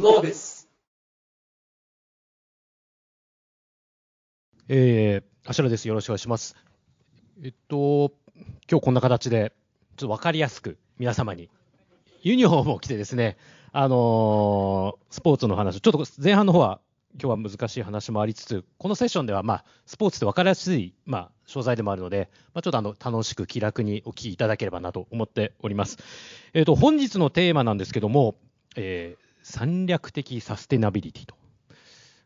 グロービスえー、芦田です。よろしくお願いします。えっと、今日こんな形で、ちょっと分かりやすく皆様に、ユニフォームを着てですね、あのースポーツの話、ちょっと前半の方は、今日は難しい話もありつつ、このセッションでは、まあ、スポーツって分かりやすい、まあ、商材でもあるので、まあ、ちょっとあの、楽しく気楽にお聞きいただければなと思っております。えっと、本日のテーマなんですけども、えー戦略的サステナビリティと。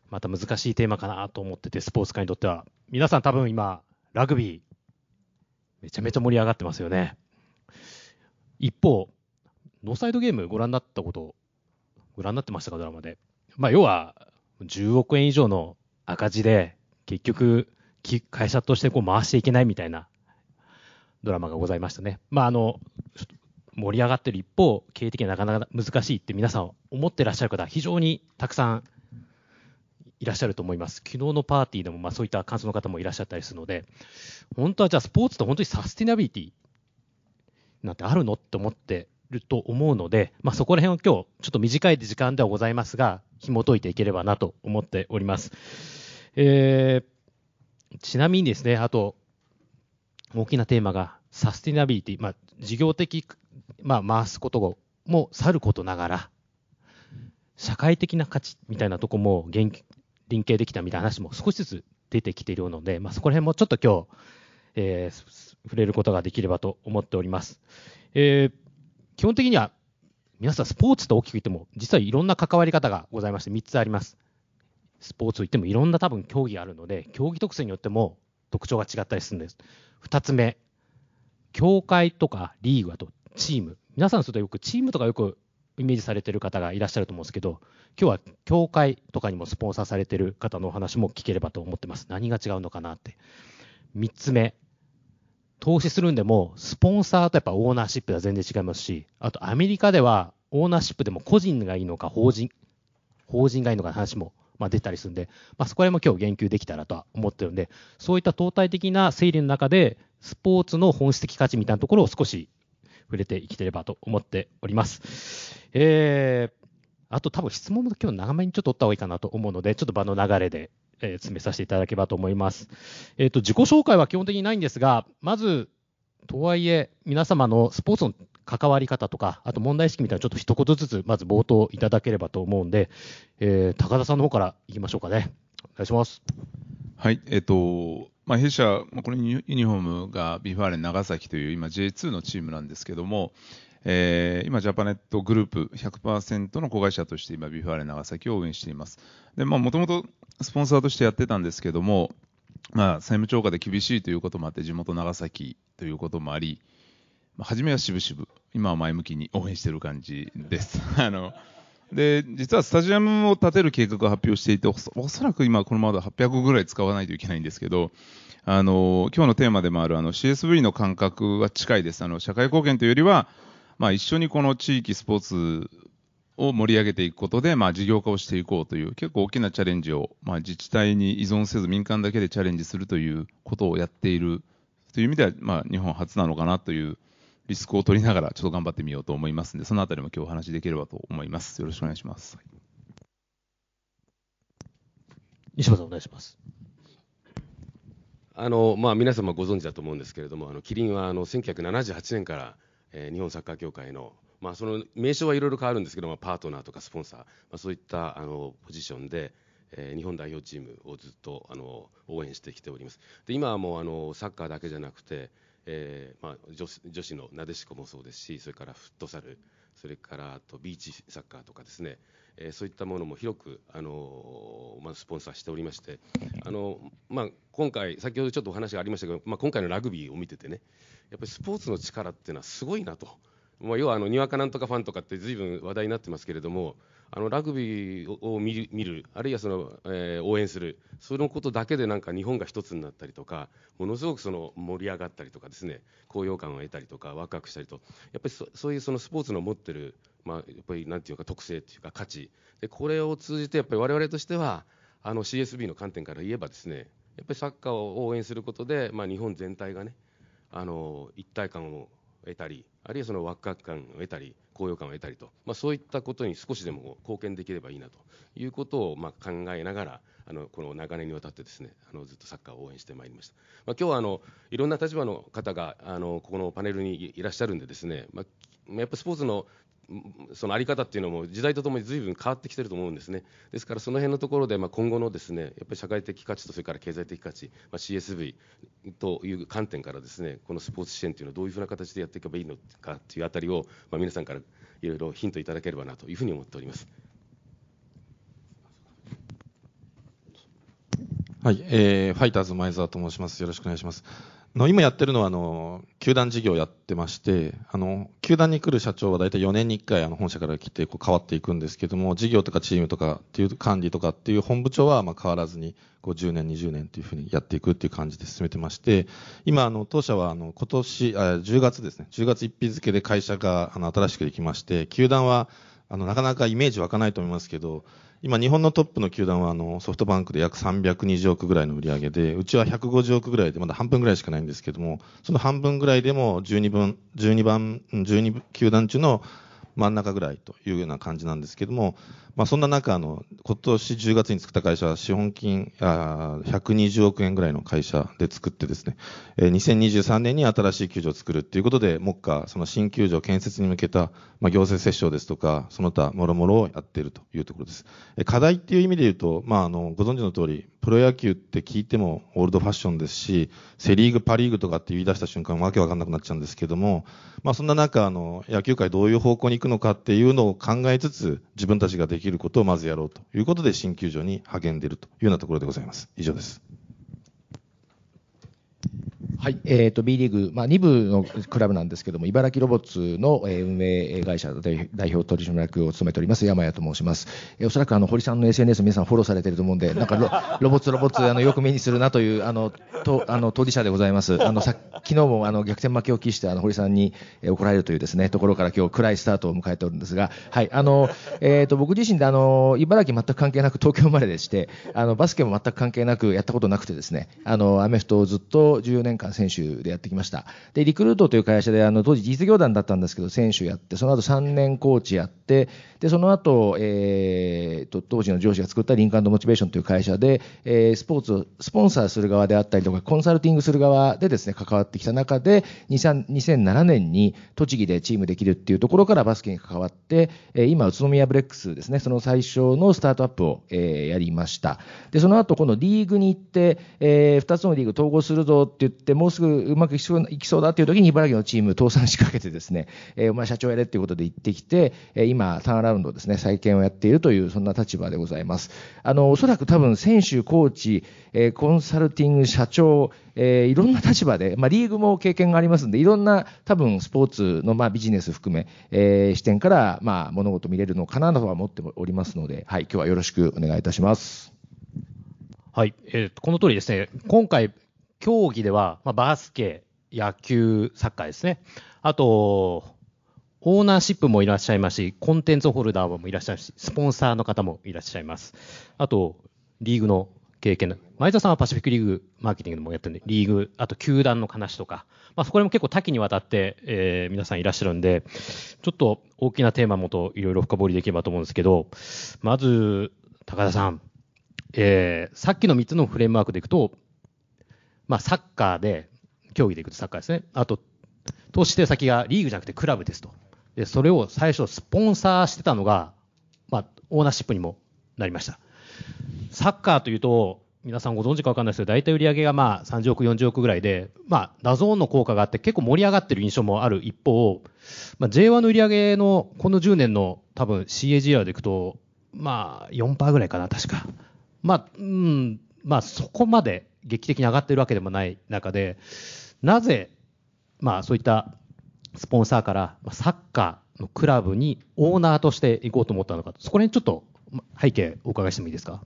また難しいテーマかなと思ってて、スポーツ界にとっては。皆さん多分今、ラグビー、めちゃめちゃ盛り上がってますよね。一方、ノーサイドゲームご覧になったこと、ご覧になってましたか、ドラマで。まあ、要は、10億円以上の赤字で、結局、会社としてこう回していけないみたいなドラマがございましたね。まあ、あの、盛り上がってる一方、経営的にはなかなか難しいって皆さん思ってらっしゃる方、非常にたくさんいらっしゃると思います。昨日のパーティーでもまあそういった感想の方もいらっしゃったりするので、本当はじゃあスポーツって本当にサスティナビリティなんてあるのって思ってると思うので、まあ、そこら辺を今日ちょっと短い時間ではございますが、紐解いていければなと思っております。えー、ちなみにですね、あと、大きなテーマがサスティナビリティ、まあ、事業的、まあ、回すこともさることながら、社会的な価値みたいなとこも連連携できたみたいな話も少しずつ出てきているので、まあ、そこら辺もちょっと今日、えー触れることができればと思っております。えー基本的には皆さんスポーツと大きく言っても実はいろんな関わり方がございまして3つあります。スポーツといってもいろんな多分競技があるので競技特性によっても特徴が違ったりするんです。2つ目、協会とかリーグあとチーム皆さんそれよくチームとかよくイメージされてる方がいらっしゃると思うんですけど今日は協会とかにもスポンサーされてる方のお話も聞ければと思ってます。何が違うのかなって。3つ目、投資するんでも、スポンサーとやっぱオーナーシップでは全然違いますし、あとアメリカではオーナーシップでも個人がいいのか法人、法人がいいのかの話もまあ出たりするんで、まあ、そこら辺も今日言及できたらとは思ってるんで、そういった相対的な整理の中で、スポーツの本質的価値みたいなところを少し触れていければと思っております。えー、あと多分質問も今日長めにちょっと取った方がいいかなと思うので、ちょっと場の流れで、えー詰めさせていただければと思います。えっ、と、自己紹介は基本的にないんですが、まず、とはいえ、皆様のスポーツの関わり方とか、あと問題意識みたいなちょっと一言ずつ、まず冒頭いただければと思うんで、えー高田さんの方からいきましょうかね。お願いします。はい、えっと、まあ、弊社、これユニユニフォームがヴィファーレン長崎という今 J2 のチームなんですけども、えー今ジャパネットグループ100%の子会社として今ヴィファーレン長崎を運営しています。で、まあ、もともとスポンサーとしてやってたんですけども、まあ、債務超過で厳しいということもあって、地元長崎ということもあり、まあ、初めは渋々、今は前向きに応援している感じです。あので実はスタジアムを建てる計画を発表していて、おそらく今、このままだ800ぐらい使わないといけないんですけど、あの今日のテーマでもあるあの CSV の感覚は近いです。あの社会貢献というよりは、まあ、一緒にこの地域スポーツを盛り上げていくことで、まあ、事業化をしていこうという結構大きなチャレンジを、まあ、自治体に依存せず民間だけでチャレンジするということをやっているという意味では、まあ、日本初なのかなというリスクを取りながらちょっと頑張ってみようと思いますのでそのあたりも今日お話しできればと思いますよろしくお願いします西村さんお願いします。あのまあ、皆様ご存知だと思うんですけれども、あのキリンはあの1978年から、えー日本サッカー協会の、まあ、その名称はいろいろ変わるんですけども、パートナーとかスポンサー、まあ、そういったあのポジションで、えー日本代表チームをずっとあの応援してきております。で今はもうあのサッカーだけじゃなくて、えーまあ、女子女子のなでしこもそうですし、それからフットサル、それからあとビーチサッカーとかですね、えーそういったものも広く、あのまあ、スポンサーしておりまして、あのまあ、今回、先ほどちょっとお話がありましたけど、まあ、今回のラグビーを見ててね、やっぱりスポーツの力っていうのはすごいなと、まあ、要はあのにわかなんとかファンとかってずいぶん話題になってますけれども、あのラグビーを見る見る、あるいはその、えー応援する、そのことだけでなんか日本が一つになったりとか、ものすごくその盛り上がったりとかですね、高揚感を得たりとか、ワクワクしたりと、やっぱりそそういうそのスポーツの持ってる、まあ、やっぱりなんていうか、特性っていうか、価値、でこれを通じて、やっぱり我々としては、あの CSB の観点から言えばですね、やっぱりサッカーを応援することで、まあ、日本全体がね、あの一体感を得たり、あるいはそのワクワク感を得たり、高揚感を得たりと、まあ、そういったことに少しでも貢献できればいいなということをまあ考えながら、あのこの長年にわたってですねあのずっとサッカーを応援してまいりました、まあ、今日はあのいろんな立場の方があのここのパネルにいらっしゃるんでですね、まあ、やっぱスポーツのそのあり方っていうのも時代とともに随分変わってきてると思うんですね。ですからその辺のところでまあ今後のですねやっぱり社会的価値とそれから経済的価値、まあ、CSV という観点からですねこのスポーツ支援というのをどういうふうな形でやっていけばいいのかというあたりをまあ皆さんからいろいろヒントいただければなというふうに思っております。はい、えー、ファイターズ前澤と申します。よろしくお願いします。の今やってるのはあの球団事業をやってましてあの球団に来る社長は大体4年に1回あの本社から来てこう変わっていくんですけども事業とかチームとかっていう管理とかっていう本部長はまあ変わらずにこう10年20年というふうにやっていくっていう感じで進めてまして今あの当社はあの今年あ10月ですね。10月1日付で会社があの新しくできまして球団はあのなかなかイメージ湧かないと思いますけど今、日本のトップの球団はあのソフトバンクで約320億ぐらいの売り上げで、うちは150億ぐらいで、まだ半分ぐらいしかないんですけども、その半分ぐらいでも12分、12番、12球団中の真ん中ぐらいというような感じなんですけども、まあ、そんな中あの、今年10月に作った会社は資本金あ120億円ぐらいの会社で作ってですね、えー、2023年に新しい球場を作るということで、目下、その新球場建設に向けた、まあ、行政折衝ですとか、その他、もろもろをやっているというところです。え課題っていう意味で言うと、まあ、あのご存知の通り、プロ野球って聞いてもオールドファッションですし、セリーグ、パリーグとかって言い出した瞬間、わけわかんなくなっちゃうんですけども、まあ、そんな中あの、野球界どういう方向に行くのかっていうのを考えつつ、自分たちができることをまずやろうということで、新球場に励んでいるというようなところでございます。以上です。はい、えーと、B リーグ、まあ、2部のクラブなんですけども、茨城ロボッツの運営会社代表取締役を務めております、山谷と申します。えー、おそらくあの堀さんの SNS、皆さんフォローされていると思うんで、なんかロロボッツ、ロボッツあの、よく目にするなというあのとあの当事者でございます。あのさ昨日もあの逆転負けを期してあの堀さんに、え、怒られるというですねところから今日暗いスタートを迎えておるんですが、はいあのえーと、僕自身であの茨城全く関係なく東京生まれでして、あのバスケも全く関係なくやったことなくてですね、あのアメフトをずっと14年間選手でやってきました。で、リクルートという会社で、あの、当時実業団だったんですけど、選手やって、その後3年コーチやって、で、その後、えー、と、当時の上司が作ったリンクモチベーションという会社で、えー、スポーツをスポンサーする側であったりとか、コンサルティングする側でですね、関わってきた中で、2007年に栃木でチームできるっていうところからバスケに関わって、えー、今、宇都宮ブレックスですね、その最初のスタートアップを、えー、やりました。で、その後、このリーグに行って、えー、2つのリーグ統合するぞって言って、もうすぐうまくいきそういきそうだっていう時に茨城のチーム倒産しかけてですね、えー、お前社長やれっていうことで行ってきて、えー、今、ターンアラウンドですね、再建をやっているという、そんな立場でございます。あの、おそらく多分、選手、コーチ、えー、コンサルティング、社長、えー、いろんな立場で、まあ、リーグも経験がありますんで、いろんな多分スポーツの、まあ、ビジネス含め、えー、視点から、まあ、物事見れるのかなとは思っておりますので、はい、今日はよろしくお願いいたします。はい、えー、この通りですね、今回、競技では、まあ、バスケ、野球、サッカーですね。あと、オーナーシップもいらっしゃいますし、コンテンツホルダーもいらっしゃるし、スポンサーの方もいらっしゃいます。あと、リーグの経験前田さんはパシフィックリーグマーケティングもやってるんで、リーグ、あと球団の話とか、まあ、そこでも結構多岐にわたって、えー、皆さんいらっしゃるんで、ちょっと大きなテーマもといろいろ深掘りできればと思うんですけど、まず、高田さん、えー、さっきの3つのフレームワークでいくと、まあ、サッカーで、競技でいくとサッカーですね。あと、投資手先がリーグじゃなくてクラブですと。で、それを最初スポンサーしてたのが、まあ、オーナーシップにもなりました。サッカーというと、皆さんご存知か分かんないですけど、大体売り上げがまあ30億、40億ぐらいで、まあ、 DAZN の効果があって結構盛り上がってる印象もある一方、まあ、J1 の売り上げのこの10年の多分 CAGR でいくと、まあ4%ぐらいかな、確か。まあ、うん、まあそこまで劇的に上がってるわけでもない中で、なぜ、まあ、そういったスポンサーからサッカーのクラブにオーナーとして行こうと思ったのか、そこにちょっと背景お伺いしてもいいですか？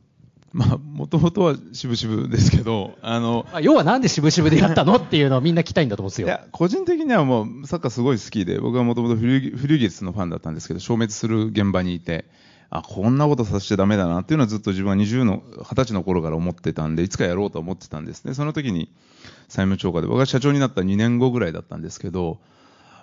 まあ、もともとは渋々ですけど、あの、まあ、要はなんで渋々でやったのっていうのをみんな聞きたいんだと思うんですよ。いや、個人的にはもうサッカーすごい好きで、僕はもともとフリュゲツのファンだったんですけど、消滅する現場にいて、あ、こんなことさせちゃだめだなっていうのはずっと自分は20の、20歳の頃から思ってたんで、いつかやろうと思ってたんですね。その時に債務超過で、僕が社長になった2年後ぐらいだったんですけど、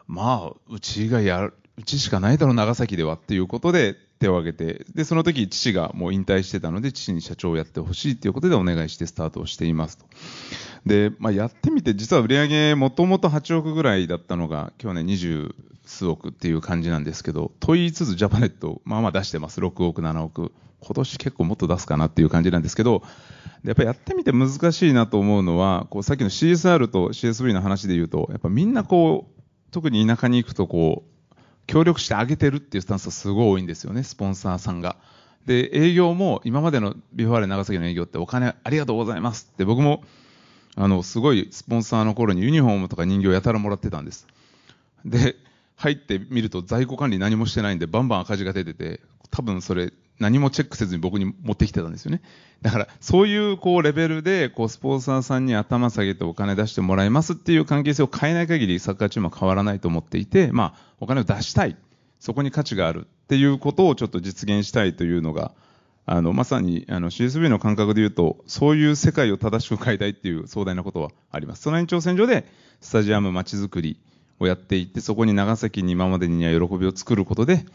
まあ、うちがや、うちしかないだろう、長崎ではっていうことで手を挙げて、で、その時父がもう引退してたので、父に社長をやってほしいということでお願いしてスタートをしていますと。で、まあ、やってみて、実は売上もともと8億ぐらいだったのが、去年20数億っていう感じなんですけど、と言いつつジャパネット、まあまあ出してます。6億、7億。今年結構もっと出すかなっていう感じなんですけど、やっぱりやってみて難しいなと思うのは、こうさっきの CSR と CSV の話で言うと、やっぱみんなこう、特に田舎に行くとこう、協力してあげてるっていうスタンスがすごい多いんですよね、スポンサーさんが。で、営業も今までのビフォーレ長崎の営業ってお金ありがとうございますって僕もあの、すごいスポンサーの頃にユニフォームとか人形やたらもらってたんです。で、入ってみると在庫管理何もしてないんでバンバン赤字が出てて、多分それ何もチェックせずに僕に持ってきてたんですよね。だから、そういうこうレベルで、こうスポンサーさんに頭下げてお金出してもらいますっていう関係性を変えない限りサッカーチームは変わらないと思っていて、まあ、お金を出したい。そこに価値があるっていうことをちょっと実現したいというのが、あの、まさに、あの、CSV の感覚で言うと、そういう世界を正しく変えたいっていう壮大なことはあります。その延長線上で、スタジアム街づくりをやっていって、そこに長崎に今までには喜びを作ることで、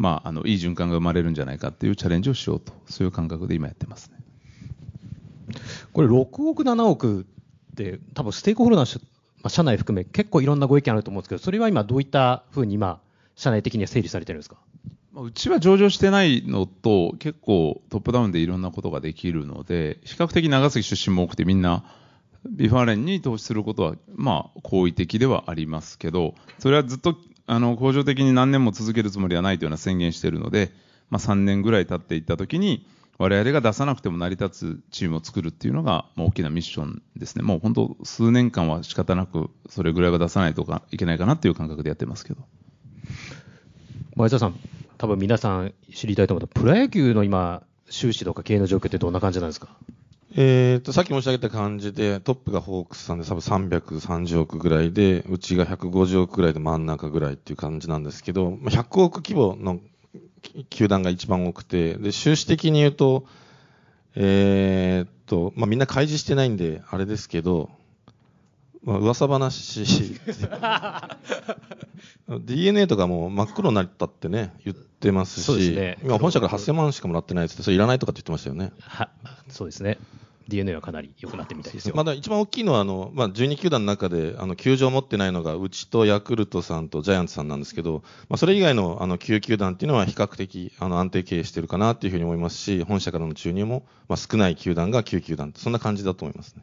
まあ、あの、いい循環が生まれるんじゃないかっていうチャレンジをしようと、そういう感覚で今やってますね。これ6億、7億って、多分ステークホルダー、まあ、社内含め結構いろんなご意見あると思うんですけど、それは今どういったふうに今、社内的には整理されてるんですか？うちは上場してないのと、結構トップダウンでいろんなことができるので、比較的長崎出身も多くてみんな、ヴィファーレンに投資することは、まあ、好意的ではありますけど、それはずっと、あの、恒常的に何年も続けるつもりはないというような宣言しているので、まあ、3年ぐらい経っていったときに、我々が出さなくても成り立つチームを作るっていうのが、まあ、大きなミッションですね。もう本当、数年間は仕方なく、それぐらいは出さないとかいけないかなっていう感覚でやってますけど。前田さん、多分皆さん知りたいと思うと、プロ野球の今、収支とか経営の状況ってどんな感じなんですか？えっと、さっき申し上げた感じで、トップがホークスさんで多分330億ぐらいで、うちが150億ぐらいで真ん中ぐらいっていう感じなんですけど、100億規模の球団が一番多くて、で、収支的に言うと、えーと、まあ、みんな開示してないんで、あれですけど、まあ、噂話 DNA とかも真っ黒になったってね、言ってますし、ね、今、本社から8000万しかもらってないって、それいらないとかって言ってましたよね。はそうですね。DNA はかなり良くなってみたいですよ。まだ一番大きいのは、あの、まあ、12球団の中で、あの、球場を持ってないのが、うちとヤクルトさんとジャイアンツさんなんですけど、まあ、それ以外の、あの、9球団っていうのは比較的、あの、安定経営してるかなっていうふうに思いますし、本社からの注入も、まあ、少ない球団が9球団そんな感じだと思いますね。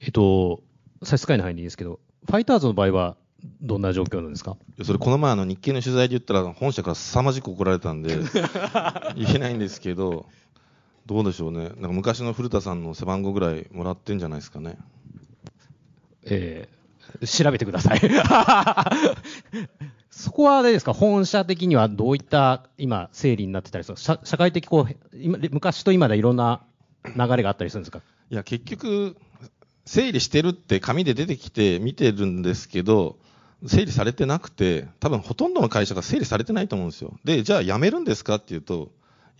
えっと、差し支えない範囲でいいですけど、ファイターズの場合は、どんな状況なんですか？それこの前あの日経の取材で言ったら本社から凄まじく怒られたんで 言えないんですけどどうでしょうね。なんか昔の古田さんの背番号ぐらいもらってんじゃないですかね。えー、調べてください。そこはあれですか？本社的にはどういった今整理になってたりする社社会的こう今昔と今でいろんな流れがあったりするんですか？いや結局整理してるって紙で出てきて見てるんですけど、整理されてなくて、多分ほとんどの会社が整理されてないと思うんですよ。で、じゃあ辞めるんですかっていうと、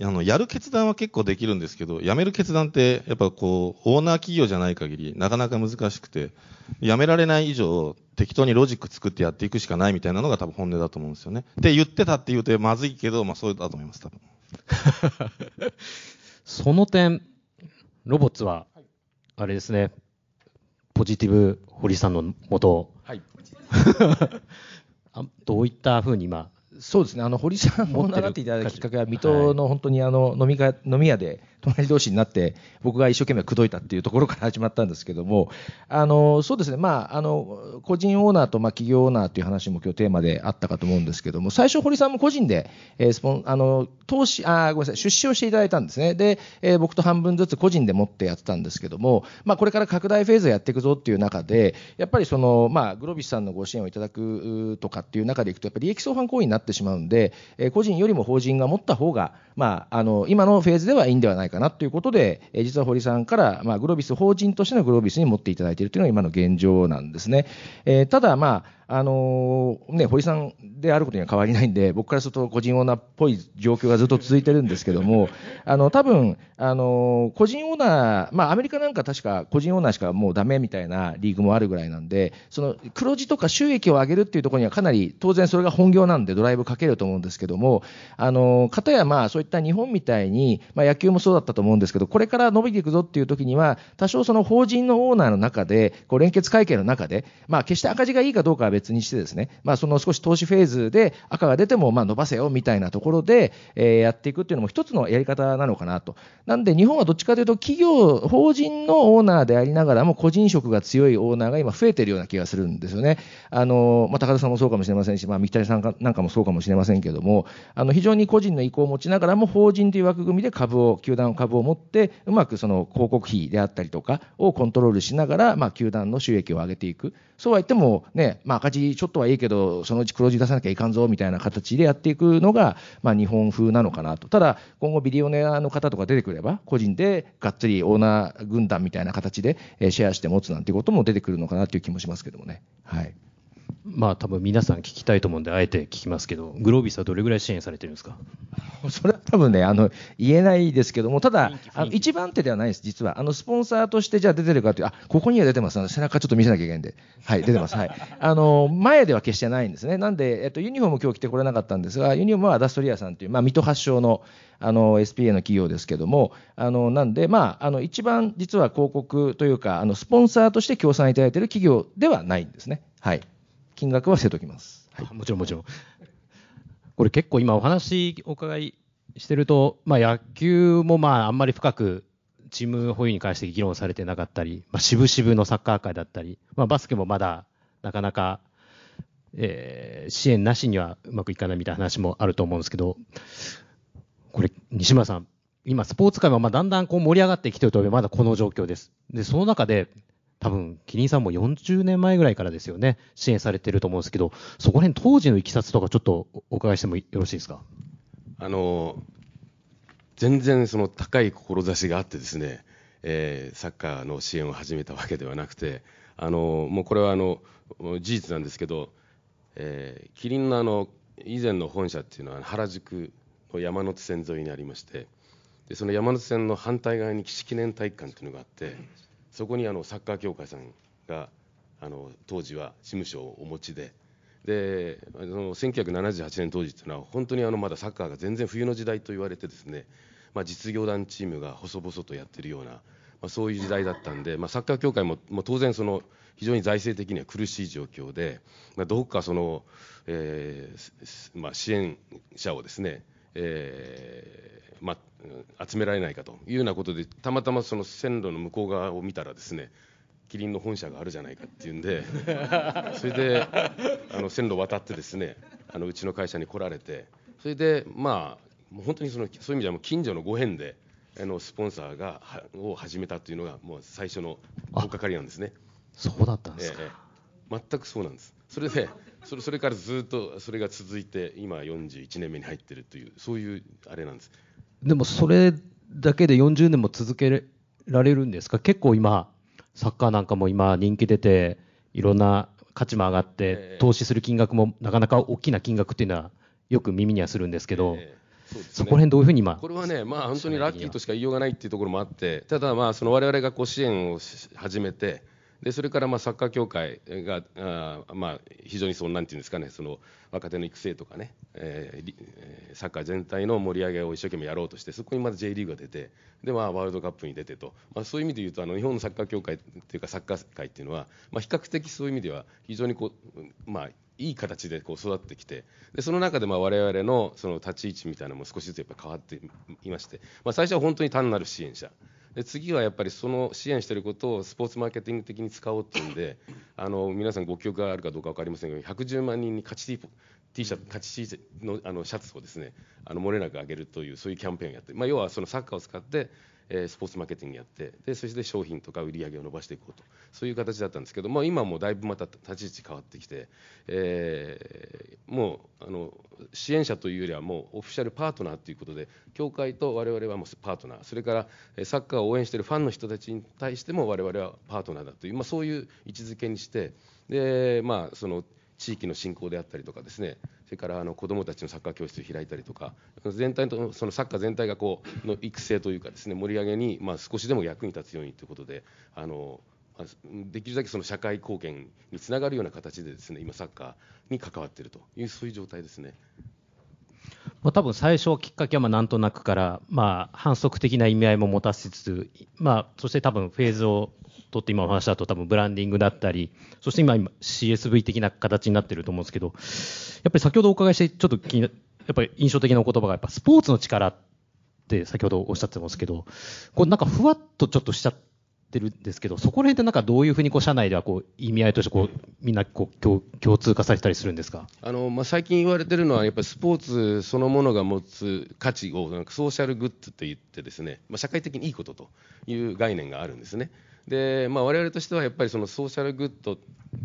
あの、やる決断は結構できるんですけど、辞める決断って、やっぱこう、オーナー企業じゃない限り、なかなか難しくて、辞められない以上、適当にロジック作ってやっていくしかないみたいなのが多分本音だと思うんですよね。って言ってたって言うとまずいけど、まあそうだと思います、多分。その点、ロボッツは、あれですね、ポジティブ堀さんのもと、はい、どういったふうに今、そうですね、あの堀さんを習っていただいたきっかけは、水戸の本当にあの飲み会飲み屋で隣同士になって、僕が一生懸命口説いたっていうところから始まったんですけども、あのそうですね、まあ、あの個人オーナーとまあ企業オーナーという話も今日テーマであったかと思うんですけども、最初、堀さんも個人で、えー、スポンあの投資あ、ごめんなさい、出資をしていただいたんですね、で、えー、僕と半分ずつ個人で持ってやってたんですけども、まあ、これから拡大フェーズやっていくぞっていう中で、やっぱりその、まあ、グロビスさんのご支援をいただくとかっていう中でいくと、やっぱり利益相反行為になっててしまうんで、え、個人よりも法人が持った方が、まあ、あの今のフェーズではいいんではないかなということで、え実は堀さんから、まあ、グロービス法人としてのグロービスに持っていただいているというのが今の現状なんですね。え、ただ、まああのね、堀さんであることには変わりないんで、僕からすると個人オーナーっぽい状況がずっと続いてるんですけども、あの多分あの個人オーナー、まあ、アメリカなんか確か個人オーナーしかもうだめみたいなリーグもあるぐらいなんで、その黒字とか収益を上げるっていうところにはかなり当然それが本業なんでドライブかけると思うんですけども、あのかたやまあそういった日本みたいに、まあ、野球もそうだったと思うんですけど、これから伸びていくぞっていう時には、多少その法人のオーナーの中で、こう連結会計の中で、まあ、決して赤字がいいかどうかは別別にしてですね、まあ、その少し投資フェーズで赤が出てもまあ伸ばせよみたいなところで、え、やっていくっていうのも一つのやり方なのかなと。なんで日本はどっちかというと企業、法人のオーナーでありながらも個人色が強いオーナーが今増えてるような気がするんですよね。あの、まあ、高田さんもそうかもしれませんし、まあ、三谷さんなんかもそうかもしれませんけども、あの、非常に個人の意向を持ちながらも法人という枠組みで株を、球団株を持って、うまくその広告費であったりとかをコントロールしながら、まあ、球団の収益を上げていく。そうは言っても、ね、まあ、赤字ちょっとはいいけど、そのうち黒字出さなきゃいかんぞみたいな形でやっていくのが、まあ、日本風なのかなと。ただ、今後ビリオネアの方とか出てくれば、個人でがっつりオーナー軍団みたいな形でシェアして持つなんてことも出てくるのかなという気もしますけどもね。はい。まあ多分皆さん聞きたいと思うんで、あえて聞きますけど、グロービスはどれぐらい支援されてるんですか？それは多分ね、あの言えないですけども、ただ、あの一番手ではないです、実は。あのスポンサーとしてじゃあ出てるかという、あここには出てます、背中ちょっと見せなきゃいけないんで、はい、出てます、はい、あの前では決してないんですね、なんで、えっと、ユニフォーム、今日着てこれなかったんですが、ユニフォームはアダストリアさんという、まあ、水戸発祥のあの SPA の企業ですけども、あのなんで、まあ、あの一番実は広告というか、あのスポンサーとして協賛いただいている企業ではないんですね。はい金額は捨てときます。はい、もちろんもちろん。これ結構今お話お伺いしてると、まあ、野球もまああんまり深くチーム保有に関して議論されてなかったり、まあ、渋々のサッカー界だったり、まあ、バスケもまだなかなか、えー、支援なしにはうまくいかないみたいな話もあると思うんですけど、これ、西村さん、今、スポーツ界はまあだんだんこう盛り上がってきてるとまだこの状況です。で、その中で、多分、キリンさんも40年前ぐらいからですよね、支援されてると思うんですけど、そこら辺当時のいきさつとか、ちょっとお伺いしてもよろしいですか？あの全然その高い志があってですね、えー、サッカーの支援を始めたわけではなくて、あのもうこれはあの事実なんですけど、えー、キリンのあの以前の本社っていうのは原宿の山手線沿いにありまして、でその山手線の反対側に岸記念体育館っていうのがあって、そこにあのサッカー協会さんがあの当時は事務所をお持ちで。でその1978年当時というのは本当にあのまだサッカーが全然冬の時代と言われてですね、まあ、実業団チームが細々とやってるような、まあ、そういう時代だったんで、まあ、サッカー協会もも当然その非常に財政的には苦しい状況で、まあ、どうかその、えーまあ、支援者をですね、えーまあ、集められないかというようなことでたまたまその線路の向こう側を見たらですねキリンの本社があるじゃないかっていうんで それであの線路を渡ってですねあのうちの会社に来られてそれでまあもう本当にそのそういう意味ではもう近所のご縁であのスポンサーがを始めたというのがもう最初のおっかかりなんですね。そうだったんですか、ええ、全くそうなんです。それでそれそれからずっとそれが続いて今41年目に入ってるというそういうあれなんです。でもそれだけで40年も続けられるんですか？結構今サッカーなんかも今人気出ていろんな価値も上がって投資する金額もなかなか大きな金額っていうのはよく耳にはするんですけど、えーそね、そこら辺どういうふうに今これはね、まあ、本当にラッキーとしか言いようがないっていうところもあってただまあその我々がこう支援を始めてでそれからまあサッカー協会があ、まあ、非常にそのなんていうんですかねその若手の育成とかね、えー、サッカー全体の盛り上げを一生懸命やろうとしてそこにまた J リーグが出てで、まあ、ワールドカップに出てと、まあ、そういう意味で言うとあの日本のサッカー協会っていうかサッカー界っていうのは、まあ、比較的そういう意味では非常にこう、まあ、いい形でこう育ってきてでその中でまあ我々のその立ち位置みたいなのも少しずつやっぱ変わっていまして、まあ、最初は本当に単なる支援者。で次はやっぱりその支援していることをスポーツマーケティング的に使おうっていうんであの皆さんご記憶があるかどうか分かりませんが110万人に勝ち T, T シャツ勝ち T のあのシャツをですねあの漏れなくあげるというそういうキャンペーンをやって、まあ、要はそのサッカーを使ってえ、スポーツマーケティングやってでそして商品とか売り上げを伸ばしていこうと。そういう形だったんですけども今もだいぶまた立ち位置変わってきて、えー、もうあの支援者というよりはもうオフィシャルパートナーということで協会と我々はもうパートナー。それからサッカーを応援しているファンの人たちに対しても我々はパートナーだという、まあ、そういう位置づけにしてで、まあ、その地域の振興であったりとかですねそれからあの子どもたちのサッカー教室を開いたりとか全体とそのサッカー全体がこうの育成というかですね盛り上げに、ま、少しでも役に立つようにということであのできるだけその社会貢献につながるような形でですね今サッカーに関わっているというそういう状態ですね。まあ、多分最初きっかけはまあなんとなくから、まあ、反則的な意味合いも持たせつつ、まあ、そして多分フェーズを取って今お話だと多分ブランディングだったり、そして今今 CSV 的な形になってると思うんですけど、やっぱり先ほどお伺いしてちょっと気にやっぱり印象的なお言葉がやっぱスポーツの力って先ほどおっしゃってますけど、これなんかふわっとちょっとしちゃってるんですけど、そこら辺ってなんかどういうふうにこう社内ではこう意味合いとしてこうみんなこう共共通化されたりするんですか？あの、まあ、最近言われてるのは、やっぱりスポーツそのものが持つ価値をなんかソーシャルグッズと言ってですね、まあ、社会的にいいことという概念があるんですね。で、まあ、我々としてはやっぱりそのソーシャルグッド、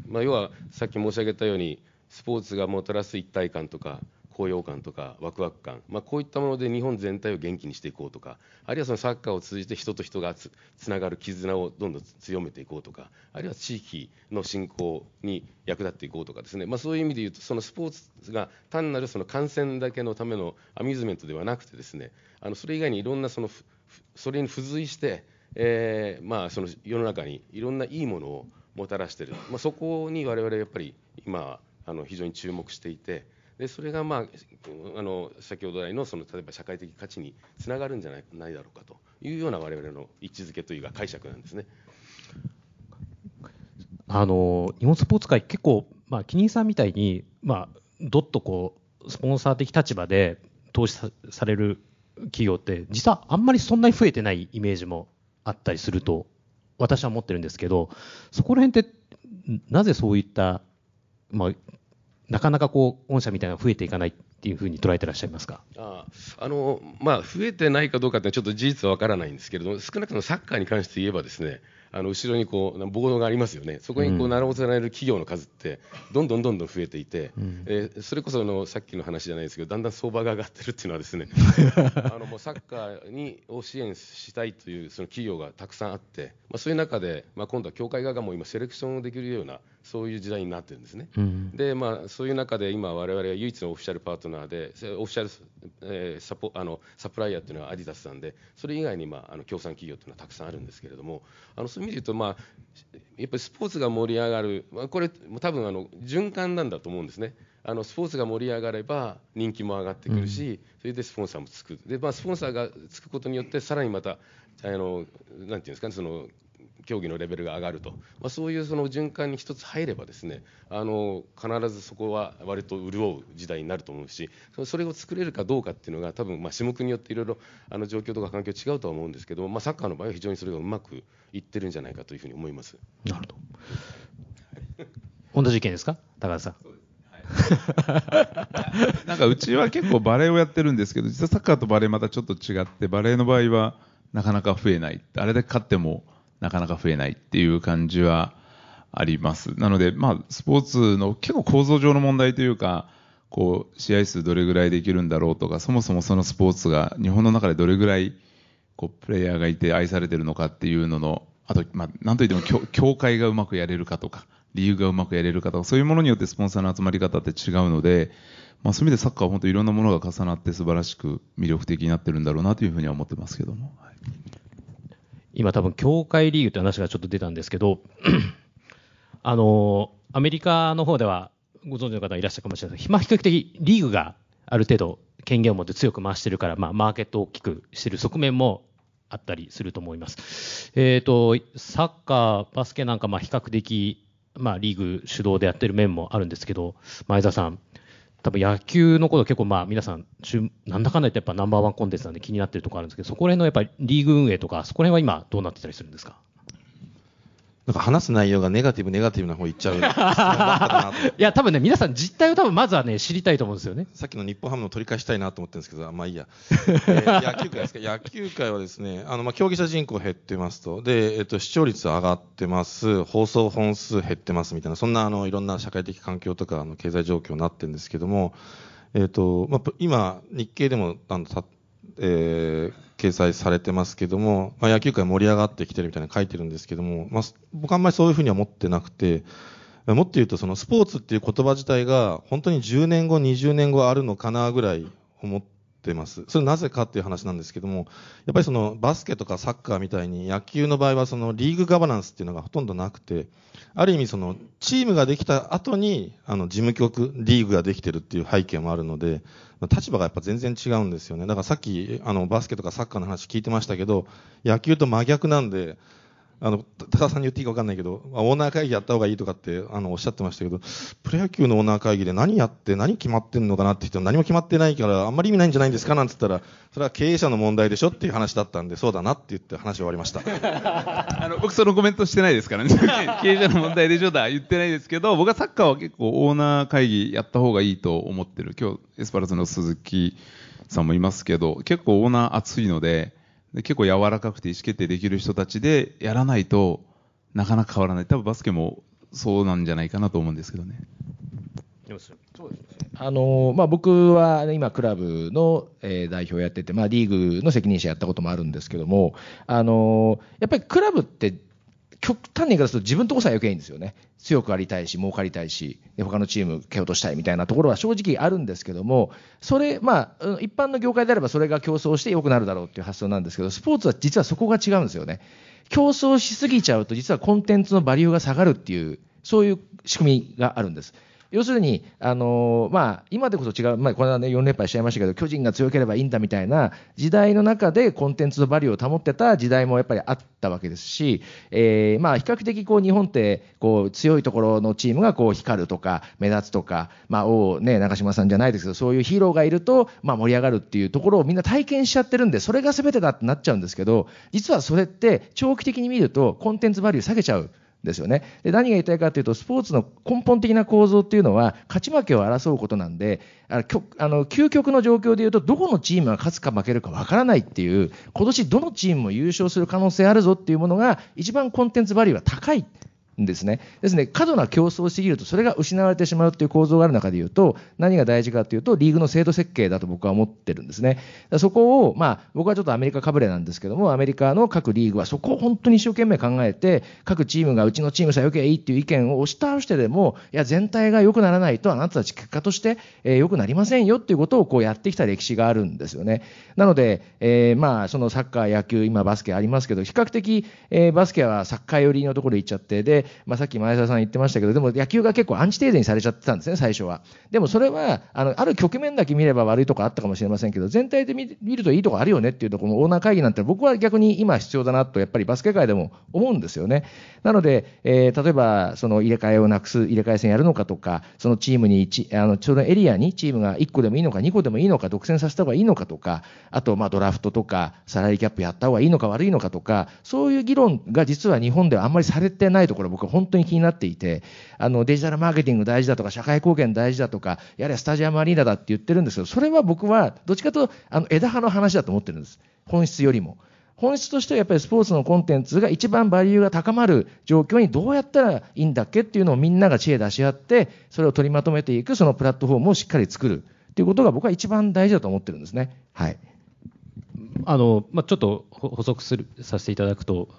まあ、要はさっき申し上げたように、スポーツがもたらす一体感とか、高揚感とかワクワク感、まあ、こういったもので日本全体を元気にしていこうとかあるいはそのサッカーを通じて人と人がつながる絆をどんどん強めていこうとかあるいは地域の振興に役立っていこうとかですね、まあ、そういう意味で言うとそのスポーツが単なるその観戦だけのためのアミューズメントではなくてですねあのそれ以外にいろんなそのそれに付随して、えー、まあその世の中にいろんないいものをもたらしている、まあ、そこに我々やっぱり今あの非常に注目していて。でそれが、まあ、あの先ほど来のその例えば社会的価値につながるんじゃないないだろうかというような我々の位置づけというか解釈なんですね。あの日本スポーツ界結構、まあ、キニンさんみたいに、まあ、どっとこうスポンサー的立場で投資される企業って実はあんまりそんなに増えてないイメージもあったりすると私は思ってるんですけどそこら辺ってなぜそういった、まあ、なかなかこう御社みたいなのが増えていかないっていうふうに捉えてらっしゃいますか？ああの、まあ、増えてないかどうかってちょっと事実は分からないんですけれども、少なくともサッカーに関して言えばですね、あの後ろにこうボードがありますよね、そこにこう並べられる企業の数って、どんどんどんどん増えていて、うん、えー、それこそのさっきの話じゃないですけど、だんだん相場が上がってるっていうのは、ですね あのもうサッカーにを支援したいというその企業がたくさんあって、まあ、そういう中で、まあ、今度は協会側がもう今、セレクションできるような、そういう時代になってるんですね。うん、で、まあ、そういう中で今、我々は唯一のオフィシャルパートナーで、オフィシャル、えー、サポあのサプライヤーっていうのはアディダスなんで、それ以外に、まあ、あの協賛企業っていうのはたくさんあるんですけれども、あのそういう意味で言うと、まあ、やっぱりスポーツが盛り上がる、まあ、これ、多分あの循環なんだと思うんですね。あのスポーツが盛り上がれば人気も上がってくるし、うん、それでスポンサーもつく。で、まあ、スポンサーがつくことによってさらにまたあのなんていうんですかねその競技のレベルが上がると、まあ、そういうその循環に一つ入ればですねあの必ずそこは割と潤う時代になると思うしそれを作れるかどうかっていうのが多分まあ種目によっていろいろあの状況とか環境違うとは思うんですけど、まあ、サッカーの場合は非常にそれがうまくいってるんじゃないかというふうに思います。なるほど。同じ意見ですか？高田さん。なんかうちは結構バレーをやってるんですけど実はサッカーとバレーまたちょっと違ってバレーの場合はなかなか増えない。あれだけ勝ってもなかなか増えないっていう感じはあります。なので、まあ、スポーツの結構構造上の問題というか、こう、試合数どれぐらいできるんだろうとか、そもそもそのスポーツが日本の中でどれぐらい、こう、プレイヤーがいて愛されてるのかっていうのの、あと、まあ、なんといっても、協会がうまくやれるかとか、理由がうまくやれるかとか、そういうものによってスポンサーの集まり方って違うので、まあ、そういう意味でサッカーは本当いろんなものが重なって素晴らしく魅力的になってるんだろうなというふうには思ってますけども。はい今多分協会リーグって話がちょっと出たんですけど あのアメリカの方ではご存知の方いらっしゃるかもしれないですけど、比較的リーグがある程度権限を持って強く回してるから、まあ、マーケットを大きくしてる側面もあったりすると思います。えっ、ー、と、サッカー、バスケなんか、まあ、比較的、まあ、リーグ主導でやってる面もあるんですけど、前田さん、多分野球のこと結構まあ皆さん、なんだかんだ言ってやっぱナンバーワンコンテンツなんで気になってるところあるんですけど、そこら辺のやっぱりリーグ運営とか、そこら辺は今どうなってたりするんですか？なんか話す内容がネガティブ、ネガティブな方行っちゃう。いや、多分ね、皆さん実態を多分まずはね、知りたいと思うんですよね。さっきの日本ハムの取り返したいなと思ってるんですけど、まあいいや。えー、野球界ですか？野球界はですね、あの、まあ、競技者人口減ってますと。で、えっと、視聴率上がってます。放送本数減ってますみたいな、そんな、あの、いろんな社会的環境とか、あの、経済状況になってるんですけども、えっと、まあ、今、日経でも、あの、たえー、掲載されてますけども、まあ、野球界盛り上がってきてるみたいな書いてるんですけども、まあ、僕あんまりそういうふうには思ってなくて、もっと言うと、そのスポーツっていう言葉自体が、本当に10年後、20年後あるのかなぐらい思ってます。それなぜかっていう話なんですけども、やっぱりそのバスケとかサッカーみたいに野球の場合はそのリーグガバナンスっていうのがほとんどなくて、ある意味そのチームができた後にあの事務局、リーグができてるっていう背景もあるので、立場がやっぱ全然違うんですよね。だからさっきあのバスケとかサッカーの話聞いてましたけど、野球と真逆なんで、あの高田さんに言っていいか分かんないけど、オーナー会議やった方がいいとかってあのおっしゃってましたけど、プロ野球のオーナー会議で何やって、何決まってんのかなって言っても、何も決まってないから、あんまり意味ないんじゃないんですかなんて言ったら、それは経営者の問題でしょっていう話だったんで、そうだなって言って話終わりました。あの僕、そのコメントしてないですからね、経営者の問題でしょだ言ってないですけど、僕はサッカーは結構、オーナー会議やった方がいいと思ってる、今日エスパルスの鈴木さんもいますけど、結構オーナー熱いので、で結構柔らかくて意思決定できる人たちでやらないとなかなか変わらない、多分バスケもそうなんじゃないかなと思うんですけどね。あのまあ、僕は今、クラブの、えー代表をやってて、まあ、リーグの責任者やったこともあるんですけども、あのやっぱりクラブって、極端に言い方すると自分のとこさえよけいいんですよね、強くありたいし、儲かりたいし、で他のチーム蹴落としたいみたいなところは正直あるんですけども、それ、まあ、一般の業界であればそれが競争して良くなるだろうっていう発想なんですけど、スポーツは実はそこが違うんですよね。競争しすぎちゃうと、実はコンテンツのバリューが下がるっていう、そういう仕組みがあるんです。要するに、あのーまあ、今でこそ違う、まあ、この間ね、4連敗しちゃいましたけど、巨人が強ければいいんだみたいな時代の中でコンテンツのバリューを保ってた時代もやっぱりあったわけですし、えーまあ、比較的こう日本ってこう強いところのチームがこう光るとか、目立つとか、まあ、王、ね、長嶋さんじゃないですけど、そういうヒーローがいると、まあ、盛り上がるっていうところをみんな体験しちゃってるんで、それが全てだってなっちゃうんですけど、実はそれって長期的に見ると、コンテンツバリュー下げちゃう。ですよねで何が言いたいかというと、スポーツの根本的な構造っていうのは、勝ち負けを争うことなんで、あの極あの究極の状況でいうと、どこのチームが勝つか負けるかわからないっていう、今年どのチームも優勝する可能性あるぞっていうものが、一番コンテンツバリューは高い。ですね。ですね、過度な競争しすぎると、それが失われてしまうという構造がある中でいうと、何が大事かというと、リーグの制度設計だと僕は思ってるんですね。そこを、まあ、僕はちょっとアメリカかぶれなんですけども、アメリカの各リーグはそこを本当に一生懸命考えて、各チームがうちのチームさえ良けばいいっていう意見を押し倒してでも、いや、全体が良くならないと、あなたたち結果として、えー良くなりませんよっていうことをこうやってきた歴史があるんですよね。なので、えーまあ、そのサッカー、野球、今バスケありますけど、比較的、えーバスケはサッカー寄りのところ行っちゃって、で、まあ、さっき前澤さん言ってましたけど、でも野球が結構アンチテーゼにされちゃってたんですね、最初は。でもそれは、あの、ある局面だけ見れば悪いとこあったかもしれませんけど、全体で見るといいとこあるよねっていうところのオーナー会議なんて僕は逆に今必要だなと、やっぱりバスケ界でも思うんですよね。なので、えー例えば、その入れ替えをなくす、入れ替え戦やるのかとか、そのチームに、あの、ちょうどエリアにチームが1個でもいいのか、2個でもいいのか、独占させた方がいいのかとか、あと、まあ、ドラフトとか、サラリーキャップやった方がいいのか悪いのかとか、そういう議論が実は日本ではあんまりされてないところ、僕は本当に気になっていて、あの、デジタルマーケティング大事だとか、社会貢献大事だとか、やれスタジアムアリーナだって言ってるんですけど、それは僕は、どっちかと、あの、枝葉の話だと思ってるんです。本質よりも。本質としてはやっぱりスポーツのコンテンツが一番バリューが高まる状況にどうやったらいいんだっけっていうのをみんなが知恵出し合って、それを取りまとめていく、そのプラットフォームをしっかり作るっていうことが僕は一番大事だと思ってるんですね。はい。あの、まあ、ちょっと補足するさせていただくと、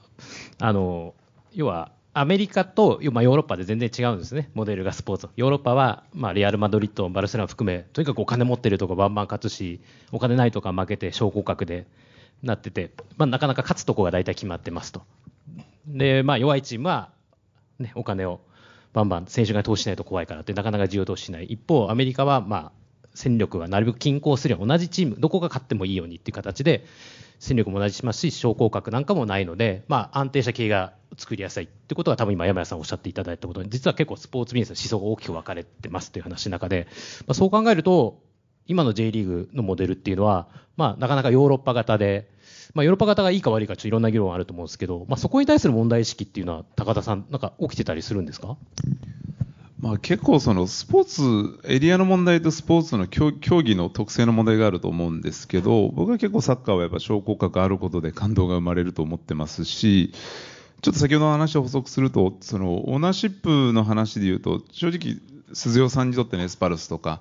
あの、要は、アメリカと、まあ、ヨーロッパで全然違うんですね、モデルがスポーツ。ヨーロッパは、まあ、レアル・マドリッド、バルセロナ含め、とにかくお金持ってるとこバンバン勝つし、お金ないとか負けて、小降格でなってて、まあ、なかなか勝つとこが大体決まってますと。で、まあ、弱いチームは、ね、お金をバンバン選手が投資しないと怖いからって、なかなか需要投資しない。一方、アメリカは、まあ、戦力がなるべく均衡するよう同じチーム、どこが勝ってもいいようにっていう形で、戦力も同じしますし、昇降格なんかもないので、まあ、安定した経営が作りやすいってことは、多分今、山谷さんおっしゃっていただいたことに、実は結構スポーツビジネスの思想が大きく分かれてますという話の中で、まあ、そう考えると、今の J リーグのモデルっていうのは、まあ、なかなかヨーロッパ型で、まあ、ヨーロッパ型がいいか悪いか、ちょっといろんな議論あると思うんですけど、まあ、そこに対する問題意識っていうのは、高田さん、なんか起きてたりするんですか？まあ、結構そのスポーツ、エリアの問題とスポーツの競技の特性の問題があると思うんですけど、僕は結構サッカーはやっぱ昇降格あることで感動が生まれると思ってますし、ちょっと先ほどの話を補足すると、そのオーナーシップの話で言うと、正直、鈴代さんにとってのエスパルスとか、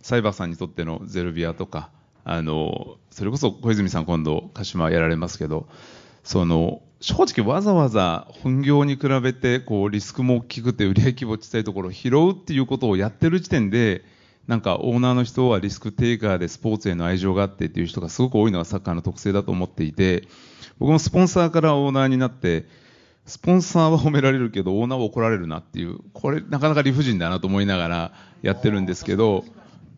サイバーさんにとってのゼルビアとか、あの、それこそ小泉さん今度鹿島やられますけど、その、正直わざわざ本業に比べてこうリスクも大きくて売り上げ規模小さいところを拾うっていうことをやってる時点でなんかオーナーの人はリスクテイカーでスポーツへの愛情があってっていう人がすごく多いのがサッカーの特性だと思っていて僕もスポンサーからオーナーになってスポンサーは褒められるけどオーナーは怒られるなっていうこれなかなか理不尽だなと思いながらやってるんですけど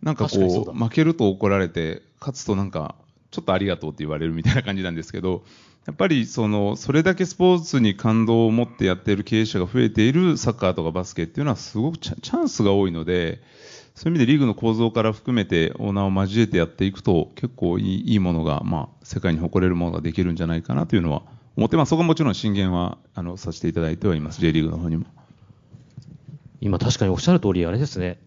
なんかこう負けると怒られて勝つとなんかちょっとありがとうって言われるみたいな感じなんですけどやっぱりそのそれだけスポーツに感動を持ってやっている経営者が増えているサッカーとかバスケっていうのはすごくチャンスが多いのでそういう意味でリーグの構造から含めてオーナーを交えてやっていくと結構いいいいものが、まあ、世界に誇れるものができるんじゃないかなというのは思ってますそこはもちろん進言はあのさせていただいてはいます J リーグの方にも。今確かにおっしゃる通り、あれですね。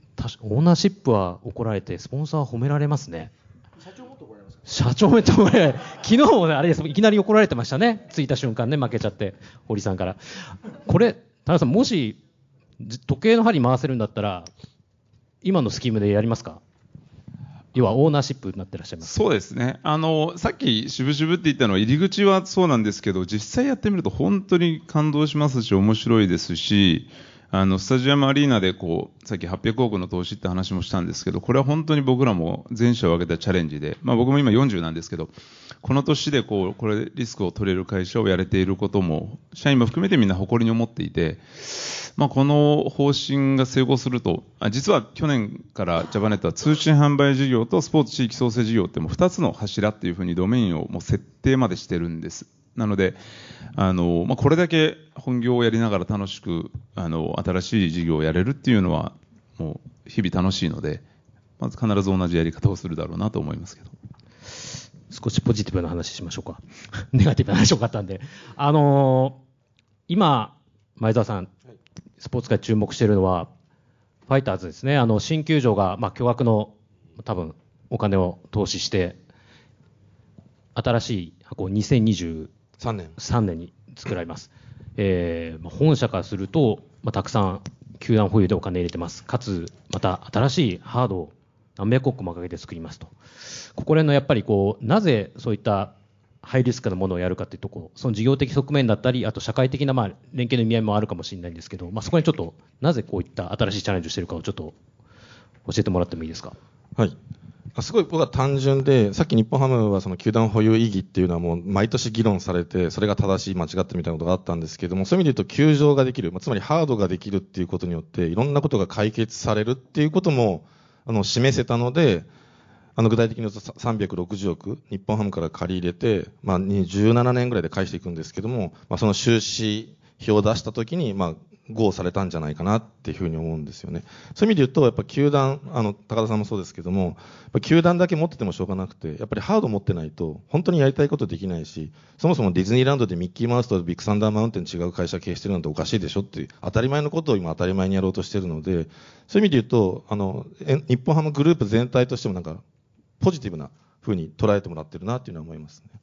オーナーシップは怒られて、スポンサーは褒められますね。社長も怒られます社長も怒られ昨日もね、あれです。いきなり怒られてましたね。着いた瞬間ね、負けちゃって、堀さんから。これ、田中さん、もし、時計の針回せるんだったら、今のスキームでやりますか？要はオーナーシップになってらっしゃいます。そうですね。あの、さっき渋々って言ったのは入り口はそうなんですけど、実際やってみると本当に感動しますし、面白いですし、あの、スタジアムアリーナでこう、さっき800億の投資って話もしたんですけど、これは本当に僕らも全社を挙げたチャレンジで、まあ僕も今40なんですけど、この年でこう、これリスクを取れる会社をやれていることも、社員も含めてみんな誇りに思っていて、まあ、この方針が成功すると、あ実は去年からジャパネットは通信販売事業とスポーツ地域創生事業ってもう2つの柱っていうふうにドメインをもう設定までしてるんです。なので、あのまあ、これだけ本業をやりながら楽しくあの新しい事業をやれるっていうのはもう日々楽しいので、まず必ず同じやり方をするだろうなと思いますけど。少しポジティブな話しましょうか。ネガティブな話多かったんで。あのー今、前澤さん、スポーツ界注目しているのは、ファイターズですね。あの、新球場が、まあ、巨額の、多分、お金を投資して、新しい箱を2023 3年 ,3。年に作られます。えーま本社からすると、まあ、たくさん球団保有でお金入れてます。かつ、また新しいハードを何百億もかけて作りますと。ここら辺のやっぱりこう、なぜそういったハイリスクなものをやるかというところ、その事業的側面だったり、あと社会的なまあ連携の意味合いもあるかもしれないんですけど、まあ、そこにちょっと、なぜこういった新しいチャレンジをしているかをちょっと教えてもらってもいいですか？はい。あすごい僕は単純で、さっき日本ハムはその球団保有意義っていうのはもう毎年議論されて、それが正しい、間違ってみたいなことがあったんですけども、そういう意味で言うと球場ができる、まつまりハードができるっていうことによって、いろんなことが解決されるっていうことも、あの、示せたので、あの具体的に言うと360億、日本ハムから借り入れて、まあ、17年ぐらいで返していくんですけども、まあ、その収支表を出したときに、まあ、合されたんじゃないかなっていうふうに思うんですよね。そういう意味で言うと、やっぱ球団、あの、高田さんもそうですけども、球団だけ持っててもしょうがなくて、やっぱりハード持ってないと、本当にやりたいことできないし、そもそもディズニーランドでミッキーマウスとビッグサンダーマウンテン違う会社経営してるなんておかしいでしょっていう、当たり前のことを今当たり前にやろうとしてるので、そういう意味で言うと、あの、日本ハムグループ全体としてもなんか、ポジティブな風に捉えてもらってるなっていうのは思いますね。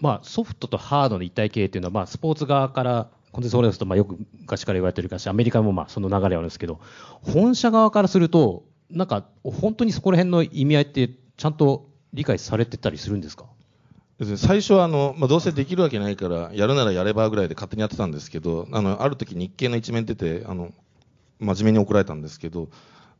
まあ、ソフトとハードの一体系っていうのは、まあ、スポーツ側から、コンテンツフォレスト、まあ、よく昔から言われてるかし、アメリカもまあその流れはあるんですけど、本社側からすると、なんか、本当にそこら辺の意味合いって、ちゃんと理解されてたりするんですか？最初はあの、まあ、どうせできるわけないから、やるならやればぐらいで勝手にやってたんですけど、あの、ある時日経の一面出て、あの、真面目に怒られたんですけど、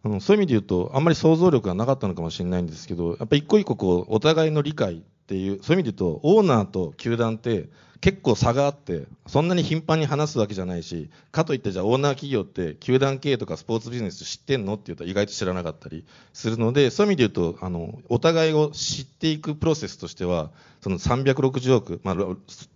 あの、そういう意味で言うと、あんまり想像力がなかったのかもしれないんですけど、やっぱ一個一個こう、お互いの理解っていう、そういう意味で言うと、オーナーと球団って結構差があって、そんなに頻繁に話すわけじゃないし、かといってじゃあオーナー企業って球団経営とかスポーツビジネス知ってんのって言うと意外と知らなかったりするので、そういう意味で言うと、あの、お互いを知っていくプロセスとしては、その360億、まあ、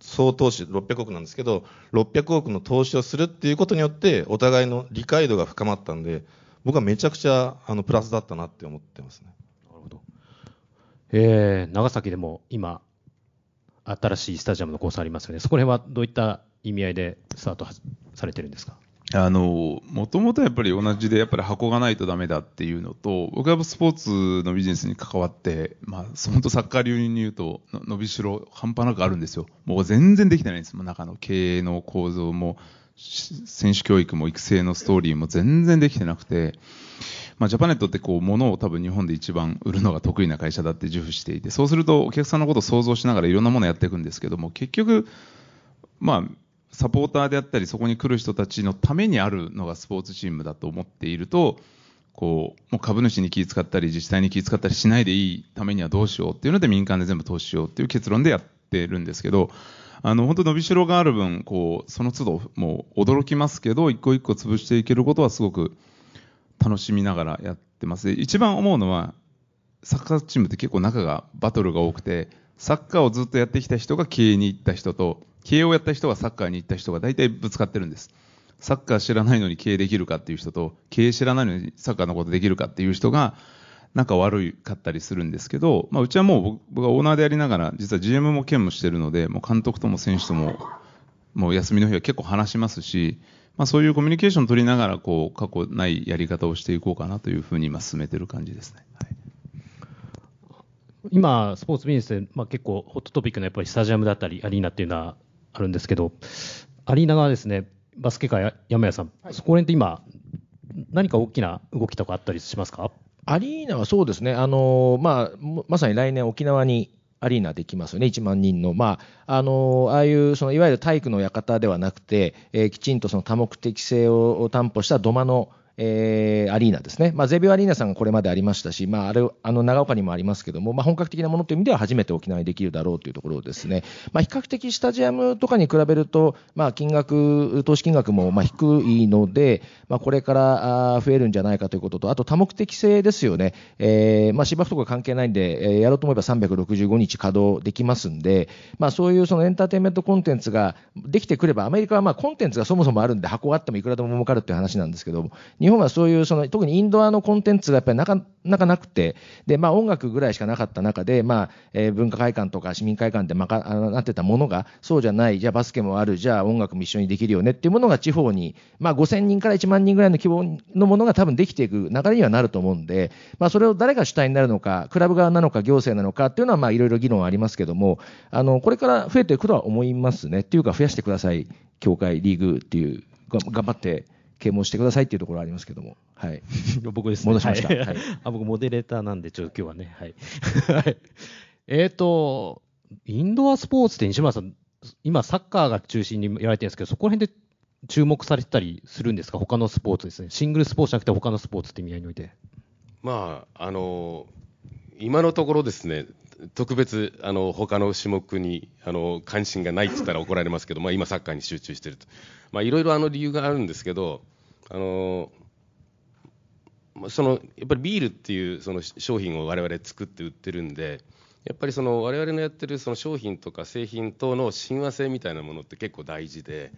総投資600億なんですけど、600億の投資をするっていうことによって、お互いの理解度が深まったんで、僕はめちゃくちゃあのプラスだったなって思ってますね。なるほど。えー、長崎でも今、新しいスタジアムのコースありますよね。そこら辺はどういった意味合いでスタートはされてるんですか？あの、もともとやっぱり同じで、やっぱり箱がないとダメだっていうのと、僕はスポーツのビジネスに関わって、まあ、本当サッカー流に言うと、の伸びしろ半端なくあるんですよ。もう全然できてないんです。もう中の経営の構造も、し選手教育も育成のストーリーも全然できてなくて、まあ、ジャパネットってこう、物を多分日本で一番売るのが得意な会社だって自負していて、そうするとお客さんのことを想像しながらいろんなものをやっていくんですけども、結局、まあ、サポーターであったり、そこに来る人たちのためにあるのがスポーツチームだと思っていると、こう、もう株主に気遣ったり、自治体に気遣ったりしないでいいためにはどうしようっていうので民間で全部投資しようっていう結論でやってるんですけど、あの、本当伸びしろがある分、こう、その都度、もう驚きますけど、一個一個潰していけることはすごく楽しみながらやってます。一番思うのは、サッカーチームって結構中がバトルが多くて、サッカーをずっとやってきた人が経営に行った人と、経営をやった人がサッカーに行った人が大体ぶつかってるんです。サッカー知らないのに経営できるかっていう人と、経営知らないのにサッカーのことできるかっていう人が、仲悪かったりするんですけど、まあ、うちはもう僕がオーナーでありながら、実は GM も兼務してるので、もう監督とも選手とも、もう休みの日は結構話しますし、まあ、そういうコミュニケーションを取りながら、こう、過去ないやり方をしていこうかなというふうに今進めてる感じですね。はい。今、スポーツビジネスで、まあ、結構ホットトピックのやっぱりスタジアムだったり、アリーナっていうのはあるんですけど、アリーナ側ですね、バスケ界、山谷さん、そこら辺って今、何か大きな動きとかあったりしますか？アリーナはそうですね、あのまあ、まさに来年、沖縄にアリーナできますよね、1万人の、まあ、あのああいうそのいわゆる体育の館ではなくて、えー、きちんとその多目的性を担保した土間のえー、アリーナですね、まあ、ゼビオアリーナさんがこれまでありましたし、まあ、あれあの長岡にもありますけども、まあ、本格的なものという意味では初めて沖縄にできるだろうというところですね、まあ、比較的スタジアムとかに比べると、まあ、金額、投資金額もまあ低いので、まあ、これから増えるんじゃないかということと、あと多目的性ですよね、えーまあ、芝生とか関係ないんで、えー、やろうと思えば365日稼働できますんで、まあ、そういうそのエンターテインメントコンテンツができてくれば、アメリカはまあコンテンツがそもそもあるんで、箱があってもいくらでも儲かるっていう話なんですけども日本はそういうその特にインドアのコンテンツがやっぱりなかなかなくて、でまあ、音楽ぐらいしかなかった中で、まあえー、文化会館とか市民会館でまかあなってたものが、そうじゃない、じゃあバスケもある、じゃあ音楽も一緒にできるよねっていうものが地方に、まあ、5000人から1万人ぐらいの規模のものが多分できていく流れにはなると思うんで、まあ、それを誰が主体になるのか、クラブ側なのか、行政なのかっていうのは、いろいろ議論ありますけども、あのこれから増えていくとは思いますね。っていうか、増やしてください、協会、リーグっていう、頑張って啓蒙してくださいっていうところありますけども。はい。僕です、ね、戻しました。はい、あ僕、モデレーターなんで、ちょっと今日はね。はい。えっと、インドアスポーツって西村さん、今、サッカーが中心にやられてるんですけど、そこら辺で注目されてたりするんですか、他のスポーツですね。シングルスポーツじゃなくて、他のスポーツって意味合いにおいて。まあ、あの、今のところですね、特別、あの他の種目にあの関心がないって言ったら怒られますけど、まあ、今、サッカーに集中していると、まあ、いろいろあの理由があるんですけど、あのそのやっぱりビールっていうその商品を我々作って売ってるんで、やっぱりその我々のやってるその商品とか製品との親和性みたいなものって結構大事で。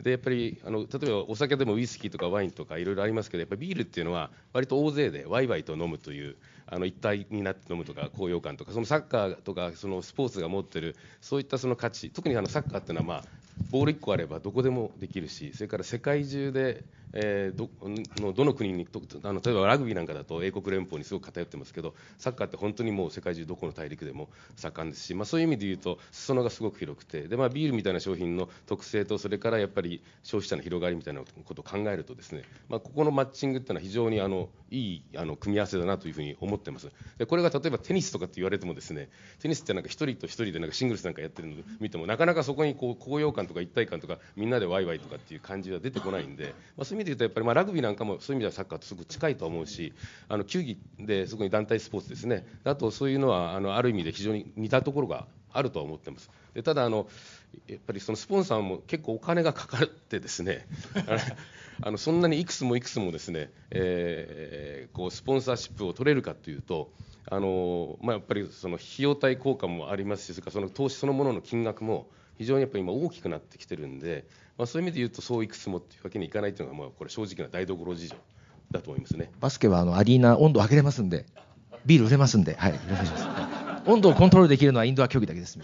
でやっぱりあの例えばお酒でもウイスキーとかワインとかいろいろありますけどやっぱビールっていうのは割と大勢でワイワイと飲むというあの一体になって飲むとか高揚感とかそのサッカーとかそのスポーツが持ってるそういったその価値特にあのサッカーっていうのはまあボール1個あればどこでもできるしそれから世界中でえー、どのどの国にあの例えばラグビーなんかだと英国連邦にすごく偏ってますけどサッカーって本当にもう世界中どこの大陸でも盛んですし、まあ、そういう意味で言うと裾野がすごく広くてで、まあ、ビールみたいな商品の特性とそれからやっぱり消費者の広がりみたいなことを考えるとですね、まあ、ここのマッチングっていうのは非常にあのいいあの組み合わせだなというふうに思ってます。でこれが例えばテニスとかって言われてもですねテニスってなんか1人と1人でなんかシングルスなんかやってるのを見てもなかなかそこにこう高揚感とか一体感とかみんなでワイワイとかっていう感じは出てこないんで、まあ、そういう意味で言うとやっぱりまあラグビーなんかもそういう意味ではサッカーとすごく近いと思うしあの球技でそこに団体スポーツですね。あとそういうのはあのある意味で非常に似たところがあるとは思ってます。でただあのやっぱりそのスポンサーも結構お金がかかってですね。あのそんなにいくつもいくつもですね、えー、こうスポンサーシップを取れるかというとあの、まあ、やっぱりその費用対効果もありますしそれからその投資そのものの金額も非常にやっぱ今大きくなってきてるんでまあ、そういう意味で言うとそういくつもっていうわけにいかないというのがまあこれ正直な台所事情だと思いますねバスケはあのアリーナ温度上げれますんでビール売れますんで、はい、お願いします。温度をコントロールできるのはインドア競技だけです。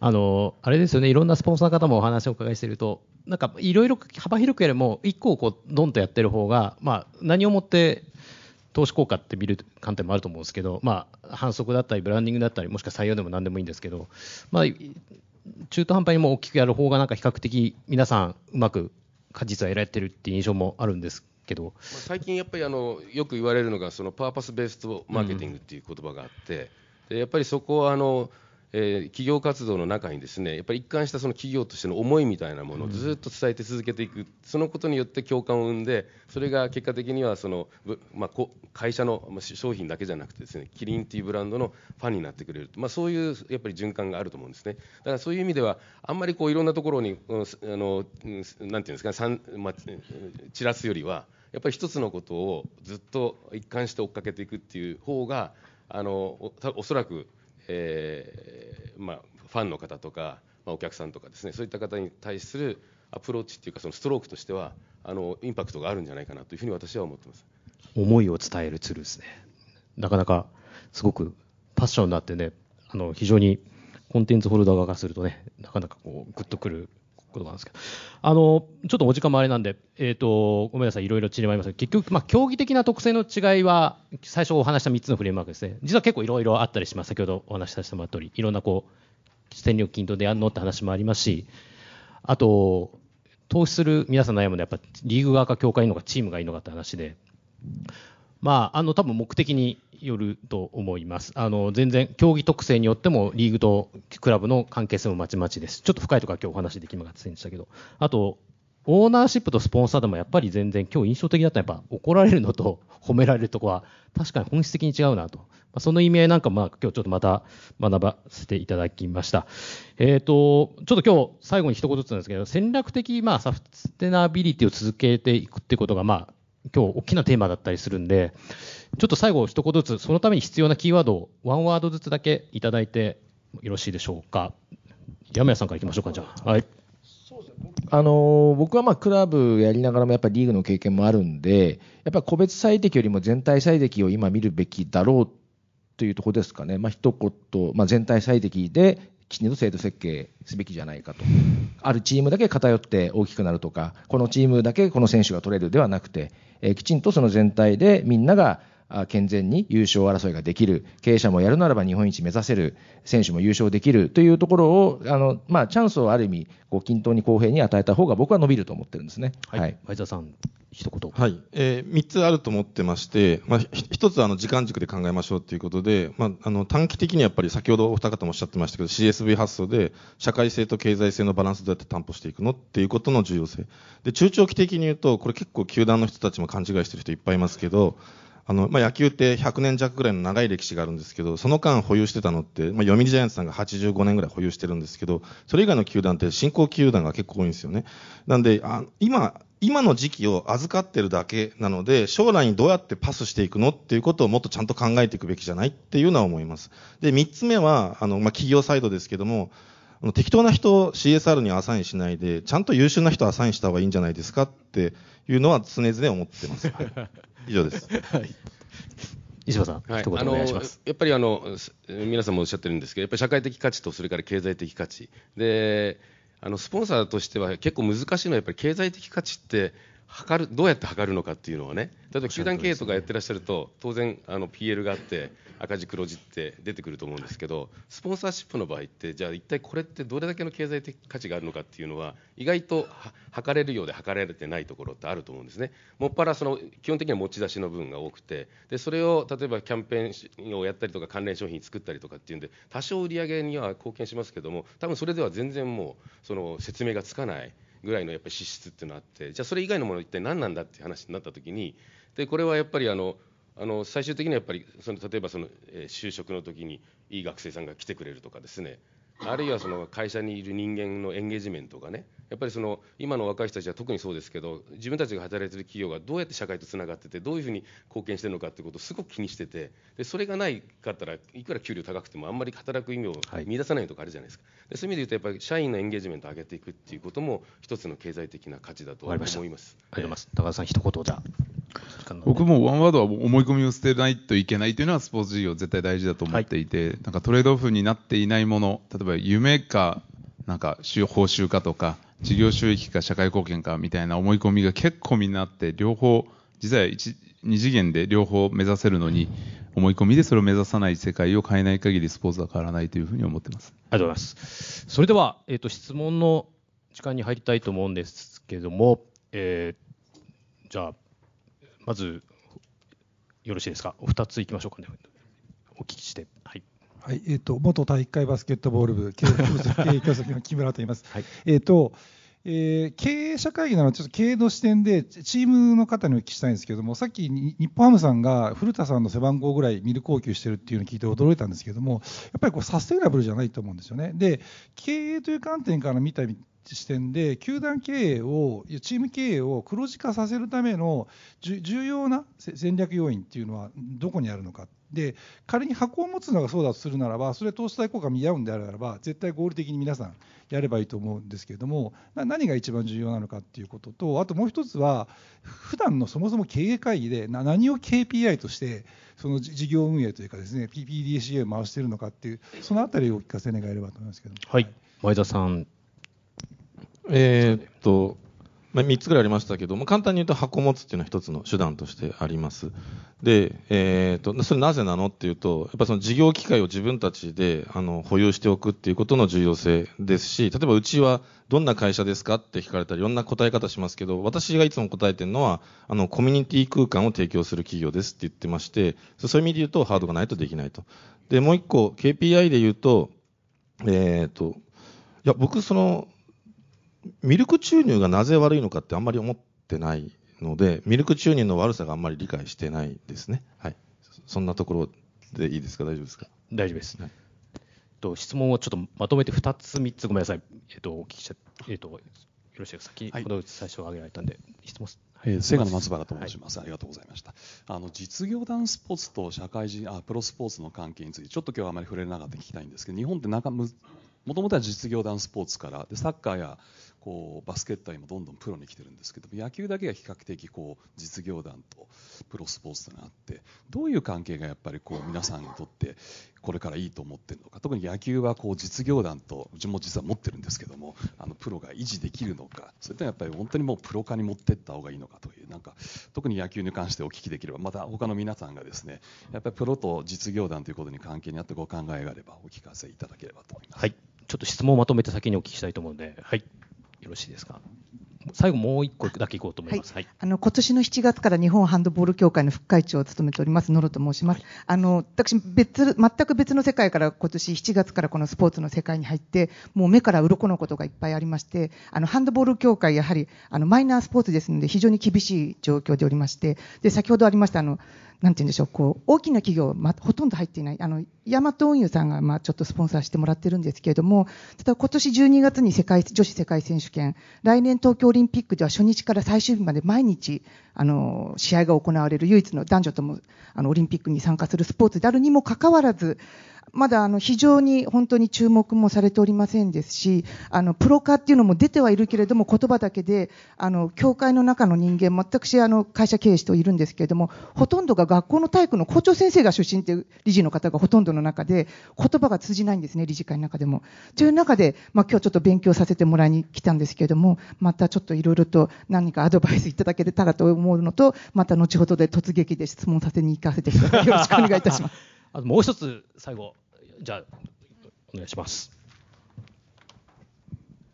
あのあれですよね、いろんなスポンサーの方もお話をお伺いしていると、なんかいろいろ幅広くやるも、1個をこうドンとやってる方が、まあ、何をもって投資効果って見る観点もあると思うんですけど、まあ、反則だったり、ブランディングだったり、もしくは採用でも何でもいいんですけど、まあ、中途半端にも大きくやる方がなんか比較的皆さんうまく果実は得られてるっていう印象もあるんですけど。最近やっぱりあのよく言われるのがそのパーパスベーストマーケティングっていう言葉があって、でやっぱりそこはあのえー企業活動の中にですねやっぱり一貫したその企業としての思いみたいなものをずっと伝えて続けていく、そのことによって共感を生んでそれが結果的にはその、ぶまあ、こ会社のまあ商品だけじゃなくてですねキリンっていうブランドのファンになってくれる、まあ、そういうやっぱり循環があると思うんですね。だからそういう意味ではあんまりこういろんなところに、あのうんなんていうんですか、さんまあ、散らすよりはやっぱり一つのことをずっと一貫して追っかけていくっていう方があのおそらく、えーまあ、ファンの方とか、まあ、お客さんとかですねそういった方に対するアプローチっていうかそのストロークとしてはあのインパクトがあるんじゃないかなというふうに私は思ってます。思いを伝えるツールですね。なかなかすごくパッションになってね、あの非常にコンテンツホルダー側からするとね、なかなかこうグッとくることなんですけど、あのちょっとお時間もあれなんで、えっ、とごめんなさい、いろいろ散りばりますけど、結局まあ競技的な特性の違いは最初お話した3つのフレームワークですね。実は結構いろいろあったりします。先ほどお話しさせてもらった通り、いろんなこう戦力均等でやるのって話もありますし、あと投資する皆さん悩むのはやっぱリーグ側か協会いいのかチームがいいのかって話で。まあ、あの多分目的によると思います。あの全然競技特性によってもリーグとクラブの関係性もまちまちです。ちょっと深いところは今日お話できませんでしたけど、あとオーナーシップとスポンサーでもやっぱり全然今日印象的だったのはやっぱ怒られるのと褒められるところは確かに本質的に違うなと。まあその意味合いなんかまあ今日ちょっとまた学ばせていただきました。えっ、と、ちょっと今日最後に一言ずつなんですけど、戦略的まあサステナビリティを続けていくってことがまあ今日大きなテーマだったりするんで、ちょっと最後一言ずつ、そのために必要なキーワードをワンワードずつだけいただいてよろしいでしょうか。山谷さんからいきましょうか、じゃあ。はい。あの僕はまあクラブやりながらもやっぱりリーグの経験もあるんで、やっぱり個別最適よりも全体最適を今見るべきだろうというところですかね、まあ一言、まあ、全体最適できちんと制度設計すべきじゃないかと、あるチームだけ偏って大きくなるとか、このチームだけこの選手が取れるではなくて、えきちんとその全体でみんなが健全に優勝争いができる、経営者もやるならば日本一目指せる、選手も優勝できるというところを、あのまあ、チャンスをある意味、こう均等に公平に与えた方が僕は伸びると思ってるんですね。はい。前澤さん、一言。はい、えー、3つあると思ってまして、まあ、ひ1つはあの時間軸で考えましょうということで、まあ、あの短期的にやっぱり先ほどお二方もおっしゃってましたけど CSV 発想で社会性と経済性のバランスどうやって担保していくのっていうことの重要性で中長期的に言うとこれ結構球団の人たちも勘違いしてる人いっぱいいますけどあの、まあ、野球って100年弱ぐらいの長い歴史があるんですけど、その間保有してたのって、まあ、読売ジャイアンツさんが85年ぐらい保有してるんですけど、それ以外の球団って新興球団が結構多いんですよね。なんで、あ今、今の時期を預かってるだけなので、将来にどうやってパスしていくのっていうことをもっとちゃんと考えていくべきじゃないっていうのは思います。で、三つ目は、あの、まあ、企業サイドですけども、適当な人を CSR にアサインしないで、ちゃんと優秀な人をアサインした方がいいんじゃないですかっていうのは常々思ってます。は い以上です。石破さん、はい、一言お願いします。やっぱりあのす皆さんもおっしゃってるんですけど、やっぱり社会的価値とそれから経済的価値で、あのスポンサーとしては結構難しいのはやっぱり経済的価値って測るどうやって測るのかっていうのはね、例えば球団経営とかやってらっしゃると当然あの PL があって赤字黒字って出てくると思うんですけど、スポンサーシップの場合ってじゃあ一体これってどれだけの経済的価値があるのかっていうのは意外とは測れるようで測られてないところってあると思うんですね。もっぱらその基本的には持ち出しの分が多くて、でそれを例えばキャンペーンをやったりとか関連商品作ったりとかっていうんで多少売り上げには貢献しますけども、多分それでは全然もうその説明がつかない。ぐらいのやっぱり支出っていうのがあってじゃあそれ以外のもの一体何なんだっていう話になった時にでこれはやっぱりあのあの最終的にはやっぱりその例えばその、え就職の時にいい学生さんが来てくれるとかですね。あるいはその会社にいる人間のエンゲージメントがねやっぱりその今の若い人たちは特にそうですけど自分たちが働いている企業がどうやって社会とつながっててどういうふうに貢献してるのかっていうことをすごく気にしててでそれがないかったらいくら給料高くてもあんまり働く意味をはい見出さないとかあるじゃないですか、でそういう意味で言うとやっぱり社員のエンゲージメントを上げていくっていうことも一つの経済的な価値だと思います。ありがとうございます。高田さん、一言じゃ僕もワンワードは思い込みを捨てないといけないというのはスポーツ事業絶対大事だと思っていて、なんかトレードオフになっていないもの、例えば夢か、なんか収報酬かとか、事業収益か社会貢献かみたいな思い込みが結構みんなあって、両方、実は一二次元で両方目指せるのに、思い込みでそれを目指さない世界を変えない限りスポーツは変わらないというふうに思ってます。ありがとうございます。それでは、えっ、と、質問の時間に入りたいと思うんですけども、えーじゃあ、まず、よろしいですか？お二ついきましょうかね。お聞きして。はい。はい、えっ、と元体育会バスケットボール部経営教職の木村と言います。はいえっ、と、えー経営者会議なので、ちょっと経営の視点で、チームの方にお聞きしたいんですけども、さっきに日本ハムさんが古田さんの背番号ぐらいミル高級してるっていうのを聞いて驚いたんですけども、やっぱりこうサステナブルじゃないと思うんですよね。で、経営という観点から見た視点で、球団経営を、チーム経営を黒字化させるための重要な戦略要因っていうのはどこにあるのか。で、仮に箱を持つのがそうだとするならば、それ投資対効果見合うんであるならば、絶対合理的に皆さんやればいいと思うんですけれども、な何が一番重要なのかっていうことと、あともう一つは、普段のそもそも経営会議でな何を KPI として、その事業運営というかですね、PPDCA を回しているのかっていう、そのあたりをお聞かせ願えればと思いますけども。はい。前田さん。えーっと、まあ、3つぐらいありましたけども、簡単に言うと箱持つっていうのは一つの手段としてあります。で、えーっと、それなぜなのっていうと、やっぱその事業機会を自分たちであの保有しておくっていうことの重要性ですし、例えばうちはどんな会社ですかって聞かれたらいろんな答え方しますけど、私がいつも答えてるのは、あの、コミュニティ空間を提供する企業ですって言ってまして、そういう意味で言うとハードがないとできないと。で、もう一個、KPI で言うと、えーっと、いや、僕、その、ミルク注入がなぜ悪いのかってあんまり思ってないので、ミルク注入の悪さがあんまり理解してないですね。はい。そんなところでいいですか？大丈夫ですか？大丈夫です。はいと質問をちょっとまとめて2つ、3つごめんなさい。えっ、と、お聞きしちゃ、えっ、と、よろしいですか？先はいほど最初挙げられたんで、質問す。えー、セガの松原と申します、ありがとうございました。あの実業団スポーツと社会人あプロスポーツの関係についてちょっと今日はあまり触れなかった聞きたいんですけど、日本ってなんかむもともとは実業団スポーツからでサッカーやこうバスケットは今どんどんプロに来てるんですけど野球だけが比較的こう実業団とプロスポーツというのがあってどういう関係がやっぱりこう皆さんにとってこれからいいと思ってるのか特に野球はこう実業団とうちも実は持ってるんですけどもあのプロが維持できるのかそれともやっぱり本当にもうプロ化に持っていった方がいいのかというなんか特に野球に関してお聞きできればまた他の皆さんがですねやっぱりプロと実業団ということに関係にあってご考えがあればお聞かせいただければと思います。はい。ちょっと質問をまとめて先にお聞きしたいと思うので、はい。よろしいですか？最後もう一個だけいこうと思います。はい。あの今年の7月から日本ハンドボール協会の副会長を務めております野呂と申します。あの私別全く別の世界から今年7月からこのスポーツの世界に入ってもう目から鱗のことがいっぱいありまして、あのハンドボール協会やはりあのマイナースポーツですので非常に厳しい状況でおりまして、で先ほどありましたあのなんて言うんでしょう、こう大きな企業、ま、ほとんど入っていない、あのヤマト運輸さんが、ま、ちょっとスポンサーしてもらってるんですけれども、ただ今年12月に世界女子世界選手権、来年東京オリンピックでは初日から最終日まで毎日あの試合が行われる唯一の男女ともあのオリンピックに参加するスポーツであるにもかかわらず、まだあの非常に本当に注目もされておりませんですし、あのプロ化っていうのも出てはいるけれども、言葉だけで、あの協会の中の人間、私、あの会社経営しているんですけれども、ほとんどが学校の体育の校長先生が出身っていう理事の方がほとんどの中で、言葉が通じないんですね、理事会の中でも。という中で、まあ今日ちょっと勉強させてもらいに来たんですけれども、またちょっといろいろと何かアドバイスいただけたらと思うのと、また後ほどで突撃で質問させに行かせてください。よろしくお願いいたします。あともう一つ、最後、じゃあ、お願いします。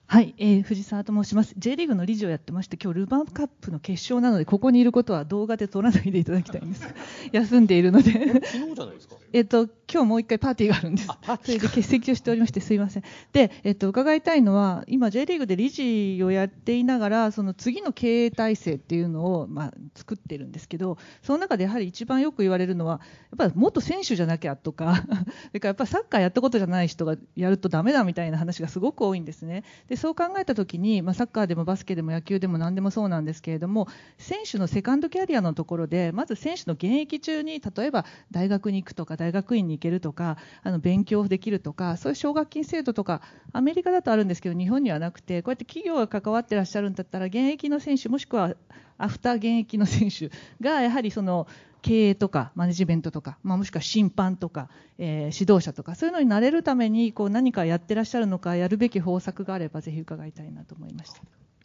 はい、えー藤沢と申します。J リーグの理事をやってまして、今日ルヴァンカップの決勝なので、ここにいることは動画で撮らないでいただきたいんです。休んでいるので。昨日じゃないですか？えっと、今日もう一回パーティーがあるんです。それで欠席をしておりまして、すいません。で、えっと、伺いたいのは、今 J リーグで理事をやっていながら、その次の経営体制っていうのを、まあ、作ってるんですけど、その中でやはり一番よく言われるのは、やっぱり元選手じゃなきゃとか、それからやっぱりサッカーやったことじゃない人がやるとダメだみたいな話がすごく多いんですね。で、そう考えたときに、まあ、サッカーでもバスケでも野球でも何でもそうなんですけれども、選手のセカンドキャリアのところで、まず選手の現役中に、例えば大学に行くとか、大学院に行けるとか、あの勉強できるとか、そういう奨学金制度とか、アメリカだとあるんですけど、日本にはなくて、こうやって企業が関わってらっしゃるんだったら、現役の選手、もしくはアフター現役の選手 が、やはりその、経営とかマネジメントとか、まあ、もしくは審判とか、えー指導者とかそういうのになれるためにこう何かやってらっしゃるのかやるべき方策があればぜひ伺いたいなと思いました。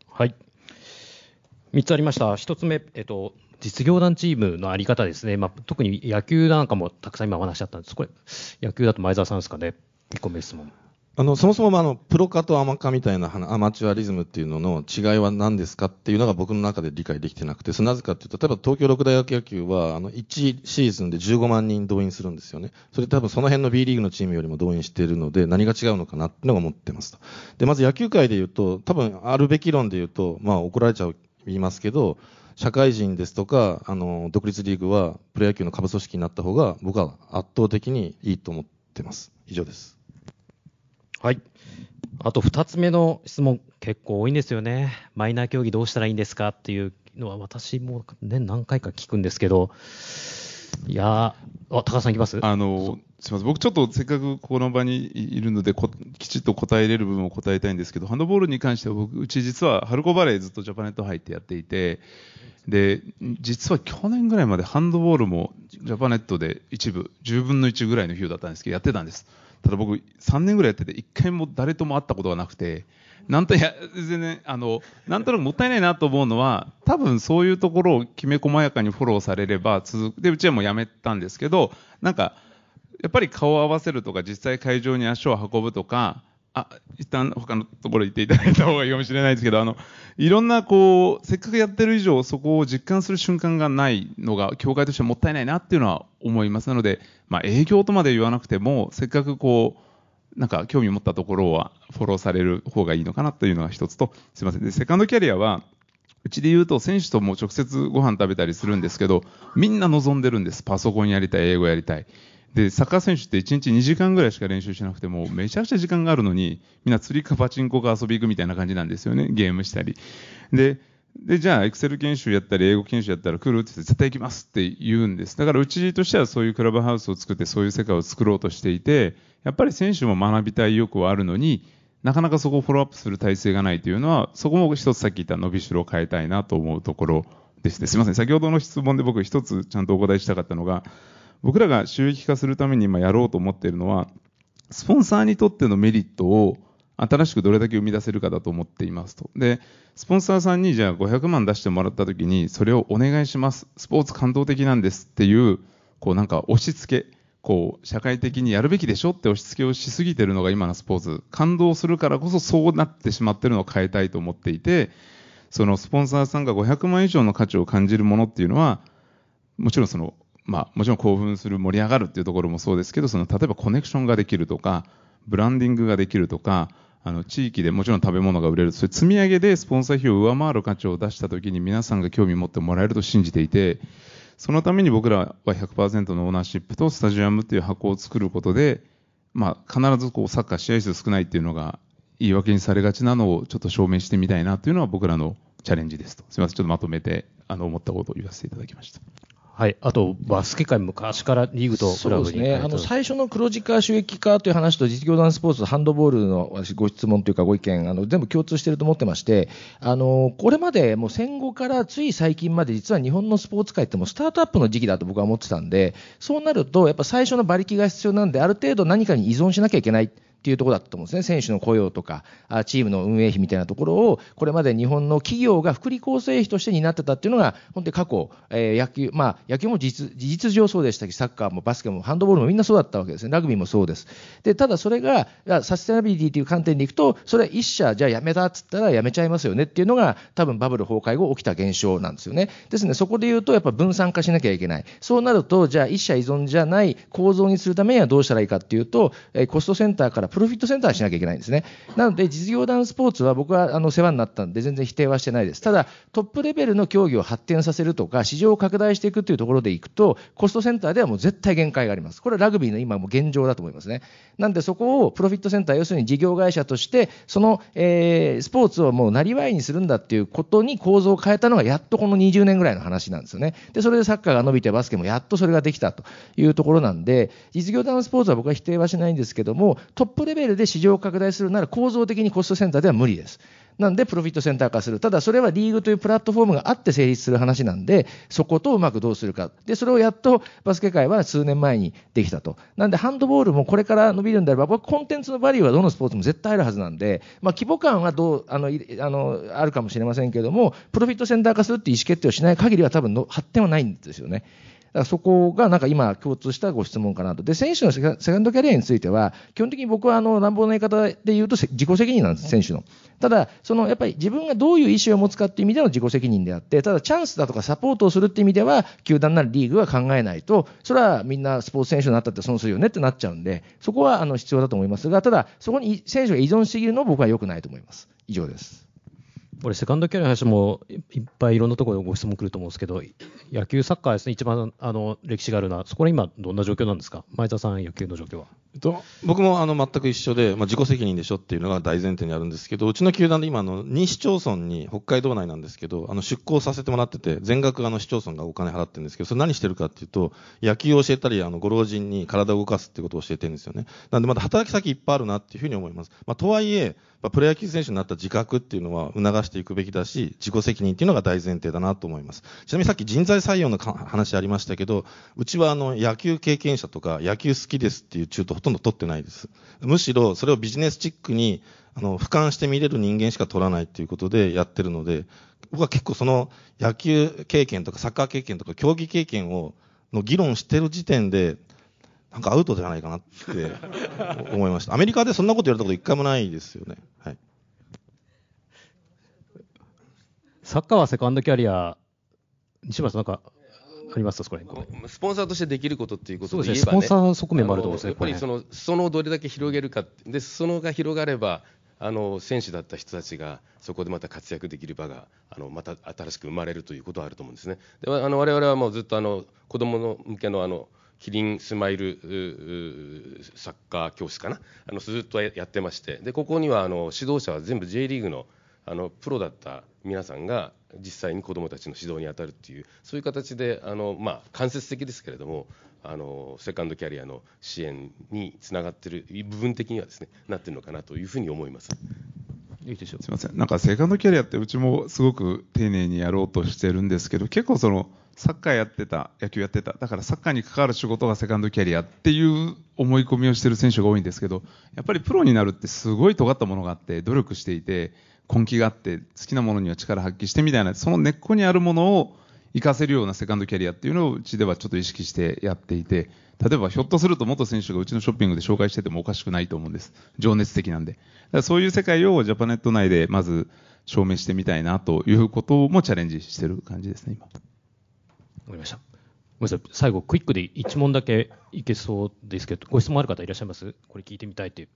はい。3つありました。1つ目、えっと、実業団チームのあり方ですね。まあ、特に野球なんかもたくさん今お話しあったんです。これ、野球だと前澤さんですかね。1個目質問。あのそもそもあのプロ化とアマ化みたいなアマチュアリズムっていうのの違いは何ですかっていうのが僕の中で理解できてなくて、それなぜかっていうと、例えば東京六大学野球はあの1シーズンで15万人動員するんですよね。それ多分その辺の B リーグのチームよりも動員しているので、何が違うのかなっていうのが思ってますと。で、まず野球界で言うと、多分あるべき論で言うと、まあ怒られちゃう、言いますけど、社会人ですとか、あの、独立リーグはプロ野球の下部組織になった方が僕は圧倒的にいいと思ってます。以上です。はい。あと2つ目の質問、結構多いんですよね。マイナー競技どうしたらいいんですか？っていうのは、私も年何回か聞くんですけど、いやー、あ、高田さんいきます？あの、すみません。僕ちょっとせっかくこの場にいるのでこ、きちっと答えれる部分を答えたいんですけど、ハンドボールに関しては僕、うち実はハルコバレーずっとジャパネット入ってやっていて、で、実は去年ぐらいまでハンドボールもジャパネットで一部、10分の1ぐらいの費用だったんですけど、やってたんです。ただ僕、3年ぐらいやってて、1回も誰とも会ったことがなくて、なんと、や、全然、あの、なんとなくもったいないなと思うのは、多分そういうところをきめ細やかにフォローされれば続く。で、うちはもうやめたんですけど、なんか、やっぱり顔を合わせるとか、実際会場に足を運ぶとか、あ、一旦他のところ行っていただいた方がいいかもしれないですけど、あの、いろんなこう、せっかくやってる以上、そこを実感する瞬間がないのが、協会としてはもったいないなっていうのは思います。なので、まあ営業とまで言わなくても、せっかくこう、なんか興味を持ったところはフォローされる方がいいのかなというのが一つと、すいません。で、セカンドキャリアは、うちで言うと選手とも直接ご飯食べたりするんですけど、みんな望んでるんです。パソコンやりたい、英語やりたい。で、サッカー選手って1日2時間ぐらいしか練習しなくても、めちゃくちゃ時間があるのに、みんな釣りかパチンコか遊び行くみたいな感じなんですよね。ゲームしたり。で、で、じゃあ、エクセル研修やったり、英語研修やったら来るって言って、絶対行きますって言うんです。だから、うちとしてはそういうクラブハウスを作って、そういう世界を作ろうとしていて、やっぱり選手も学びたい欲はあるのに、なかなかそこをフォローアップする体制がないというのは、そこも一つさっき言った伸びしろを変えたいなと思うところですね。すみません。先ほどの質問で僕一つちゃんとお答えしたかったのが、僕らが収益化するために今やろうと思っているのは、スポンサーにとってのメリットを新しくどれだけ生み出せるかだと思っていますと。で、スポンサーさんにじゃあ500万出してもらった時に、それをお願いします。スポーツ感動的なんですっていう、こうなんか押し付け、こう社会的にやるべきでしょって押し付けをしすぎてるのが今のスポーツ。感動するからこそそうなってしまってるのを変えたいと思っていて、そのスポンサーさんが500万以上の価値を感じるものっていうのは、もちろんその、まあ、もちろん興奮する、盛り上がるっていうところもそうですけど、その、例えばコネクションができるとか、ブランディングができるとか、あの、地域でもちろん食べ物が売れる。それ積み上げでスポンサー費を上回る価値を出したときに皆さんが興味を持ってもらえると信じていて、そのために僕らは100%のオーナーシップとスタジアムっていう箱を作ることで、まあ、必ずこう、サッカー試合数少ないっていうのが言い訳にされがちなのをちょっと証明してみたいなというのは僕らのチャレンジですと。すみません。ちょっとまとめて、あの、思ったことを言わせていただきました。はい、あとバスケ界、昔からリーグとクラブにそうですね、あの最初の黒字化、収益化という話と、実業団スポーツ、ハンドボールの私ご質問というか、ご意見、あの全部共通していると思ってまして、あのこれまでもう戦後からつい最近まで、実は日本のスポーツ界ってもうスタートアップの時期だと僕は思ってたんで、そうなると、やっぱ最初の馬力が必要なんで、ある程度何かに依存しなきゃいけない。っていうところだったと思うんですね、選手の雇用とか、あチームの運営費みたいなところを、これまで日本の企業が福利厚生費として担ってたっていうのが、本当に過去、えー野球、まあ、野球も事実事実上そうでしたし、サッカーもバスケもハンドボールもみんなそうだったわけですね、ラグビーもそうです。でただそれが、サステナビリティという観点でいくと、それは一社、じゃあやめたっつったらやめちゃいますよねっていうのが、多分バブル崩壊後起きた現象なんですよね。ですね、そこで言うと、やっぱ分散化しなきゃいけない。そうなると、じゃあ一社依存じゃない構造にするためにはどうしたらいいかっていうと、えーコストセンターからプロフィットセンターしなきゃいけないんですね。なので、実業団スポーツは僕はあの世話になったんで、全然否定はしてないです。ただ、トップレベルの競技を発展させるとか、市場を拡大していくというところでいくと、コストセンターではもう絶対限界があります。これはラグビーの今も現状だと思いますね。なんで、そこをプロフィットセンター、要するに事業会社として、その、えースポーツをもうなりわいにするんだっていうことに構造を変えたのが、やっとこの20年ぐらいの話なんですよね。で、それでサッカーが伸びて、バスケもやっとそれができたというところなんで、実業団スポーツは僕は否定はしないんですけども、トップレベルで市場を拡大するなら構造的にコストセンターでは無理です。なんでプロフィットセンター化する。ただそれはリーグというプラットフォームがあって成立する話なんで、そことうまくどうするか。で、それをやっとバスケ界は数年前にできたと。なんでハンドボールもこれから伸びるんであれば、僕コンテンツのバリューはどのスポーツも絶対あるはずなんで、まあ規模感はどう、あの、あの、あるかもしれませんけども、プロフィットセンター化するっていう意思決定をしない限りは多分の発展はないんですよね。からそこがなんか今共通したご質問かなと。で、選手のセカンドキャリアについては、基本的に僕はあの乱暴な言い方で言うとせ自己責任なんです、選手の。ただ、そのやっぱり自分がどういう意思を持つかっていう意味での自己責任であって、ただチャンスだとかサポートをするっていう意味では、球団なりリーグは考えないと、それはみんなスポーツ選手になったって損するよねってなっちゃうんで、そこはあの必要だと思いますが、ただ、そこに選手が依存しすぎるのは僕は良くないと思います。以上です。これ、セカンドキャリアの話もいっぱいいろんなところでご質問来ると思うんですけど、野球、サッカーですね、一番あの歴史があるのは、そこは今、どんな状況なんですか、前澤さん、野球の状況は。えっと、僕もあの全く一緒で、まあ、自己責任でしょっていうのが大前提にあるんですけど、うちの球団で今あの、2市町村に北海道内なんですけど、あの出向させてもらってて、全額あの市町村がお金払ってるんですけど、それ何してるかっていうと、野球を教えたり、あのご老人に体を動かすっていうことを教えてるんですよね。なんでまだ働き先いっぱいあるなっていうふうに思います。まあ、とはいえ、まあプロ野球選手になった自覚っていうのは促していくべきだし、自己責任っていうのが大前提だなと思います。ちなみにさっき人材採用の話ありましたけど、うちはあの野球経験者とか野球好きですっていう中途ほとんど取ってないです。むしろそれをビジネスチックにあの俯瞰して見れる人間しか取らないっていうことでやってるので、僕は結構その野球経験とかサッカー経験とか競技経験をの議論してる時点で、なんかアウトじゃないかなって思いました。アメリカでそんなこと言われたこと一回もないですよね。はい。サッカーはセカンドキャリア、西村さん、なんかあります？か、そこら辺スポンサーとしてできることっていうことですねで言えば、ね、スポンサー側面もあると思うんですねやっぱりその裾野をどれだけ広げるか、で裾野が広がれば、あの選手だった人たちがそこでまた活躍できる場があのまた新しく生まれるということはあると思うんですね。であの我々はもうずっとあの子どもの向けのあのキリンスマイルサッカー教室かな？あのずっとやってまして。でここにはあの指導者は全部 J リーグのあのプロだった皆さんが実際に子どもたちの指導に当たるっていうそういう形であの、まあ、間接的ですけれどもあのセカンドキャリアの支援につながっている部分的にはですねなっているのかなというふうに思います。いいでしょうすみません、なんかセカンドキャリアってうちもすごく丁寧にやろうとしてるんですけど、結構そのサッカーやってた、野球やってた、だからサッカーに関わる仕事がセカンドキャリアっていう思い込みをしてる選手が多いんですけど、やっぱりプロになるってすごい尖ったものがあって、努力していて、根気があって、好きなものには力発揮してみたいな、その根っこにあるものを活かせるようなセカンドキャリアっていうのをうちではちょっと意識してやっていて、例えばひょっとすると元選手がうちのショッピングで紹介しててもおかしくないと思うんです。情熱的なんで。だからそういう世界をジャパネット内でまず証明してみたいなということもチャレンジしてる感じですね、今。わかりました。ごめんなさい、最後、クイックで1問だけいけそうですけど、ご質問ある方いらっしゃいます？これ聞いてみたいっていう。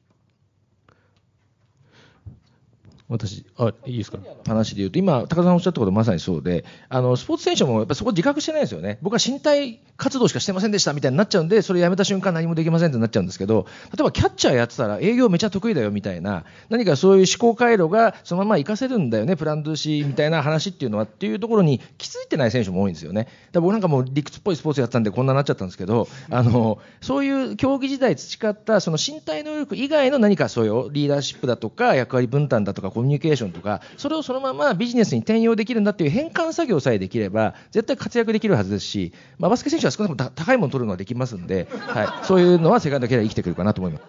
私、あ、いいですか？話で言うと、今、高田さんおっしゃったことまさにそうで、あのスポーツ選手もやっぱそこ自覚してないですよね、僕は身体活動しかしてませんでしたみたいになっちゃうんで、それやめた瞬間、何もできませんってなっちゃうんですけど、例えばキャッチャーやってたら営業めちゃ得意だよみたいな、何かそういう思考回路がそのまま活かせるんだよね、プランドゥーシーみたいな話っていうのはっていうところに気づいてない選手も多いんですよね。だから僕なんかもう理屈っぽいスポーツやってたんでこんななっちゃったんですけど、あのそういう競技時代培ったその身体能力以外の何かそういうリーダーシップだとか役割分担だとかコミュニケーションとかそれをそのままビジネスに転用できるんだっていう変換作業さえできれば絶対活躍できるはずですし、まあ、バスケ選手は少なくとも高いもの取るのはできますんで、はい、そういうのはセカンドキャリア生きてくるかなと思います。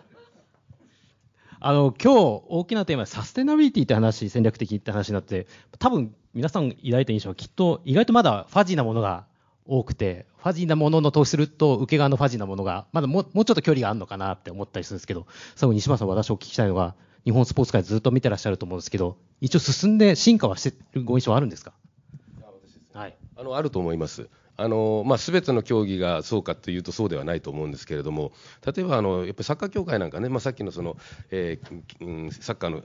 あの今日大きなテーマサステナビリティって話、戦略的って話になって、多分皆さん抱いた印象はきっと意外とまだファジーなものが多くて、ファジーなものの投資すると受け側のファジーなものがまだももうちょっと距離があるのかなって思ったりするんですけど、最後西村さん私お聞きしたいのが、日本スポーツ界ずっと見てらっしゃると思うんですけど、一応進んで進化はしてるご印象あるんですか？はい、あのあると思います。あのまあ、全ての競技がそうかというとそうではないと思うんですけれども例えばあのやっぱりサッカー協会なんかね、まあ、さっきのその、えー、サッカーの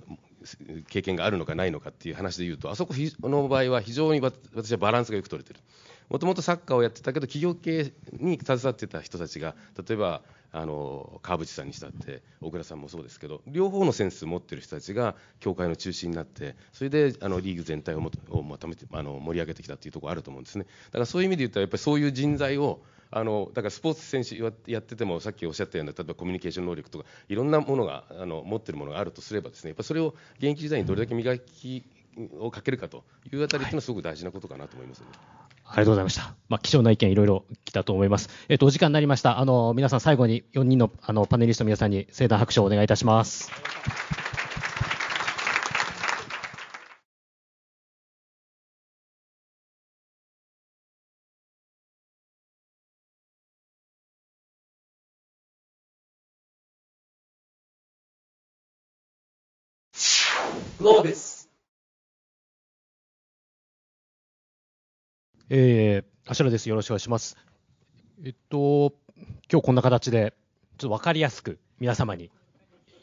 経験があるのかないのかっていう話でいうとあそこの場合は非常に私はバランスがよく取れてるもともとサッカーをやってたけど企業系に携わってた人たちが例えばあの川淵さんにしたって小倉さんもそうですけど両方のセンスを持ってる人たちが協会の中心になってそれであのリーグ全体をもをまとめてあの盛り上げてきたっていうところあると思うんですね。だからそういう意味で言ったらやっぱりそういう人材をあのだからスポーツ選手やっててもさっきおっしゃったような例えばコミュニケーション能力とかいろんなものがあの持ってるものがあるとすればですねやっぱそれを現役時代にどれだけ磨きをかけるかというあたりっていうのはすごく大事なことかなと思います、ね。ありがとうございました。まあ、貴重な意見いろいろ来たと思います。えっ、と、お時間になりました。あの、皆さん最後に4人のあのパネリストの皆さんに盛大拍手をお願いいたします。Globis. えー、あしらです。よろしくお願いします。えっと、今日こんな形で、ちょっとわかりやすく皆様に、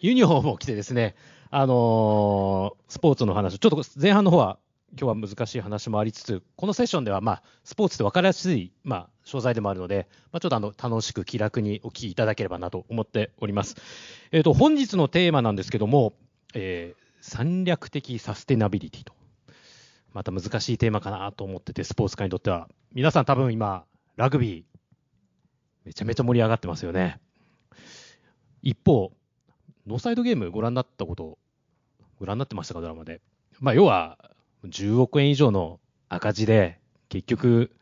ユニフォームを着てですね、あのースポーツの話、ちょっと前半の方は、今日は難しい話もありつつ、このセッションでは、まあ、スポーツって分かりやすい、まあ、商材でもあるので、まあ、ちょっとあの、楽しく気楽にお聞きいただければなと思っております。えっと、本日のテーマなんですけども、えー戦略的サステナビリティと。また難しいテーマかなと思ってて、スポーツ界にとっては。皆さん多分今、ラグビー、めちゃめちゃ盛り上がってますよね。一方、ノーサイドゲームご覧になったこと、ご覧になってましたか、ドラマで。まあ、要は、10億円以上の赤字で、結局、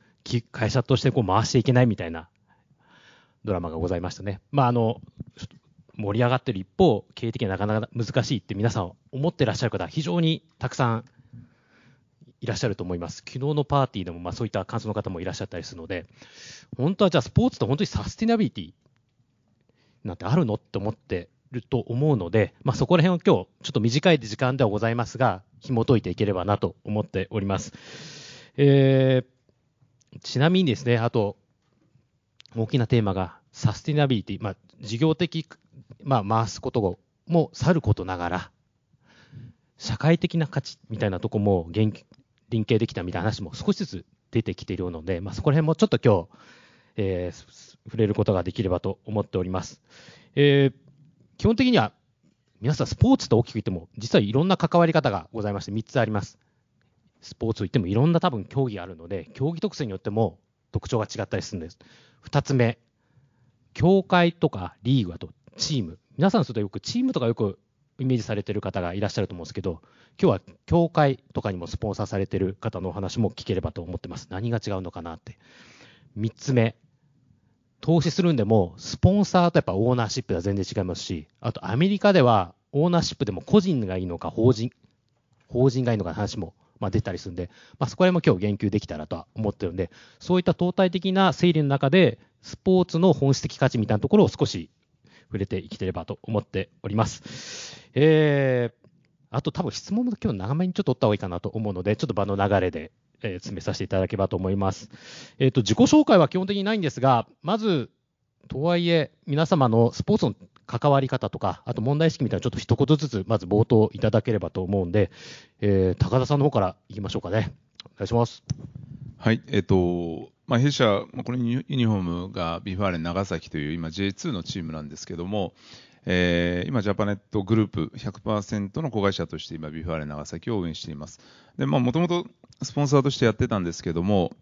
会社としてこう回していけないみたいなドラマがございましたね。まあ、あの、盛り上がってる一方、経営的になかなか難しいって皆さん思ってらっしゃる方、非常にたくさんいらっしゃると思います。昨日のパーティーでもまあそういった感想の方もいらっしゃったりするので、本当はじゃあスポーツって本当にサスティナビリティなんてあるのって思ってると思うので、まあ、そこら辺を今日ちょっと短い時間ではございますが、紐解いていければなと思っております。えー、ちなみにですね、あと、大きなテーマがサスティナビリティ、まあ、事業的、まあ、回すこともさることながら、社会的な価値みたいなとこも言連携できたみたいな話も少しずつ出てきているので、まあ、そこら辺もちょっと今日、えー触れることができればと思っております。えー基本的には皆さんスポーツと大きく言っても実はいろんな関わり方がございまして3つあります。スポーツといってもいろんな多分競技があるので競技特性によっても特徴が違ったりするんです。2つ目、協会とかリーグあとチーム皆さんするとよくチームとかよくイメージされてる方がいらっしゃると思うんですけど今日は協会とかにもスポンサーされてる方のお話も聞ければと思ってます。何が違うのかなって。3つ目、投資するんでも、スポンサーとやっぱオーナーシップは全然違いますし、あとアメリカではオーナーシップでも個人がいいのか法人、法人がいいのかの話もまあ出たりするんで、まあ、そこら辺も今日言及できたらとは思ってるんで、そういった相対的な整理の中で、スポーツの本質的価値みたいなところを少し触れていければと思っております。えー、あと多分質問も今日長めにちょっと取った方がいいかなと思うので、ちょっと場の流れで、えー詰めさせていただければと思います。えっ、と、自己紹介は基本的にないんですが、まず、とはいえ、皆様のスポーツの関わり方とか、あと問題意識みたいなちょっと一言ずつ、まず冒頭いただければと思うんで、えー高田さんの方からいきましょうかね。お願いします。はい、えっと、まあ、弊社、これユニフォームがヴィファーレン長崎という今 J2 のチームなんですけども、えー今ジャパネットグループ100%の子会社として今ヴィファーレン長崎を応援しています。もともとスポンサーとしてやってたんですけども、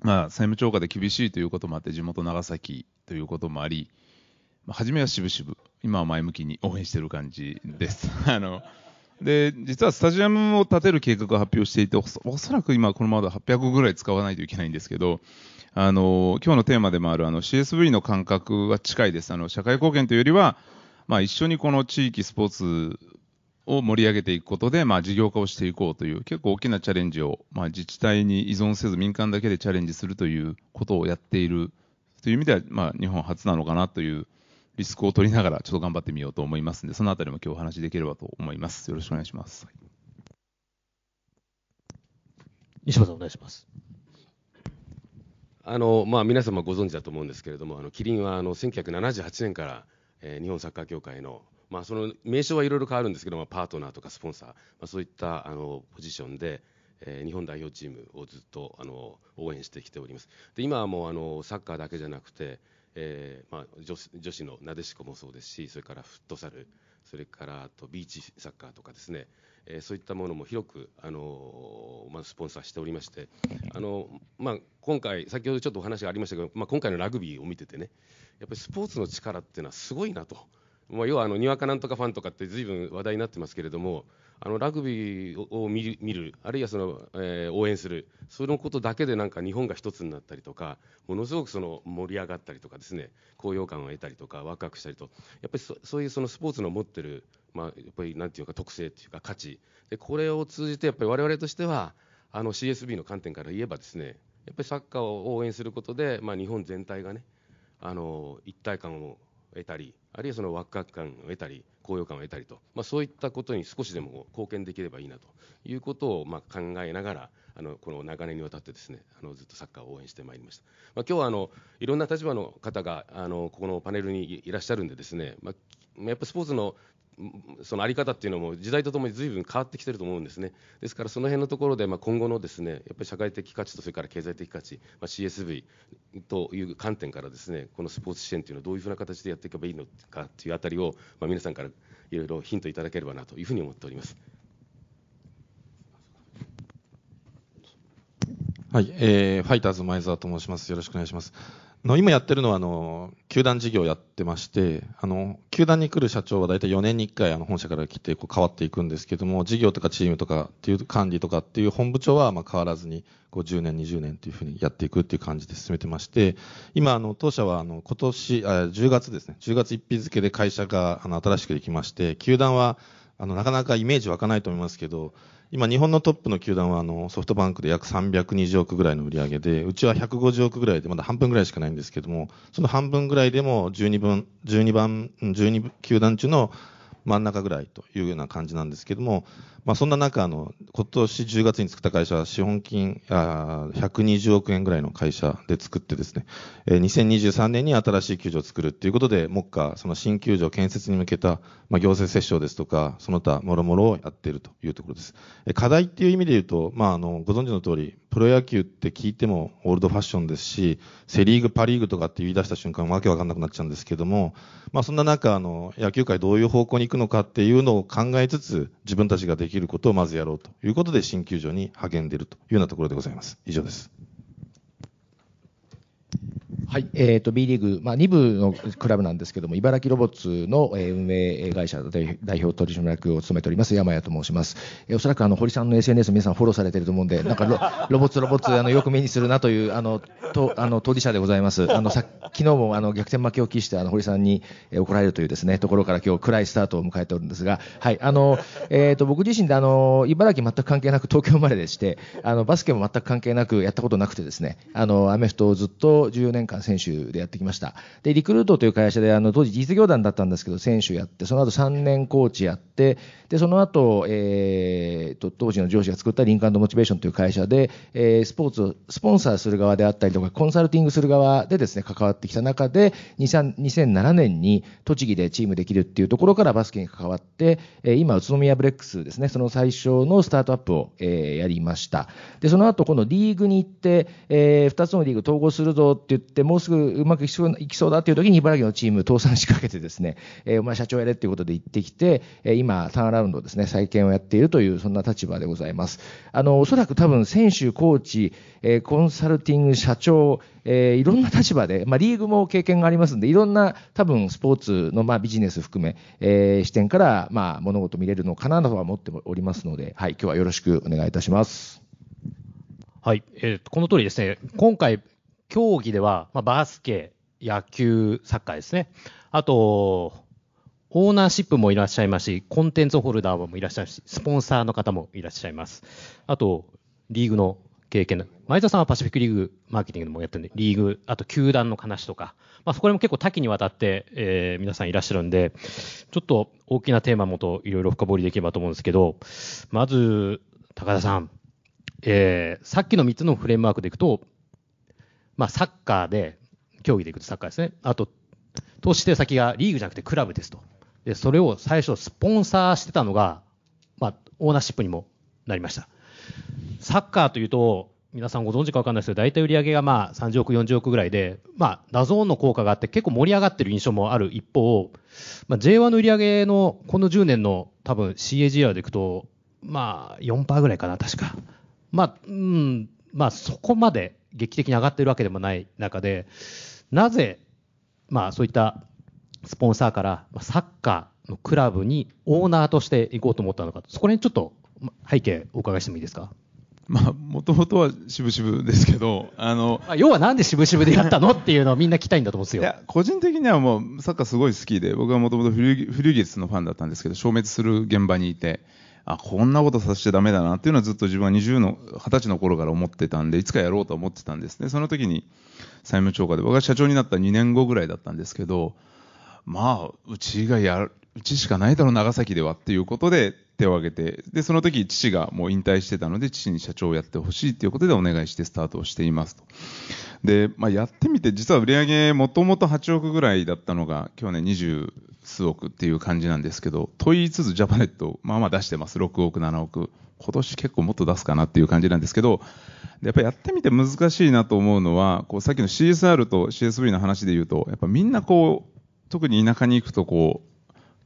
まあ、債務超過で厳しいということもあって、地元長崎ということもあり、まあ、初めは渋々、今は前向きに応援している感じです。あので実はスタジアムを建てる計画を発表していて、おそらく今、このままで800ぐらい使わないといけないんですけど、あの今日のテーマでもあるあの CSV の感覚は近いです。あの社会貢献というよりは、まあ、一緒にこの地域スポーツを盛り上げていくことで、まあ、事業化をしていこうという結構大きなチャレンジを、まあ、自治体に依存せず民間だけでチャレンジするということをやっているという意味では、まあ、日本初なのかなというリスクを取りながらちょっと頑張ってみようと思いますのでそのあたりも今日お話しできればと思いますよろしくお願いします西本さんお願いします。あのまあ、皆様ご存知だと思うんですけれども、あのキリンはあの1978年から、えー日本サッカー協会の、まあ、その名称はいろいろ変わるんですけども、パートナーとかスポンサー、まあ、そういったあのポジションで、えー日本代表チームをずっとあの応援してきております。で今はもうあのサッカーだけじゃなくて、えーまあ、女子女子のなでしこもそうですし、それからフットサル、それからあとビーチサッカーとかですね、えーそういったものも広く、あのまあ、スポンサーしておりまして、あのまあ、今回、先ほどちょっとお話がありましたけど、まあ、今回のラグビーを見ててね、やっぱりスポーツの力っていうのはすごいなと。まあ、要はあのにわかなんとかファンとかってずいぶん話題になってますけれどもあのラグビーを見る見るあるいはその、えー応援するそのことだけでなんか日本が一つになったりとかものすごくその盛り上がったりとかですね高揚感を得たりとかワクワクしたりとやっぱりそそういうそのスポーツの持ってる、まあ、やっぱりなんていうか特性っていうか価値。でこれを通じてやっぱり我々としてはあの CSB の観点から言えばですねやっぱりサッカーを応援することで、まあ、日本全体がねあの一体感を得たりあるいはそのワクワク感を得たり高揚感を得たりと、まあ、そういったことに少しでも貢献できればいいなということをまあ考えながら、あのこの長年にわたってですねあのずっとサッカーを応援してまいりました、まあ、今日はあのいろんな立場の方があのここのパネルにいらっしゃるんでですね、まあ、やっぱスポーツのそのあり方っていうのも時代とともに随分変わってきてると思うんですね。ですからその辺のところでまあ今後のですねやっぱり社会的価値とそれから経済的価値、まあ、CSV という観点からですねこのスポーツ支援というのをどういうふうな形でやっていけばいいのかというあたりをまあ皆さんからいろいろヒントいただければなというふうに思っております。はい、えー、ファイターズ前澤と申します。よろしくお願いします。の今やってるのはあの球団事業をやってましてあの球団に来る社長は大体4年に1回あの本社から来てこう変わっていくんですけども事業とかチームとかっていう管理とかっていう本部長はまあ変わらずにこう10年20年というふうにやっていくっていう感じで進めてまして今あの当社はあの今年あ10月ですね10月1日付で会社があの新しくできまして球団はあのなかなかイメージ湧かないと思いますけど今、日本のトップの球団はあのソフトバンクで約320億ぐらいの売り上げで、うちは150億ぐらいで、まだ半分ぐらいしかないんですけども、その半分ぐらいでも12分、12番、12球団中の真ん中ぐらいというような感じなんですけども、まあ、そんな中、あの、今年10月に作った会社は資本金あ120億円ぐらいの会社で作ってですね、えー、2023年に新しい球場を作るということで、目下、その新球場建設に向けた、まあ、行政折衝ですとか、その他、もろもろをやっているというところです。えー、課題っていう意味で言うと、まあ、あの、ご存知の通り、プロ野球って聞いてもオールドファッションですし、セリーグ、パリーグとかって言い出した瞬間、わけわかんなくなっちゃうんですけども、まあ、そんな中、あの、野球界どういう方向に行くのかっていうのを考えつつ、自分たちができることをまずやろうということで、新球場に励んでいるというようなところでございます。以上です。はい、えーと、B リーグ、まあ、2部のクラブなんですけども、茨城ロボッツの、えー、運営会社で代表取締役を務めております山谷と申します。えー、おそらくあの堀さんの SNS 皆さんフォローされてると思うんで、なんかロ ロボッツ、ロボッツあのよく目にするなというあのとあの当事者でございます。あのさ昨日もあの逆転負けを喫してあの堀さんに、えー、怒られるというですねところから今日暗いスタートを迎えておるんですが、はいあのえーと、僕自身であの茨城全く関係なく東京生まれでして、あのバスケも全く関係なくやったことなくてですね、あのアメフトをずっと14年間選手でやってきました。で、リクルートという会社で、あの、当時実業団だったんですけど、選手やって、その後3年コーチやって、で、その後、えー、と、当時の上司が作ったリンクモチベーションという会社で、えー、スポーツをスポンサーする側であったりとか、コンサルティングする側でですね、関わってきた中で、2007年に栃木でチームできるっていうところからバスケに関わって、えー、今、宇都宮ブレックスですね、その最初のスタートアップを、えー、やりました。で、その後、このリーグに行って、えー、2つのリーグ統合するぞって言って、もうすぐうまくいきそういきそうだっていう時に茨城のチーム倒産しかけてですね、えー、お前社長やれっていうことで行ってきて、えー、今、ターンアラウンドですね、再建をやっているという、そんな立場でございます。あの、おそらく多分選手、コーチ、えー、コンサルティング、社長、えー、いろんな立場で、まあ、リーグも経験がありますんで、いろんな多分スポーツの、まあ、ビジネス含め、えー、視点から、まあ、物事見れるのかなとは思っておりますので、はい、今日はよろしくお願いいたします。はい、えー、この通りですね、今回、競技では、まあ、バスケ、野球、サッカーですね。あと、オーナーシップもいらっしゃいますし、コンテンツホルダーもいらっしゃるし、スポンサーの方もいらっしゃいます。あと、リーグの経験前田さんはパシフィックリーグマーケティングもやってるんで、リーグ、あと球団の話とか、まあ、そこでも結構多岐にわたって、えー、皆さんいらっしゃるんで、ちょっと大きなテーマもといろいろ深掘りできればと思うんですけど、まず、高田さん、えー、さっきの3つのフレームワークでいくと、まあ、サッカーで、競技でいくとサッカーですね。あと、投資して先がリーグじゃなくてクラブですと。で、それを最初スポンサーしてたのが、まあ、オーナーシップにもなりました。サッカーというと、皆さんご存知か分かんないですけど、大体売り上げがまあ30億、40億ぐらいで、まあ、ダゾーンの効果があって結構盛り上がってる印象もある一方、まあ、J1 の売り上げのこの10年の多分 CAGR でいくと、まあ4%ぐらいかな、確か。まあ、うん、まあそこまで劇的に上がってるわけでもない中で、なぜ、まあそういったスポンサーからサッカーのクラブにオーナーとして行こうと思ったのか、そこにちょっと背景お伺いしてもいいですか？まあ、もともとは渋々ですけど、あの、要はなんで渋々でやったの？っていうのをみんな聞きたいんだと思うんですよ。いや、個人的にはもうサッカーすごい好きで、僕はもともとフリュゲスのファンだったんですけど、消滅する現場にいて、あ、こんなことさせちゃだめだなっていうのはずっと自分は20の、20歳の頃から思ってたんで、いつかやろうと思ってたんですね。その時に債務超過で、僕が社長になった2年後ぐらいだったんですけど、まあ、うちがやる、うちしかないだろ、長崎ではっていうことで手を挙げて、で、その時父がもう引退してたので、父に社長をやってほしいということでお願いしてスタートをしていますと。で、まあ、やってみて、実は売上もともと8億ぐらいだったのが、去年20数億っていう感じなんですけど、と言いつつジャパネット、まあまあ出してます。6億、7億。今年結構もっと出すかなっていう感じなんですけど、やっぱりやってみて難しいなと思うのは、こうさっきの CSR と CSV の話で言うと、やっぱみんなこう、特に田舎に行くとこう、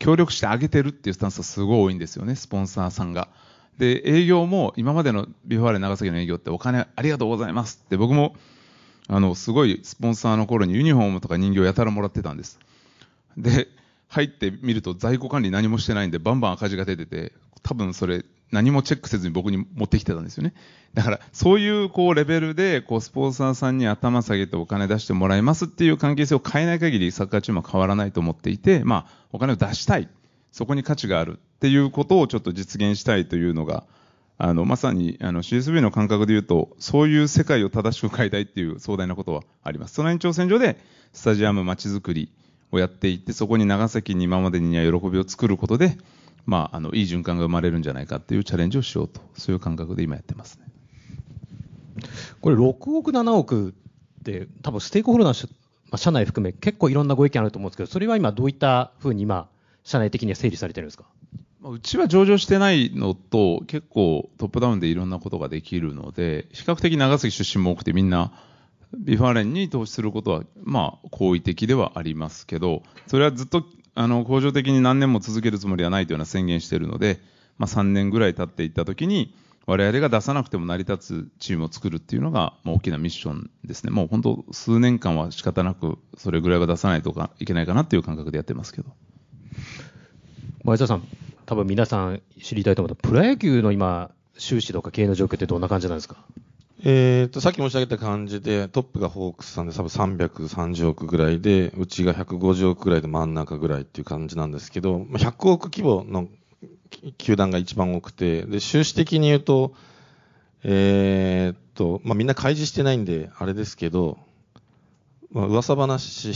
協力してあげてるっていうスタンスがすごい多いんですよね、スポンサーさんが。で、営業も今までのビフォーレ長崎の営業ってお金ありがとうございますって僕も、あの、すごいスポンサーの頃にユニフォームとか人形やたらもらってたんです。で、入ってみると在庫管理何もしてないんでバンバン赤字が出てて、多分それ何もチェックせずに僕に持ってきてたんですよね。だから、そういうこうレベルで、こうスポンサーさんに頭下げてお金出してもらいますっていう関係性を変えない限りサッカーチームは変わらないと思っていて、まあ、お金を出したい。そこに価値があるっていうことをちょっと実現したいというのが、あの、まさに、あの、CSB の感覚で言うと、そういう世界を正しく変えたいっていう壮大なことはあります。その延長線上で、スタジアム街づくりをやっていって、そこに長崎に今までには喜びを作ることで、まあ、あのいい循環が生まれるんじゃないかっていうチャレンジをしようと、そういう感覚で今やってますね。これ、6億、7億って、多分ステークホルダー、まあ、社内含め、結構いろんなご意見あると思うんですけど、それは今、どういったふうに今、社内的には整理されてるんですか？うちは上場してないのと、結構トップダウンでいろんなことができるので、比較的長崎出身も多くて、みんな、 V・ファーレンに投資することは、まあ、好意的ではありますけど、それはずっとあの、恒常的に何年も続けるつもりはないというような宣言しているので、まあ、3年ぐらい経っていったときに、我々が出さなくても成り立つチームを作るっていうのが、まあ、大きなミッションですね。もう本当、数年間は仕方なく、それぐらいは出さないとかいけないかなっていう感覚でやってますけど。前澤さん、多分皆さん知りたいと思うと、プロ野球の今、収支とか経営の状況ってどんな感じなんですか？えーと、さっき申し上げた感じで、トップがホークスさんで多分330億ぐらいで、うちが150億ぐらいで真ん中ぐらいっていう感じなんですけど、100億規模の球団が一番多くて、で、収支的に言うと、えーと、まあ、みんな開示してないんで、あれですけど、まあ、噂話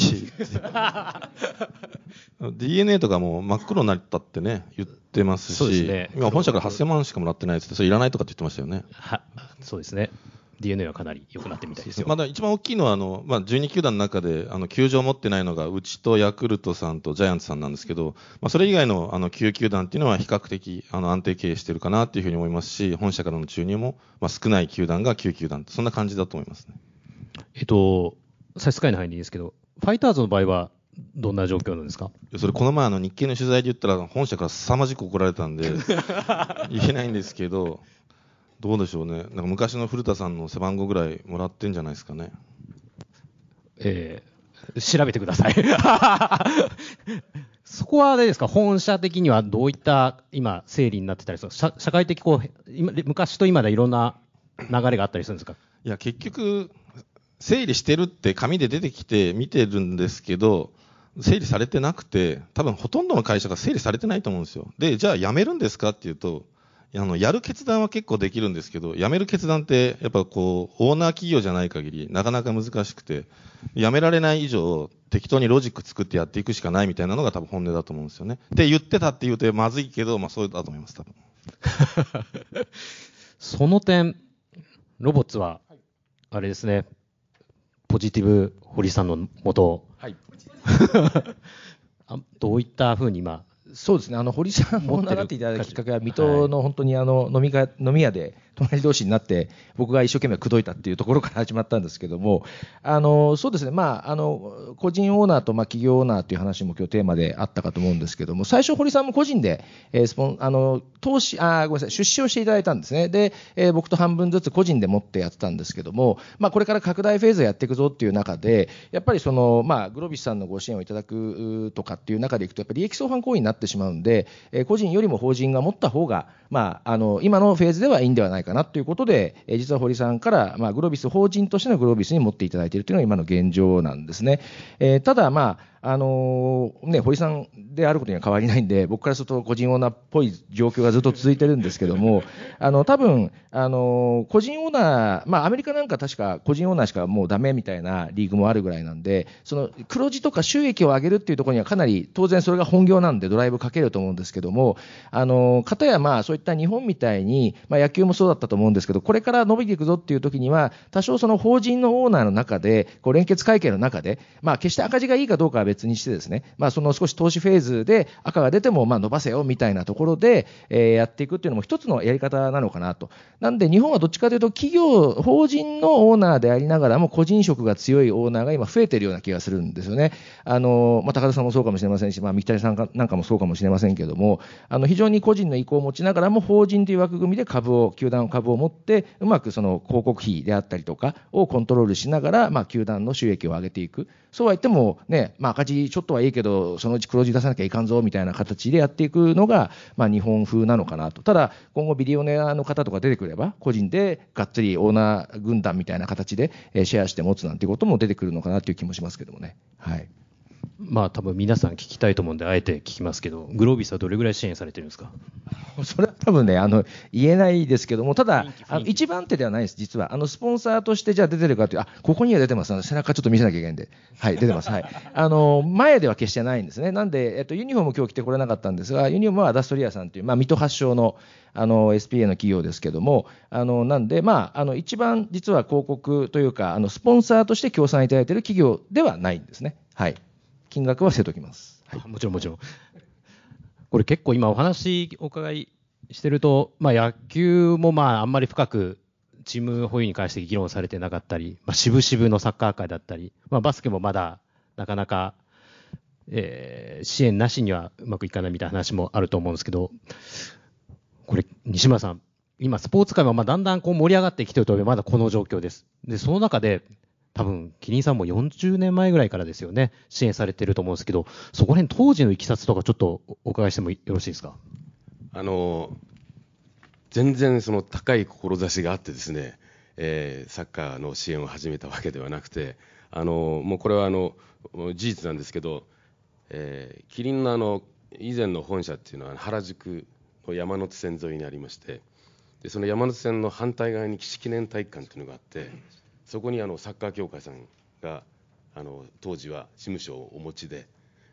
DNA とかも真っ黒になったってね、言ってますし、ね、今本社から8000万しかもらってないってそれいらないとかって言ってましたよね。は、そうですね。DNA はかなり良くなってみたいですよ。まだ一番大きいのは、あの、まあ、12球団の中で、あの、球場を持ってないのが、うちとヤクルトさんとジャイアンツさんなんですけど、まあ、それ以外の、あの、9球団っていうのは比較的、あの、安定経営してるかなっていうふうに思いますし、本社からの注入も、まあ、少ない球団が9球団そんな感じだと思いますね。えっと、差し支えない範囲でいいですけど、ファイターズの場合は、どんな状況なんですか？それ、この前、あの日経の取材で言ったら、本社から凄まじく怒られたんで、言えないんですけど、どうでしょうね、なんか昔の古田さんの背番号ぐらいもらってんじゃないですかね。えー、調べてください。そこはあれですか、本社的にはどういった今、整理になってたりする社社会的こう今、昔と今でいろんな流れがあったりするんですか？いや、結局、整理してるって紙で出てきて見てるんですけど、整理されてなくて、多分ほとんどの会社が整理されてないと思うんですよ。で、じゃあ辞めるんですかっていうと、あの、やる決断は結構できるんですけど、辞める決断って、やっぱこう、オーナー企業じゃない限り、なかなか難しくて、辞められない以上、適当にロジック作ってやっていくしかないみたいなのが多分本音だと思うんですよね。って言ってたって言うとまずいけど、まあそうだと思います、多分。その点、ロボッツは、あれですね、ポジティブ堀さんのもと、はい、どういったふうに今、そうですね、あの堀さんを習っていただいたきっかけは、水戸の本当にあの飲み会飲み屋で隣同士になって、僕が一生懸命口説いたっていうところから始まったんですけども、あのそうですね、まあ、あの個人オーナーとまあ企業オーナーという話も今日テーマであったかと思うんですけども、最初、堀さんも個人で、えー、スポンあの投資あ、ごめんなさい、出資をしていただいたんですね、で、えー、僕と半分ずつ個人で持ってやってたんですけども、まあ、これから拡大フェーズをやっていくぞっていう中で、やっぱりその、まあ、グロビスさんのご支援をいただくとかっていう中でいくと、やっぱり利益相反行為になってしまうんで、えー、個人よりも法人が持った方が、まあ、あの今のフェーズではいいんではないかかなということで、え実は堀さんから、まあ、グロービス法人としてのグロービスに持っていただいているというのが今の現状なんですね。えただ、まああのね、堀さんであることには変わりないんで、僕からすると個人オーナーっぽい状況がずっと続いてるんですけども、あの多分あの個人オーナー、まあ、アメリカなんか確か個人オーナーしかもうダメみたいなリーグもあるぐらいなんで、その黒字とか収益を上げるっていうところにはかなり、当然それが本業なんで、ドライブかけると思うんですけども、あのかたやまあそういった日本みたいに、まあ、野球もそうだったと思うんですけど、これから伸びていくぞっていう時には、多少その法人のオーナーの中で、こう連結会計の中で、まあ、決して赤字がいいかどうかは別にしてですね、まあ、その少し投資フェーズで赤が出てもまあ伸ばせよみたいなところで、えーやっていくっていうのも一つのやり方なのかなと。なんで日本はどっちかというと企業、法人のオーナーでありながらも個人色が強いオーナーが今増えてるような気がするんですよね。あの、まあ、高田さんもそうかもしれませんし、まあ、三谷さんかなんかもそうかもしれませんけども、あの、非常に個人の意向を持ちながらも法人という枠組みで株を、球団の株を持って、うまくその広告費であったりとかをコントロールしながら、まあ、球団の収益を上げていく。そうは言ってもね、まあ、赤字ちょっとはいいけど、そのうち黒字出さなきゃいかんぞみたいな形でやっていくのが、まあ、日本風なのかなと。ただ、今後ビリオネアの方とか出てくれば、個人でがっつりオーナー軍団みたいな形でシェアして持つなんてことも出てくるのかなという気もしますけどもね。はい。まあ多分皆さん聞きたいと思うんで、あえて聞きますけど、グロービスはどれぐらい支援されてるんですか？それは多分ね、あの言えないですけども、ただ、あの一番手ではないです、実は。あのスポンサーとしてじゃあ出てるかという、あここには出てます、あの背中ちょっと見せなきゃいけないんで、はい、出てます、はい。あの前では決してないんですね、なんで、えっと、ユニフォーム、今日着てこれなかったんですが、ユニフォームはアダストリアさんという、まあ、水戸発祥のあの SPA の企業ですけども、あのなんで、まあ、あの一番実は広告というか、あのスポンサーとして協賛いただいている企業ではないんですね。はい金額は伏せておきます。はい、もちろんもちろん。これ結構今お話お伺いしてると、まあ野球もまああんまり深くチーム保有に関して議論されてなかったり、まあ渋々のサッカー界だったり、まあバスケもまだなかなか、えー支援なしにはうまくいかないみたいな話もあると思うんですけど、これ西村さん、今スポーツ界はまあだんだんこう盛り上がってきてるとまだこの状況です。で、その中で、多分、キリンさんも40年前ぐらいからですよね、支援されてると思うんですけど、そこら辺当時のいきさつとかちょっとお伺いしてもよろしいですか？あの全然その高い志があってですね、えーサッカーの支援を始めたわけではなくて、あのもうこれはあの事実なんですけど、えーキリンのあの以前の本社っていうのは原宿の山手線沿いにありまして、でその山手線の反対側に岸記念体育館っていうのがあって、そこにあのサッカー協会さんがあの当時は事務所をお持ちで。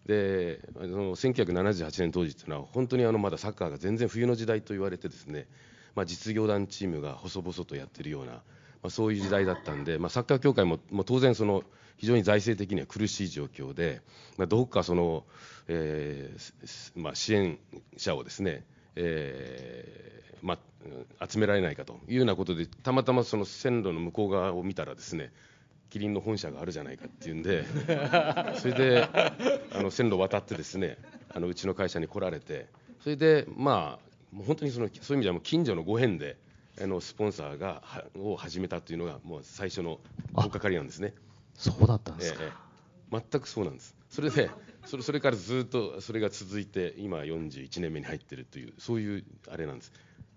であの1978年当時っていうのは本当にあのまだサッカーが全然冬の時代と言われてですね、まあ、実業団チームが細々とやってるような、まあ、そういう時代だったんで、まあ、サッカー協会ももう当然その非常に財政的には苦しい状況で、まあ、どうかその、えーまあ、支援者をですね、えーまあ、集められないかというようなことでたまたまその線路の向こう側を見たらですねキリンの本社があるじゃないかっていうんで それであの線路渡ってですねあのうちの会社に来られてそれでまあもう本当にそのそういう意味ではもう近所のご縁であのスポンサーがはを始めたというのがもう最初の取っかかりなんですね。そうだったんですか。ええ全くそうなんです。それでそれそれからずっとそれが続いて今41年目に入ってるというそういうあれなんです。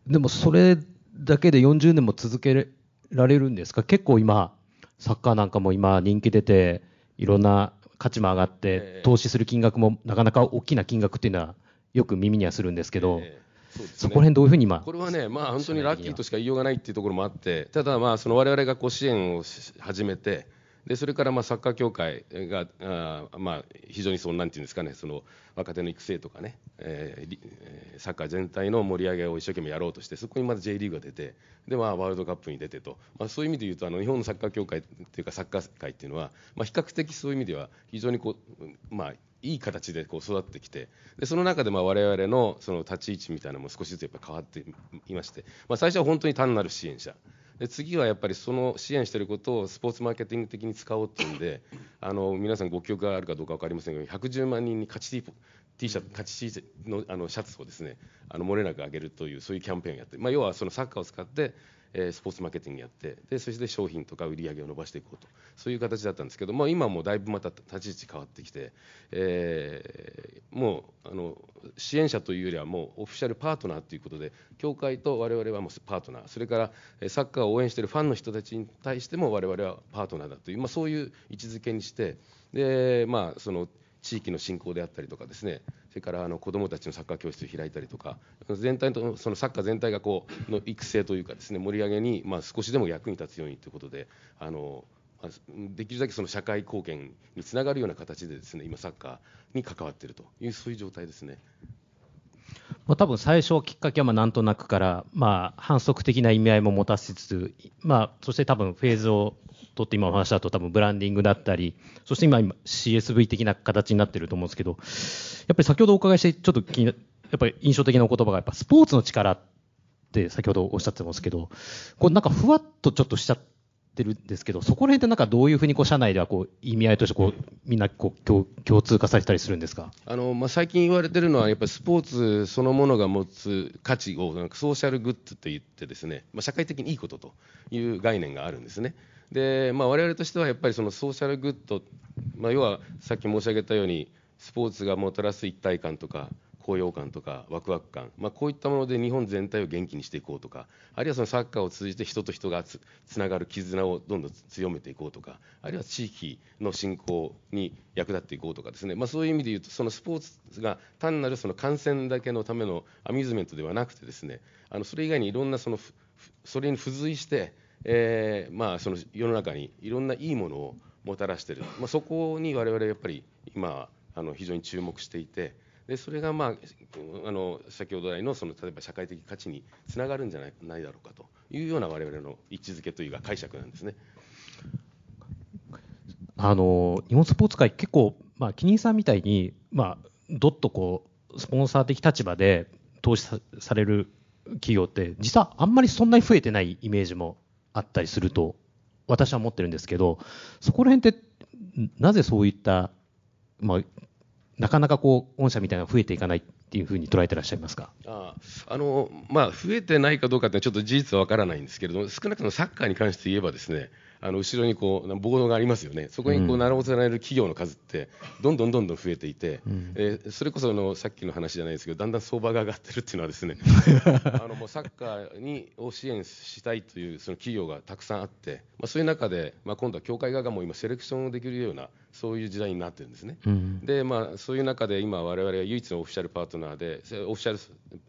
でもそれだけで40年も続けられるんですか？結構今、サッカーなんかも今人気出て、いろんな価値も上がってええ、投資する金額もなかなか大きな金額っていうのはよく耳にはするんですけど、ええ。そね。そこら辺どういうふうに今これはね、まあ、本当にラッキーとしか言いようがないっていうところもあって、ただ、まあ、その我々がこう支援をし始めて、でそれからまあサッカー協会が、あまあ、非常にそのなんていうんですかね、その若手の育成とかね、えサッカー全体の盛り上げを一生懸命やろうとして、そこにまた J リーグが出て、でまあ、ワールドカップに出てと、まあ、そういう意味で言うと、あの日本のサッカー協会っていうか、サッカー界っていうのは、まあ、比較的そういう意味では、非常にこう、まあ、いい形でこう育ってきて、でその中でまあ我々のその立ち位置みたいなのも少しずつやっぱ変わっていまして、まあ、最初は本当に単なる支援者。で次はやっぱりその支援していることをスポーツマーケティング的に使おうっていうんで あの皆さんご記憶があるかどうか分かりませんが110万人に勝ち T シャツ勝ちシーのあのシャツをですねあの漏れなく上げるというそういうキャンペーンをやって、まあ、要はそのサッカーを使ってえスポーツマーケティングやってでそして商品とか売り上げを伸ばしていこうと。そういう形だったんですけど、まあ、今もだいぶまた立ち位置変わってきて、えーもうあの支援者というよりはもうオフィシャルパートナーということで協会と我々はもうパートナー。それからサッカーを応援しているファンの人たちに対しても我々はパートナーだという、まあ、そういう位置づけにしてで、まあ、その地域の振興であったりとかですねそれからあの子どもたちのサッカー教室を開いたりとか全体とそのサッカー全体がこうの育成というかですね盛り上げに、ま、少しでも役に立つようにということであのできるだけその社会貢献につながるような形でですね今サッカーに関わっているというそういう状態ですね。まあ、多分最初きっかけはまあなんとなくから、まあ、反則的な意味合いも持たせつつ、まあ、そして多分フェーズを取って今お話だと多分ブランディングだったり、そして今今 CSV 的な形になってると思うんですけど、やっぱり先ほどお伺いしてちょっと気にやっぱり印象的なお言葉がやっぱスポーツの力って先ほどおっしゃってますけど、こうなんかふわっとちょっとしちゃってるんですけど、そこら辺ってなんかどういうふうにこう社内ではこう意味合いとしてこうみんなこう共共通化されたりするんですか？あのまあ、最近言われてるのは、やっぱりスポーツそのものが持つ価値をなんかソーシャルグッズと言ってですね、まあ、社会的にいいことという概念があるんですね。で、まあ、我々としてはやっぱりそのソーシャルグッド、まあ、要はさっき申し上げたように、スポーツがもたらす一体感とか、高揚感とかワクワク感、まあ、こういったもので日本全体を元気にしていこうとかあるいはそのサッカーを通じて人と人がつつながる絆をどんどん強めていこうとかあるいは地域の振興に役立っていこうとかですね、まあ、そういう意味で言うとそのスポーツが単なるその観戦だけのためのアミューズメントではなくてですねあのそれ以外にいろんなそのそれに付随して、えーまあ、その世の中にいろんないいものをもたらしている、まあ、そこに我々やっぱり今あの非常に注目していて。でそれが、まあ、あの先ほど来のその例えば社会的価値につながるんじゃないないだろうかというような我々の位置づけというか解釈なんですね。あの日本スポーツ界、結構、まあ、キリンさんみたいに、まあ、どっとこうスポンサー的立場で投資さされる企業って、実はあんまりそんなに増えてないイメージもあったりすると、私は思ってるんですけど、そこら辺って、なぜそういった、まあ、なかなかこう御社みたいなのが増えていかないっていうふうに捉えてらっしゃいますか？ああのまあ、増えてないかどうかってちょっと事実は分からないんですけれども、少なくともサッカーに関して言えば、ですねあの後ろにこうボードがありますよね、そこにこううん。並べられる企業の数って、どんどんどんどん増えていて、うん。えーそれこそあのさっきの話じゃないですけど、だんだん相場が上がってるっていうのは、ですね あのもうサッカーにを支援したいというその企業がたくさんあって、まあ、そういう中で、まあ、今度は協会側がもう今、セレクションをできるような、そういう時代になってるんですね。うんでまあ、そういう中で今、我々は唯一のオフィシャルパートナーで、せオフィシャル、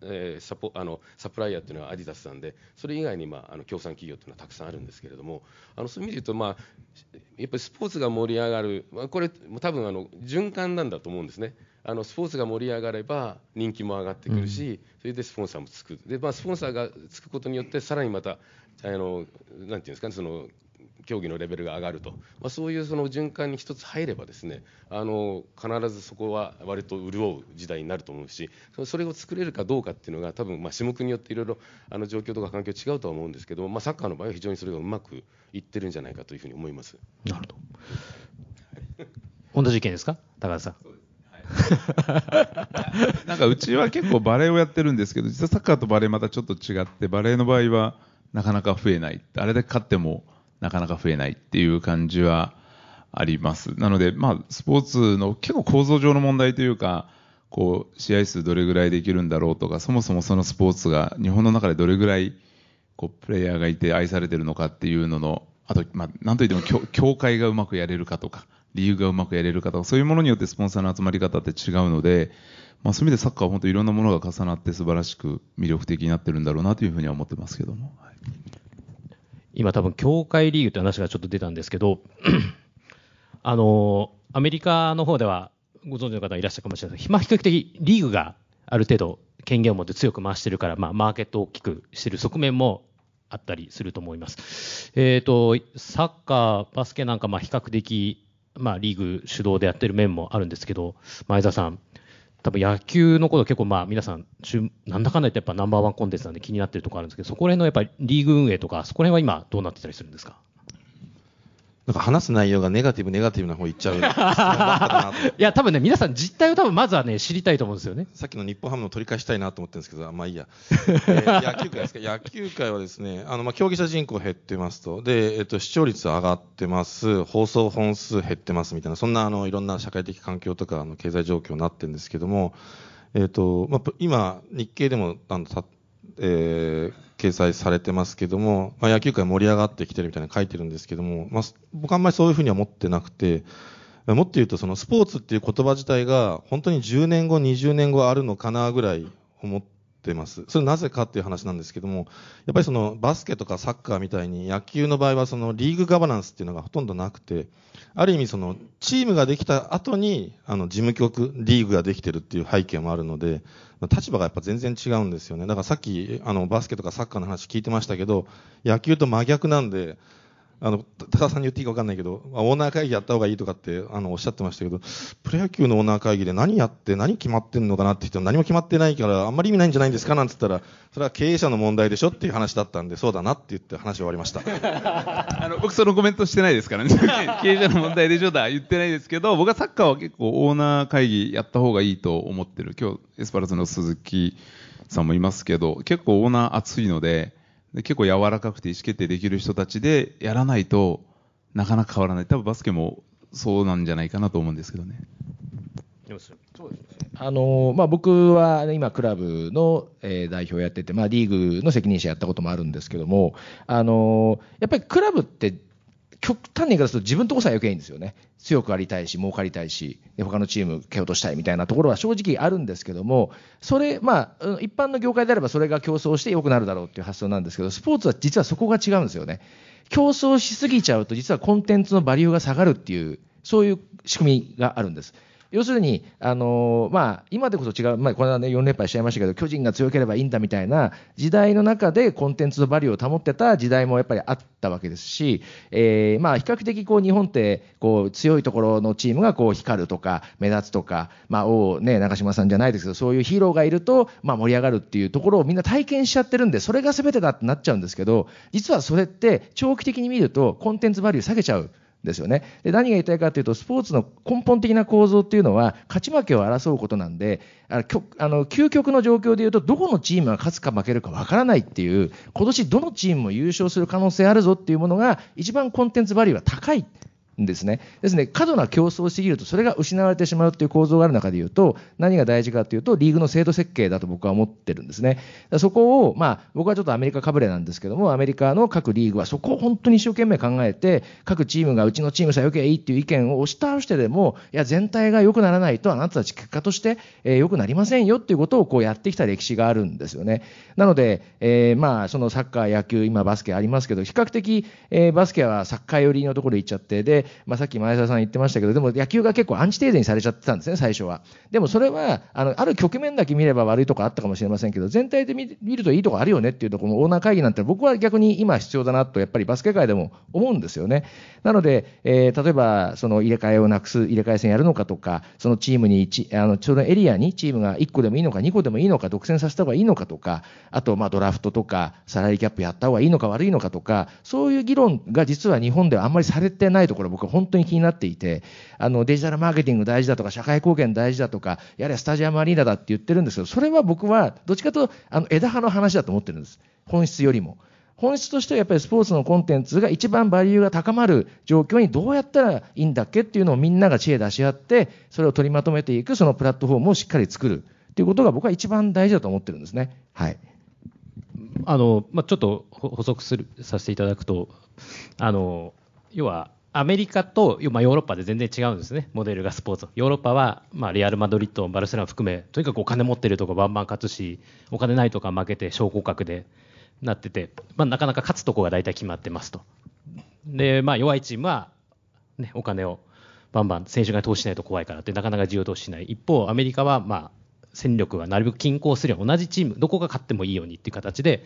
えーサポあのサプライヤーというのはアディダスさんで、それ以外に、まあ、あの協賛企業というのはたくさんあるんですけれども、あのそういう意味で言うと、まあ、やっぱりスポーツが盛り上がる、まあ、これ、多分あの循環なんだと思うんですね。あのスポーツが盛り上がれば人気も上がってくるし、それでスポンサーもつくで、まあ、スポンサーがつくことによってさらにまたあのなんていうんですかねその競技のレベルが上がると、まあ、そういうその循環に一つ入ればですねあの必ずそこは割と潤う時代になると思うしそそれを作れるかどうかっていうのが多分まあ種目によっていろいろあの状況とか環境違うとは思うんですけど、まあ、サッカーの場合は非常にそれがうまくいってるんじゃないかというふうに思います。なるほど。同じ意見ですか？高田さん。なんかうちは結構バレーをやってるんですけど、実はサッカーとバレーまたちょっと違って、バレーの場合はなかなか増えない。あれだけ勝ってもなかなか増えないっていう感じはあります。なので、まあ、スポーツの結構構造上の問題というか、こう、試合数どれぐらいできるんだろうとか、そもそもそのスポーツが日本の中でどれぐらい、こう、プレイヤーがいて愛されてるのかっていうのの、あと、まあ、なんといっても協、協会がうまくやれるかとか、理由がうまくやれるかとか、そういうものによってスポンサーの集まり方って違うので、まあ、そういう意味でサッカーは本当いろんなものが重なって素晴らしく魅力的になってるんだろうなというふうには思ってますけども。はい今多分協会リーグって話がちょっと出たんですけど、あのアメリカの方ではご存知の方いらっしゃるかもしれないですが、比較的リーグがある程度権限を持って強く回してるから、まあ、マーケットを大きくしてる側面もあったりすると思います。えっ、と、サッカー、バスケなんかまあ比較的、まあリーグ主導でやってる面もあるんですけど、前澤さん、多分野球のこと結構まあ皆さん、なんだかんだ言ってやっぱナンバーワンコンテンツなんで気になってるところあるんですけど、そこら辺のやっぱりリーグ運営とか、そこら辺は今どうなってたりするんですか？なんか話す内容がネガティブ、ネガティブな方行っちゃう いや、多分ね、皆さん実態を多分まずはね、知りたいと思うんですよね。さっきの日本ハムの取り返したいなと思ってるんですけど、あまあいいや。えー野球界ですか？野球界はですね、あの、まあ、競技者人口減ってますと。で、えっと、視聴率上がってます。放送本数減ってますみたいな、そんな、あの、いろんな社会的環境とか、あの、経済状況になってるんですけども、えっと、まあ、今、日経でも、あの、たえー掲載されてますけども、まあ、野球界盛り上がってきてるみたいな書いてるんですけども、まあ、僕あんまりそういうふうには思ってなくて、もっと言うと、そのスポーツっていう言葉自体が、本当に10年後、20年後あるのかなぐらい思ってます。それなぜかっていう話なんですけども、やっぱりそのバスケとかサッカーみたいに野球の場合はそのリーグガバナンスっていうのがほとんどなくて、ある意味そのチームができた後にあの事務局、リーグができてるっていう背景もあるので、立場がやっぱ全然違うんですよね。だからさっきあのバスケとかサッカーの話聞いてましたけど、野球と真逆なんで、あの、多田さんに言っていいか分かんないけど、まあオーナー会議やった方がいいとかって、あの、おっしゃってましたけど、プロ野球のオーナー会議で何やって何決まってんのかなって言っても何も決まってないから、あんまり意味ないんじゃないんですかなんて言ったら、それは経営者の問題でしょっていう話だったんで、そうだなって言って話終わりました。あの僕、そのコメントしてないですからね、経営者の問題でしょとは言ってないですけど、僕はサッカーは結構オーナー会議やった方がいいと思ってる、今日エスパルスの鈴木さんもいますけど、結構オーナー熱いので、で結構柔らかくて意思決定できる人たちでやらないとなかなか変わらない、多分バスケもそうなんじゃないかなと思うんですけどね。あのまあ、僕はね今、クラブの、えー代表をやってて、まあ、リーグの責任者やったこともあるんですけども、あのやっぱりクラブって、極端に言い方すると自分とこさえ余計いいんですよね、強くありたいし、儲かりたいし、で他のチーム蹴落としたいみたいなところは正直あるんですけども、それ、まあ、一般の業界であればそれが競争して良くなるだろうっていう発想なんですけど、スポーツは実はそこが違うんですよね。競争しすぎちゃうと、実はコンテンツのバリューが下がるっていう、そういう仕組みがあるんです。要するに、あのまあ、今でこそ違う、まあ、この間ね、4連敗しちゃいましたけど、巨人が強ければいいんだみたいな時代の中でコンテンツのバリューを保ってた時代もやっぱりあったわけですし、えーまあ、比較的こう日本ってこう強いところのチームがこう光るとか、目立つとか、まあ、王、ね、長嶋さんじゃないですけど、そういうヒーローがいると、まあ、盛り上がるっていうところをみんな体験しちゃってるんで、それが全てだってなっちゃうんですけど、実はそれって長期的に見ると、コンテンツバリュー下げちゃう。ですよねで何が言いたいかというと、スポーツの根本的な構造っていうのは、勝ち負けを争うことなんで、あの極あの究極の状況でいうと、どこのチームが勝つか負けるかわからないっていう、今年どのチームも優勝する可能性あるぞっていうものが、一番コンテンツバリューは高い。ですね。ですね、過度な競争をしすぎると、それが失われてしまうという構造がある中でいうと、何が大事かというと、リーグの制度設計だと僕は思ってるんですね。そこを、まあ、僕はちょっとアメリカかぶれなんですけども、アメリカの各リーグはそこを本当に一生懸命考えて、各チームがうちのチームさえ良ければいいっていう意見を押し倒してでも、いや、全体が良くならないと、あなたたち結果として、えー良くなりませんよっていうことをこうやってきた歴史があるんですよね。なので、えーまあ、そのサッカー、野球、今バスケありますけど、比較的、えーバスケはサッカー寄りのところ行っちゃって、で、まあ、さっき前澤さん言ってましたけど、でも野球が結構アンチテーゼにされちゃってたんですね、最初は。でもそれは、あの、ある局面だけ見れば悪いとこあったかもしれませんけど、全体で見るといいとこあるよねっていうところのオーナー会議なんて僕は逆に今必要だなと、やっぱりバスケ界でも思うんですよね。なので、えー例えば、その入れ替えをなくす、入れ替え戦やるのかとか、そのチームに一、あの、ちょうどエリアにチームが1個でもいいのか、2個でもいいのか、独占させた方がいいのかとか、あと、まあ、ドラフトとか、サラリーキャップやった方がいいのか悪いのかとか、そういう議論が実は日本ではあんまりされてないところ、僕は本当に気になっていて、あの、デジタルマーケティング大事だとか、社会貢献大事だとか、やれスタジアムアリーナだって言ってるんですけど、それは僕は、どっちかというと、あの、枝葉の話だと思ってるんです。本質よりも。本質としてはやっぱりスポーツのコンテンツが一番バリューが高まる状況にどうやったらいいんだっけっていうのをみんなが知恵出し合って、それを取りまとめていく、そのプラットフォームをしっかり作るっていうことが僕は一番大事だと思ってるんですね。はい。あの、まあ、ちょっと補足するさせていただくと、あの、要は、アメリカと、まあ、ヨーロッパで全然違うんですね、モデルがスポーツ。ヨーロッパは、まあ、レアル・マドリッド、バルセロナ含め、とにかくお金持ってるとこバンバン勝つし、お金ないとか負けて、昇降格でなってて、まあ、なかなか勝つとこが大体決まってますと。で、まあ、弱いチームは、ね、お金をバンバン選手が投資しないと怖いからって、なかなか需要投資しない。一方、アメリカは、まあ、戦力はなるべく均衡するように同じチーム、どこが勝ってもいいようにっていう形で、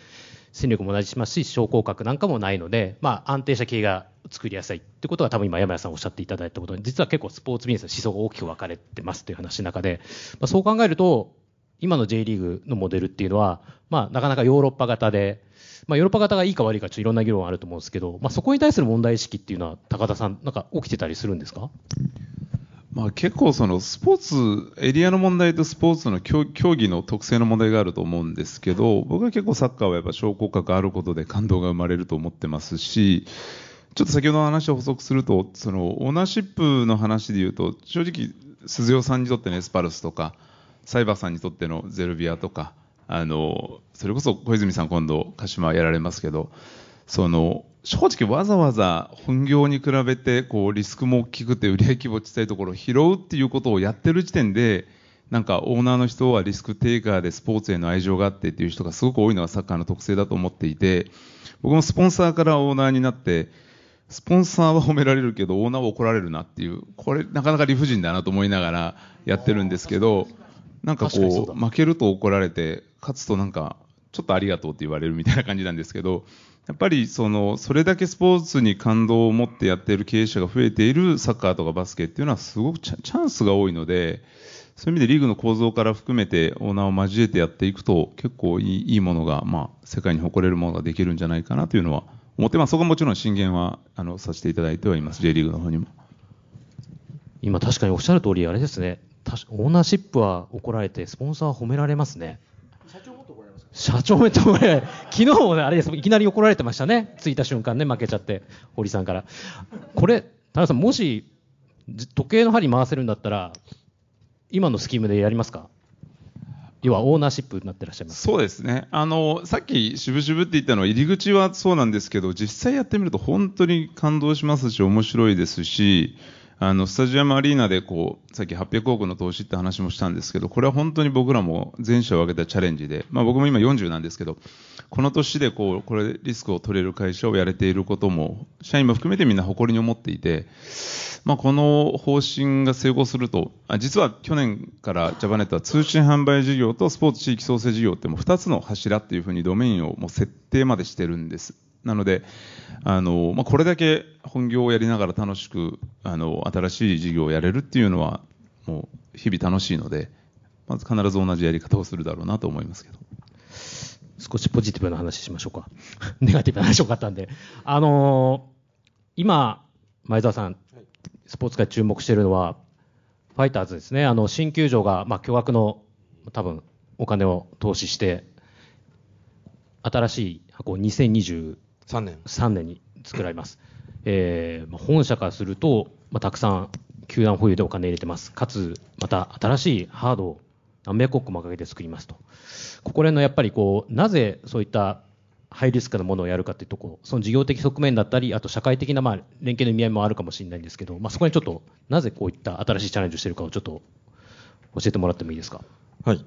戦力も同じしますし、昇降格なんかもないので、まあ、安定した経営が作りやすいってことは、多分今、山谷さんおっしゃっていただいたことに、実は結構スポーツビジネスの思想が大きく分かれてますという話の中で、まあ、そう考えると、今の J リーグのモデルっていうのは、まあ、なかなかヨーロッパ型で、まあ、ヨーロッパ型がいいか悪いかちょっといろんな議論あると思うんですけど、まあ、そこに対する問題意識っていうのは高田さんなんか起きてたりするんですか？まあ、結構そのスポーツ、エリアの問題とスポーツの競競技の特性の問題があると思うんですけど、僕は結構サッカーはやっぱ昇降格あることで感動が生まれると思ってますし、ちょっと先ほどの話を補足すると、そのオーナーシップの話で言うと、正直、鈴代さんにとってのエスパルスとか、サイバーさんにとってのゼルビアとか、あのそれこそ小泉さん、今度、鹿島やられますけど、その正直わざわざ本業に比べてこうリスクも大きくて売り上げ規模小さいところを拾うっていうことをやってる時点でなんかオーナーの人はリスクテイカーでスポーツへの愛情があってっていう人がすごく多いのがサッカーの特性だと思っていて僕もスポンサーからオーナーになってスポンサーは褒められるけどオーナーは怒られるなっていうこれなかなか理不尽だなと思いながらやってるんですけどなんかこう負けると怒られて勝つとなんかちょっとありがとうって言われるみたいな感じなんですけどやっぱりそのそれだけスポーツに感動を持ってやっている経営者が増えているサッカーとかバスケっていうのはすごくチャンスが多いのでそういう意味でリーグの構造から含めてオーナーを交えてやっていくと結構いいいいものが、まあ、世界に誇れるものができるんじゃないかなというのは思って、まあ、そこはもちろん進言はあのさせていただいてはいます J リーグの方にも。今確かにおっしゃる通りあれですねオーナーシップは怒られてスポンサーは褒められますね。社長めっちゃ怒られ昨日もね、あれです、いきなり怒られてましたね。着いた瞬間ね、負けちゃって、堀さんから。これ、田中さん、もし、時計の針回せるんだったら、今のスキームでやりますか？要はオーナーシップになってらっしゃいますそうですねあのさっき渋々って言ったのは入り口はそうなんですけど実際やってみると本当に感動しますし面白いですしあのスタジアムアリーナでこうさっき800億の投資って話もしたんですけどこれは本当に僕らも全社を挙げたチャレンジで、まあ、僕も今40なんですけどこの年でこうこれリスクを取れる会社をやれていることも社員も含めてみんな誇りに思っていて、まあ、この方針が成功するとあ実は去年からジャパネットは通信販売事業とスポーツ地域創生事業っても2つの柱っていうふうにドメインをもう設定までしてるんです。なので、あのまあ、これだけ本業をやりながら楽しくあの新しい事業をやれるっていうのはもう日々楽しいのでまず必ず同じやり方をするだろうなと思いますけど。少しポジティブな話しましょうか。ネガティブな話多かったんで、あのー、今前澤さんスポーツ界注目しているのはファイターズですね。あの新球場が、まあ、巨額の多分お金を投資して新しい箱2020 3年 ,3 年に作られます、えー、本社からすると、まあ、たくさん球団保有でお金入れてます。かつまた新しいハードを何百億もかけて作りますと。ここら辺のやっぱりこうなぜそういったハイリスクなものをやるかというところその事業的側面だったりあと社会的なまあ連携の意味合いもあるかもしれないんですけど、まあ、そこにちょっとなぜこういった新しいチャレンジをしているかをちょっと教えてもらってもいいですか？はい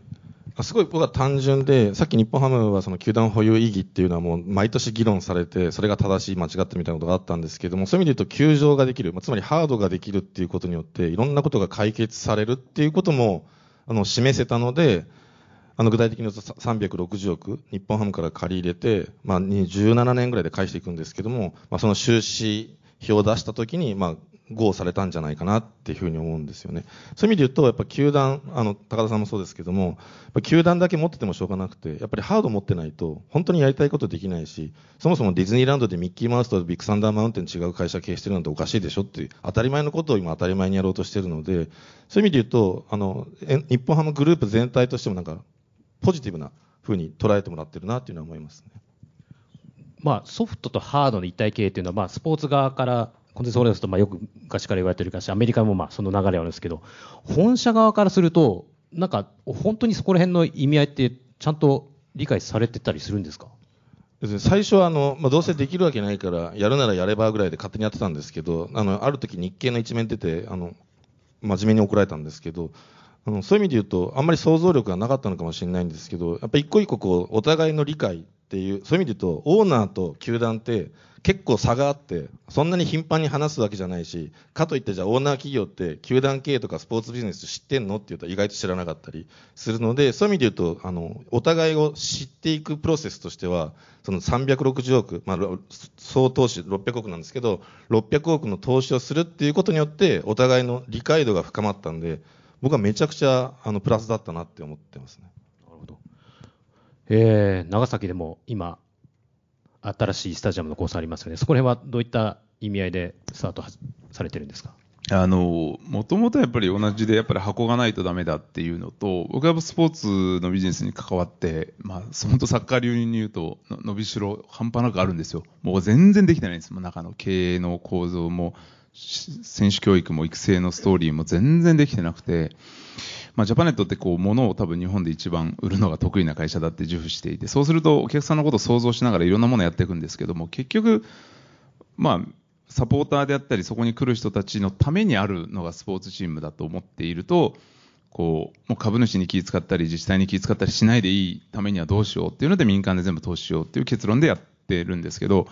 すごい僕は単純で、さっき日本ハムはその球団保有意義っていうのはもう毎年議論されて、それが正しい、間違ってみたいなことがあったんですけども、そういう意味で言うと球場ができる、つまりハードができるっていうことによって、いろんなことが解決されるっていうことも、あの、示せたので、あの具体的に言うと360億、日本ハムから借り入れて、まあ、17年ぐらいで返していくんですけども、まあ、その収支表を出したときに、まあ、ゴーされたんじゃないかなっていうふうに思うんですよね。そういう意味で言うと、やっぱ球団、あの、高田さんもそうですけども、球団だけ持っててもしょうがなくて、やっぱりハード持ってないと、本当にやりたいことできないし、そもそもディズニーランドでミッキーマウスとビッグサンダーマウンテン違う会社経営してるなんておかしいでしょっていう、当たり前のことを今当たり前にやろうとしてるので、そういう意味で言うと、あの、日本ハムグループ全体としてもなんか、ポジティブなふうに捉えてもらってるなっていうのは思いますね。まあ、ソフトとハードの一体系っていうのは、まあ、スポーツ側からコンテンツオレンスとまあよく昔から言われてるかし、アメリカもまあその流れはあるんですけど、本社側からすると、なんか本当にそこら辺の意味合いってちゃんと理解されてたりするんですか？最初はあの、まあ、どうせできるわけないからやるならやればぐらいで勝手にやってたんですけどあのある時日経の一面出てあの真面目に怒られたんですけどあのそういう意味で言うとあんまり想像力がなかったのかもしれないんですけどやっぱ一個一個こうお互いの理解っていうそういう意味で言うとオーナーと球団って結構差があってそんなに頻繁に話すわけじゃないしかといってじゃあオーナー企業って球団経営とかスポーツビジネス知ってんの？って言うと意外と知らなかったりするのでそういう意味で言うとあのお互いを知っていくプロセスとしてはその360億、まあ、総投資600億なんですけど600億の投資をするっていうことによってお互いの理解度が深まったんで僕はめちゃくちゃあのプラスだったなって思ってますね。えー、長崎でも今新しいスタジアムの構想ありますよね、そこら辺はどういった意味合いでスタートされてるんですか？もともとやっぱり同じで、やっぱり箱がないとダメだっていうのと、僕はスポーツのビジネスに関わって、まあ、本当サッカー流に言うと、伸びしろ半端なくあるんですよ。もう全然できてないんです。もう中の経営の構造も、選手教育も育成のストーリーも全然できてなくて、まあ、ジャパネットってこう、物を多分日本で一番売るのが得意な会社だって自負していて、そうするとお客さんのことを想像しながらいろんなものをやっていくんですけども、結局、まあ、サポーターであったり、そこに来る人たちのためにあるのがスポーツチームだと思っていると、こう、もう株主に気遣ったり、自治体に気遣ったりしないでいいためにはどうしようっていうので民間で全部投資しようっていう結論でやってるんですけど、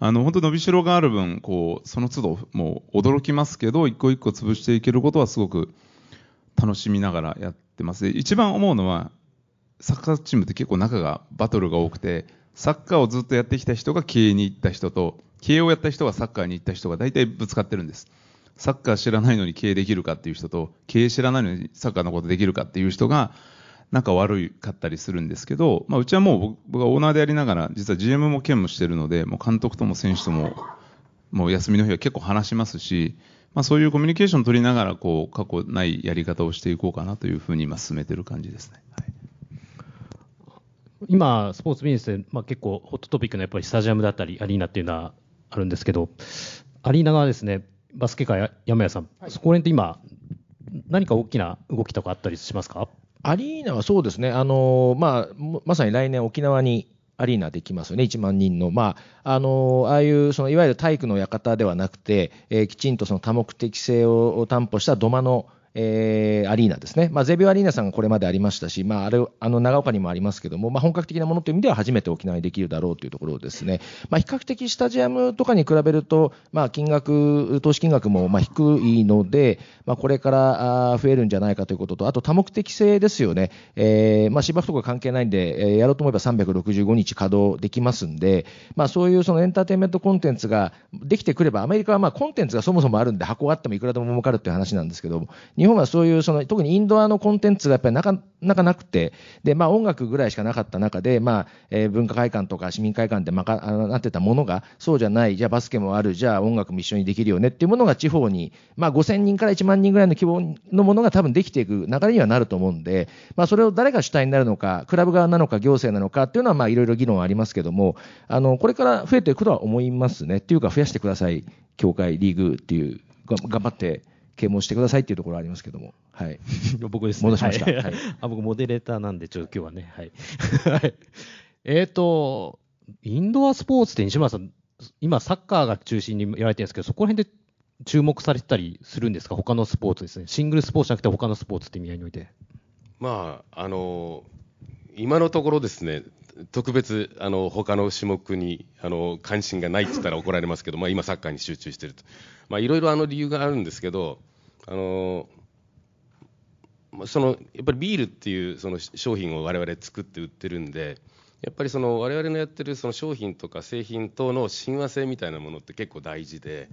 あの、本当伸びしろがある分、こう、その都度、もう驚きますけど、一個一個潰していけることはすごく楽しみながらやってます。一番思うのは、サッカーチームって結構仲が、バトルが多くて、サッカーをずっとやってきた人が経営に行った人と、経営をやった人がサッカーに行った人が大体ぶつかってるんです。サッカー知らないのに経営できるかっていう人と、経営知らないのにサッカーのことできるかっていう人が、仲悪かったりするんですけど、まあ、うちはもう僕僕はオーナーでやりながら、実は GM も兼務してるので、もう監督とも選手とも、もう休みの日は結構話しますし、まあ、そういうコミュニケーションを取りながら、こう、過去ないやり方をしていこうかなというふうに今進めてる感じですね。はい。今、スポーツビジネスで、まあ、結構ホットトピックのやっぱりスタジアムだったり、アリーナっていうのはあるんですけど、アリーナがですね、バスケ界、山谷さん、そこら辺って今、何か大きな動きとかあったりしますか？アリーナはそうですね、あのまあ、もまさに来年、沖縄にアリーナできますよね、1万人の、まあ、あのああいうそのいわゆる体育の館ではなくて、えーきちんとその多目的性を担保した土間の、えーアリーナですね、まあ、ゼビオアリーナさんがこれまでありましたし、まあ、あれあの長岡にもありますけども、まあ、本格的なものという意味では初めて沖縄にできるだろうというところですね、まあ、比較的スタジアムとかに比べると、まあ、金額、投資金額もまあ低いので、まあ、これから増えるんじゃないかということと、あと多目的性ですよね、えーまあ、芝生とか関係ないんで、やろうと思えば365日稼働できますんで、まあ、そういうそのエンターテインメントコンテンツができてくれば、アメリカはまあコンテンツがそもそもあるんで、箱があってもいくらでも儲かるっていう話なんですけども、日本はそういうその、特にインドアのコンテンツがやっぱりなかなかなくて、でまあ、音楽ぐらいしかなかった中で、まあえー文化会館とか市民会館でまかあなってたものが、そうじゃない、じゃあバスケもある、じゃあ音楽も一緒にできるよねっていうものが地方に、まあ、5000人から1万人ぐらいの規模のものが多分できていく流れにはなると思うんで、まあ、それを誰が主体になるのか、クラブ側なのか、行政なのかっていうのは、まあ、いろいろ議論はありますけども、あのこれから増えていくとは思いますね。っていうか、増やしてください、協会、リーグっていう、頑張って啓蒙してくださいっていうところはありますけども。はい 僕ですね。戻しましたはいはいあ僕、モデレーターなんで、ちょっと今日はね。はい。はいえっと、インドアスポーツって西村さん、今、サッカーが中心にやられてるんですけど、そこら辺で注目されてたりするんですか、他のスポーツですね。シングルスポーツじゃなくて、他のスポーツって意味合いにおいて。まあ、あの今のところですね、特別、あの他の種目にあの関心がないって言ったら怒られますけど、まあ、今、サッカーに集中していると、まあ、いろいろあの理由があるんですけど、あのそのやっぱりビールっていうその商品を我々作って売ってるんで、やっぱりその我々のやってるその商品とか製品との親和性みたいなものって結構大事で。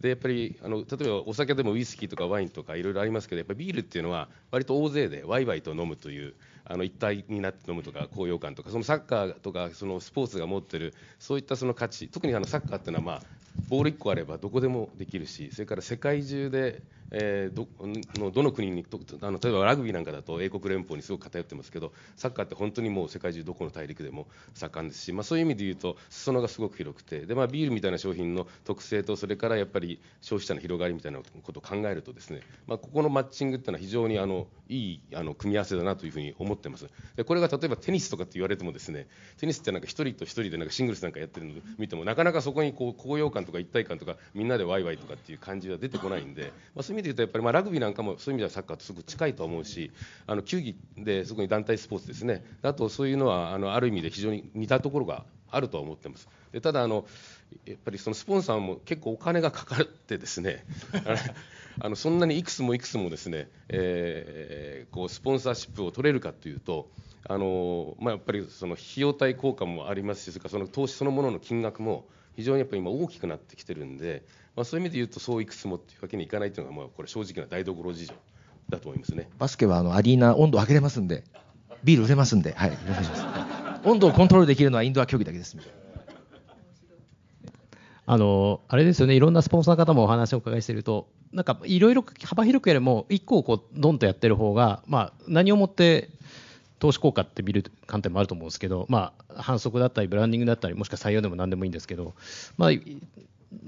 でやっぱりあの例えばお酒でもウイスキーとかワインとかいろいろありますけどやっぱビールっていうのは割と大勢でワイワイと飲むというあの一体になって飲むとか高揚感とかそのサッカーとかそのスポーツが持ってるそういったその価値特にあのサッカーっていうのはまあボール1個あればどこでもできるしそれから世界中で、えーどのどの国にとあの例えばラグビーなんかだと英国連邦にすごく偏ってますけどサッカーって本当にもう世界中どこの大陸でも盛んですし、まあ、そういう意味で言うと裾野がすごく広くてで、まあ、ビールみたいな商品の特性とそれからやっぱり消費者の広がりみたいなことを考えるとですね、まあ、ここのマッチングっていうのは非常にあのいいあの組み合わせだなというふうに思ってます。でこれが例えばテニスとかって言われてもですねテニスってなんか一人と一人でなんかシングルスなんかやってるのを見てもなかなかそこにこう高揚感とか一体感とかみんなでワイワイとかっていう感じは出てこないんで、まあ、そういう意味で言うとやっぱりまラグビーなんかもそういう意味ではサッカーとすごく近いと思うしあの球技でそこに団体スポーツですね。あとそういうのはあのある意味で非常に似たところがあるとは思ってます。でただあのやっぱりそのスポンサーも結構お金がかかってですね あのそんなにいくつもいくつもですね、えーこうスポンサーシップを取れるかというとあの、まあ、やっぱりその費用対効果もありますしそれからその投資そのものの金額も非常にやっぱり今大きくなってきてるんで、まあ、そういう意味で言うとそういくつもっていうわけにいかないというのがまあこれ正直な台所事情だと思いますね。バスケはあのアリーナ温度上げれますんで、ビール売れますんで、はい、温度をコントロールできるのはインドア競技だけです。あの、あれですよね、いろんなスポンサーの方もお話をお伺いしていると、なんかいろいろ幅広くやるも、一個をこうドンとやってる方が、まあ、何をもって投資効果って見る観点もあると思うんですけど、まあ、反則だったり、ブランディングだったり、もしくは採用でも何でもいいんですけど、まあ、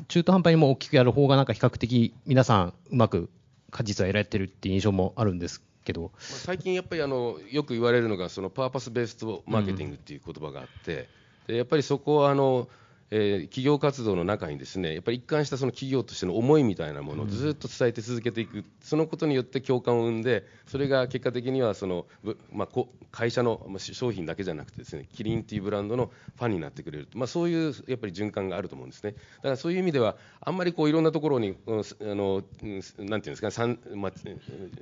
中途半端にも大きくやる方が、なんか比較的皆さん、うまく果実は得られてるっていう印象もあるんですけど。最近やっぱりあのよく言われるのがそのパーパスベーストマーケティングっていう言葉があって、でやっぱりそこはあのえー、企業活動の中にですねやっぱり一貫したその企業としての思いみたいなものをずっと伝えて続けていく、うん、そのことによって共感を生んでそれが結果的にはその、まあ、会社の商品だけじゃなくてですねキリンっていうブランドのファンになってくれる、まあ、そういうやっぱり循環があると思うんですね。だからそういう意味ではあんまりこういろんなところに、あのなんていうんですか、まあ、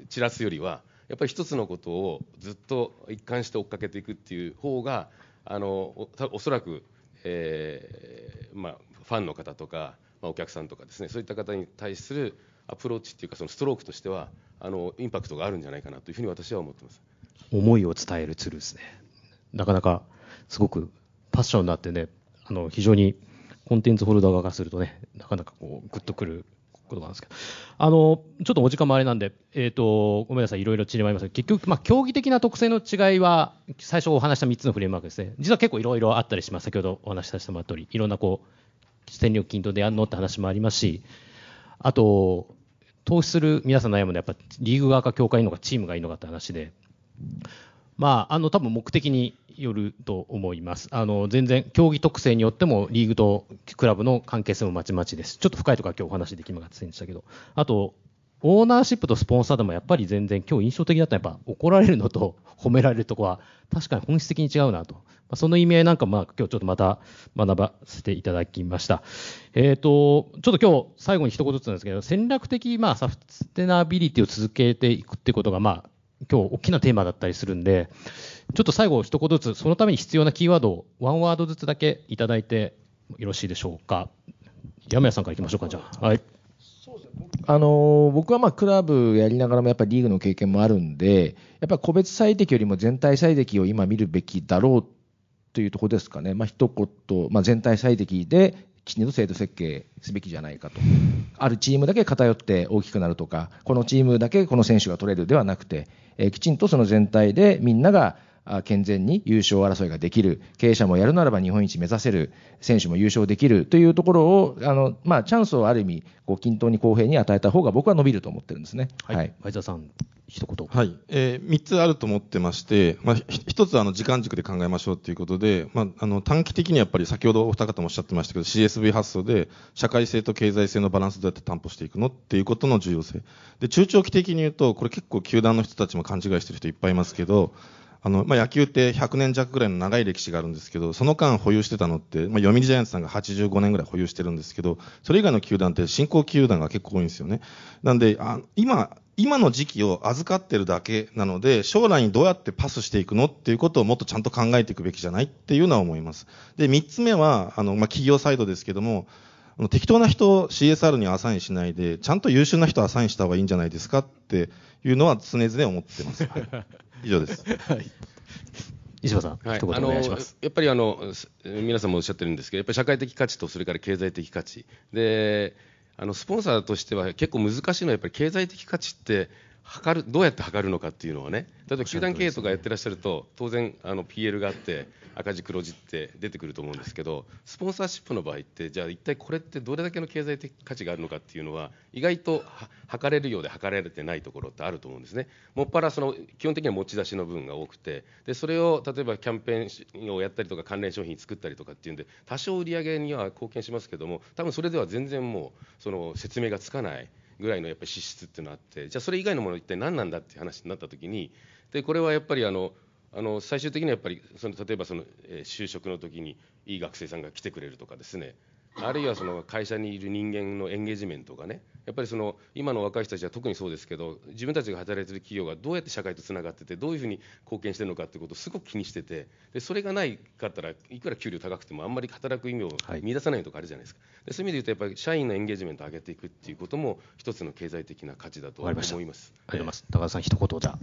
散らすよりはやっぱり一つのことをずっと一貫して追っかけていくっていう方があのおおそらくえーまあ、ファンの方とか、まあ、お客さんとかですねそういった方に対するアプローチっていうかそのストロークとしてはあのインパクトがあるんじゃないかなというふうに私は思ってます。思いを伝えるツールですね。なかなかすごくパッションになってねあの非常にコンテンツホルダー側からするとねなかなかこうグッとくることなんですけど、あの、ちょっとお時間もあれなんで、え、ー、と、ごめんなさい、いろいろ散りまいます結局、まあ、競技的な特性の違いは、最初お話した3つのフレームワークですね。実は結構いろいろあったりします。先ほどお話しさせてもらった通り、いろんなこう、戦力均等でやるのって話もありますし、あと、投資する皆さん悩むのは、やっぱリーグ側か協会いいのか、チームがいいのかって話で、まあ、あの、多分目的によると思います。あの、全然、競技特性によっても、リーグとクラブの関係性もまちまちです。ちょっと深いところは今日お話できませんでしたけど、あと、オーナーシップとスポンサーでもやっぱり全然、今日印象的だったのは、やっぱ怒られるのと 褒められるとこは、確かに本質的に違うなと。まあ、その意味合いなんか、まあ、今日ちょっとまた学ばせていただきました。えっ、ー、と、ちょっと今日最後に一言ずつなんですけど、戦略的、まあ、サステナビリティを続けていくってことが、まあ、今日大きなテーマだったりするんで、ちょっと最後一言ずつ、そのために必要なキーワードをワンワードずつだけいただいてよろしいでしょうか。山谷さんからいきましょうか、じゃあ。はい。あの僕はまあクラブやりながらもやっぱりリーグの経験もあるんで、やっぱり個別最適よりも全体最適を今見るべきだろうというところですかね、まあ一言、まあ、全体最適できちんと制度設計すべきじゃないかと、あるチームだけ偏って大きくなるとか、このチームだけこの選手が取れるではなくて、え、きちんとその全体でみんなが健全に優勝争いができる、経営者もやるならば日本一目指せる、選手も優勝できるというところを、あのまあ、チャンスをある意味、こう均等に公平に与えた方が僕は伸びると思ってるんですね。はい、はい、前澤さん一言。はい。えー、3つあると思ってまして、まあ、1つはあの時間軸で考えましょうということで、まあ、あの短期的にやっぱり先ほどお二方もおっしゃってましたけど、CSV 発想で社会性と経済性のバランスどうやって担保していくのっていうことの重要性。で、中長期的に言うと、これ結構球団の人たちも勘違いしてる人いっぱいいますけど、あの、まあ、野球って100年弱ぐらいの長い歴史があるんですけど、その間保有してたのって、まあ、読売ジャイアンツさんが85年ぐらい保有してるんですけど、それ以外の球団って新興球団が結構多いんですよね。なんで、あ今、今の時期を預かってるだけなので、将来にどうやってパスしていくのっていうことをもっとちゃんと考えていくべきじゃないっていうのは思います。で、三つ目は、あの、まあ、企業サイドですけども、適当な人を CSR にアサインしないで、ちゃんと優秀な人をアサインした方がいいんじゃないですかっていうのは常々思ってます。以上です。はい。石破さん、はい、一言お願いしますやっぱりあの皆さんもおっしゃってるんですけど、やっぱり社会的価値とそれから経済的価値で、あのスポンサーとしては結構難しいのはやっぱり経済的価値って測るどうやって測るのかっていうのはね。例えば球団経営とかやってらっしゃると当然あの PL があって赤字黒字って出てくると思うんですけどスポンサーシップの場合ってじゃあ一体これってどれだけの経済的価値があるのかっていうのは意外と測れるようで測られてないところってあると思うんですね。もっぱらその基本的には持ち出しの部分が多くてでそれを例えばキャンペーンをやったりとか関連商品作ったりとかっていうんで多少売り上げには貢献しますけども多分それでは全然もうその説明がつかない。ぐらいのやっぱり支出っていうのがあってじゃあそれ以外のもの一体何なんだっていう話になった時にでこれはやっぱりあのあの最終的にはやっぱりその例えばその、え、就職の時にいい学生さんが来てくれるとかですね。あるいはその会社にいる人間のエンゲージメントがねやっぱりその今の若い人たちは特にそうですけど自分たちが働いている企業がどうやって社会とつながっててどういうふうに貢献してるのかっていうことをすごく気にしててでそれがないかったらいくら給料高くてもあんまり働く意味を見出さないとかあるじゃないですか、でそういう意味で言うとやっぱり社員のエンゲージメントを上げていくっていうことも一つの経済的な価値だと思います。ありがとうございます高田さん一言じゃ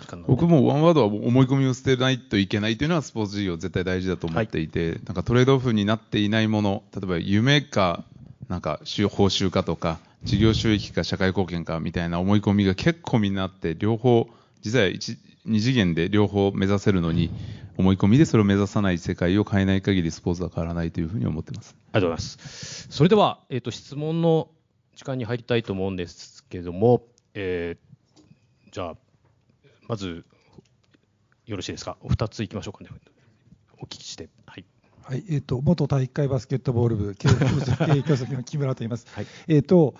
時間なんで僕もワンワードは思い込みを捨てないといけないというのはスポーツ事業絶対大事だと思っていて、なんかトレードオフになっていないもの、例えば夢か、なんか収報酬かとか、事業収益か社会貢献かみたいな思い込みが結構みんなあって、両方、実は一二次元で両方目指せるのに、思い込みでそれを目指さない世界を変えない限りスポーツは変わらないというふうに思ってます。ありがとうございます。それでは、えっ、と、質問の時間に入りたいと思うんですけれども、えーじゃあ、まず、よろしいですか？お二ついきましょうかね。はい。はい、えっ、と元体育会バスケットボール部経営 経営教職の木村と言います。はい。えっ、と、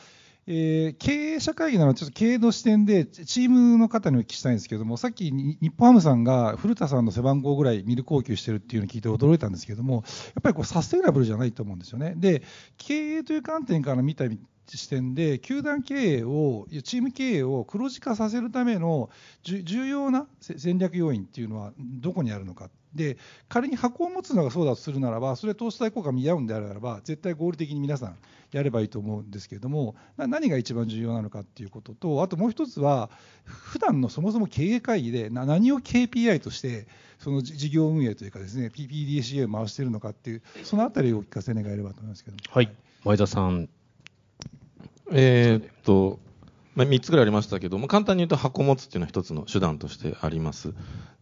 えー経営者会議なので、ちょっと経営の視点で、チームの方にお聞きしたいんですけども、さっきに日本ハムさんが古田さんの背番号ぐらいミル供給してるっていうのを聞いて驚いたんですけども、やっぱりこうサステイナブルじゃないと思うんですよね。で、経営という観点から見た視点で、球団経営を、チーム経営を黒字化させるための重要な戦略要因っていうのはどこにあるのか。で仮に箱を持つのがそうだとするならば、それ投資対効果見合うんであるならば、絶対合理的に皆さんやればいいと思うんですけれども、な何が一番重要なのかっていうことと、あともう一つは、普段のそもそも経営会議でな何を KPI として、その事業運営というかですね、PPDCA を回しているのかっていう、そのあたりをお聞かせ願えればと思いますけども。はい。前田さん。えーっと、まあ、3つぐらいありましたけども、簡単に言うと箱持つっていうのは一つの手段としてあります。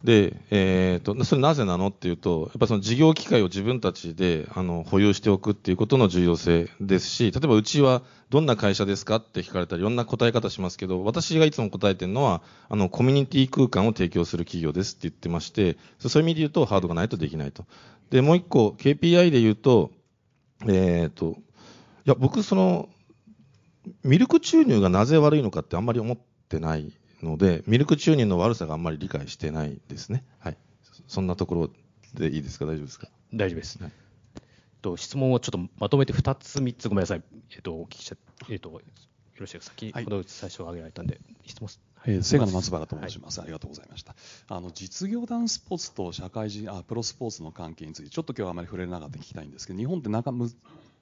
で、えーっと、それなぜなのっていうと、やっぱその事業機会を自分たちであの保有しておくっていうことの重要性ですし、例えばうちはどんな会社ですかって聞かれたらいろんな答え方しますけど、私がいつも答えてるのは、あの、コミュニティ空間を提供する企業ですって言ってまして、そういう意味で言うとハードがないとできないと。で、もう一個、KPI で言うと、えーっと、いや、僕その、ミルク注入がなぜ悪いのかってあんまり思ってないので、ミルク注入の悪さがあんまり理解してないですね。はい。そんなところでいいですか？大丈夫ですか？大丈夫です。はいと質問をちょっとまとめて2つ、3つごめんなさい。えっ、と、お聞きしちゃえっ、と、よろしいですか？先はいほど最初挙げられたんで、質問す。えー、セガの松原と申します、ありがとうございましたあの実業団スポーツと社会人あプロスポーツの関係についてちょっと今日はあまり触れなかった聞きたいんですけど日本ってなんかむ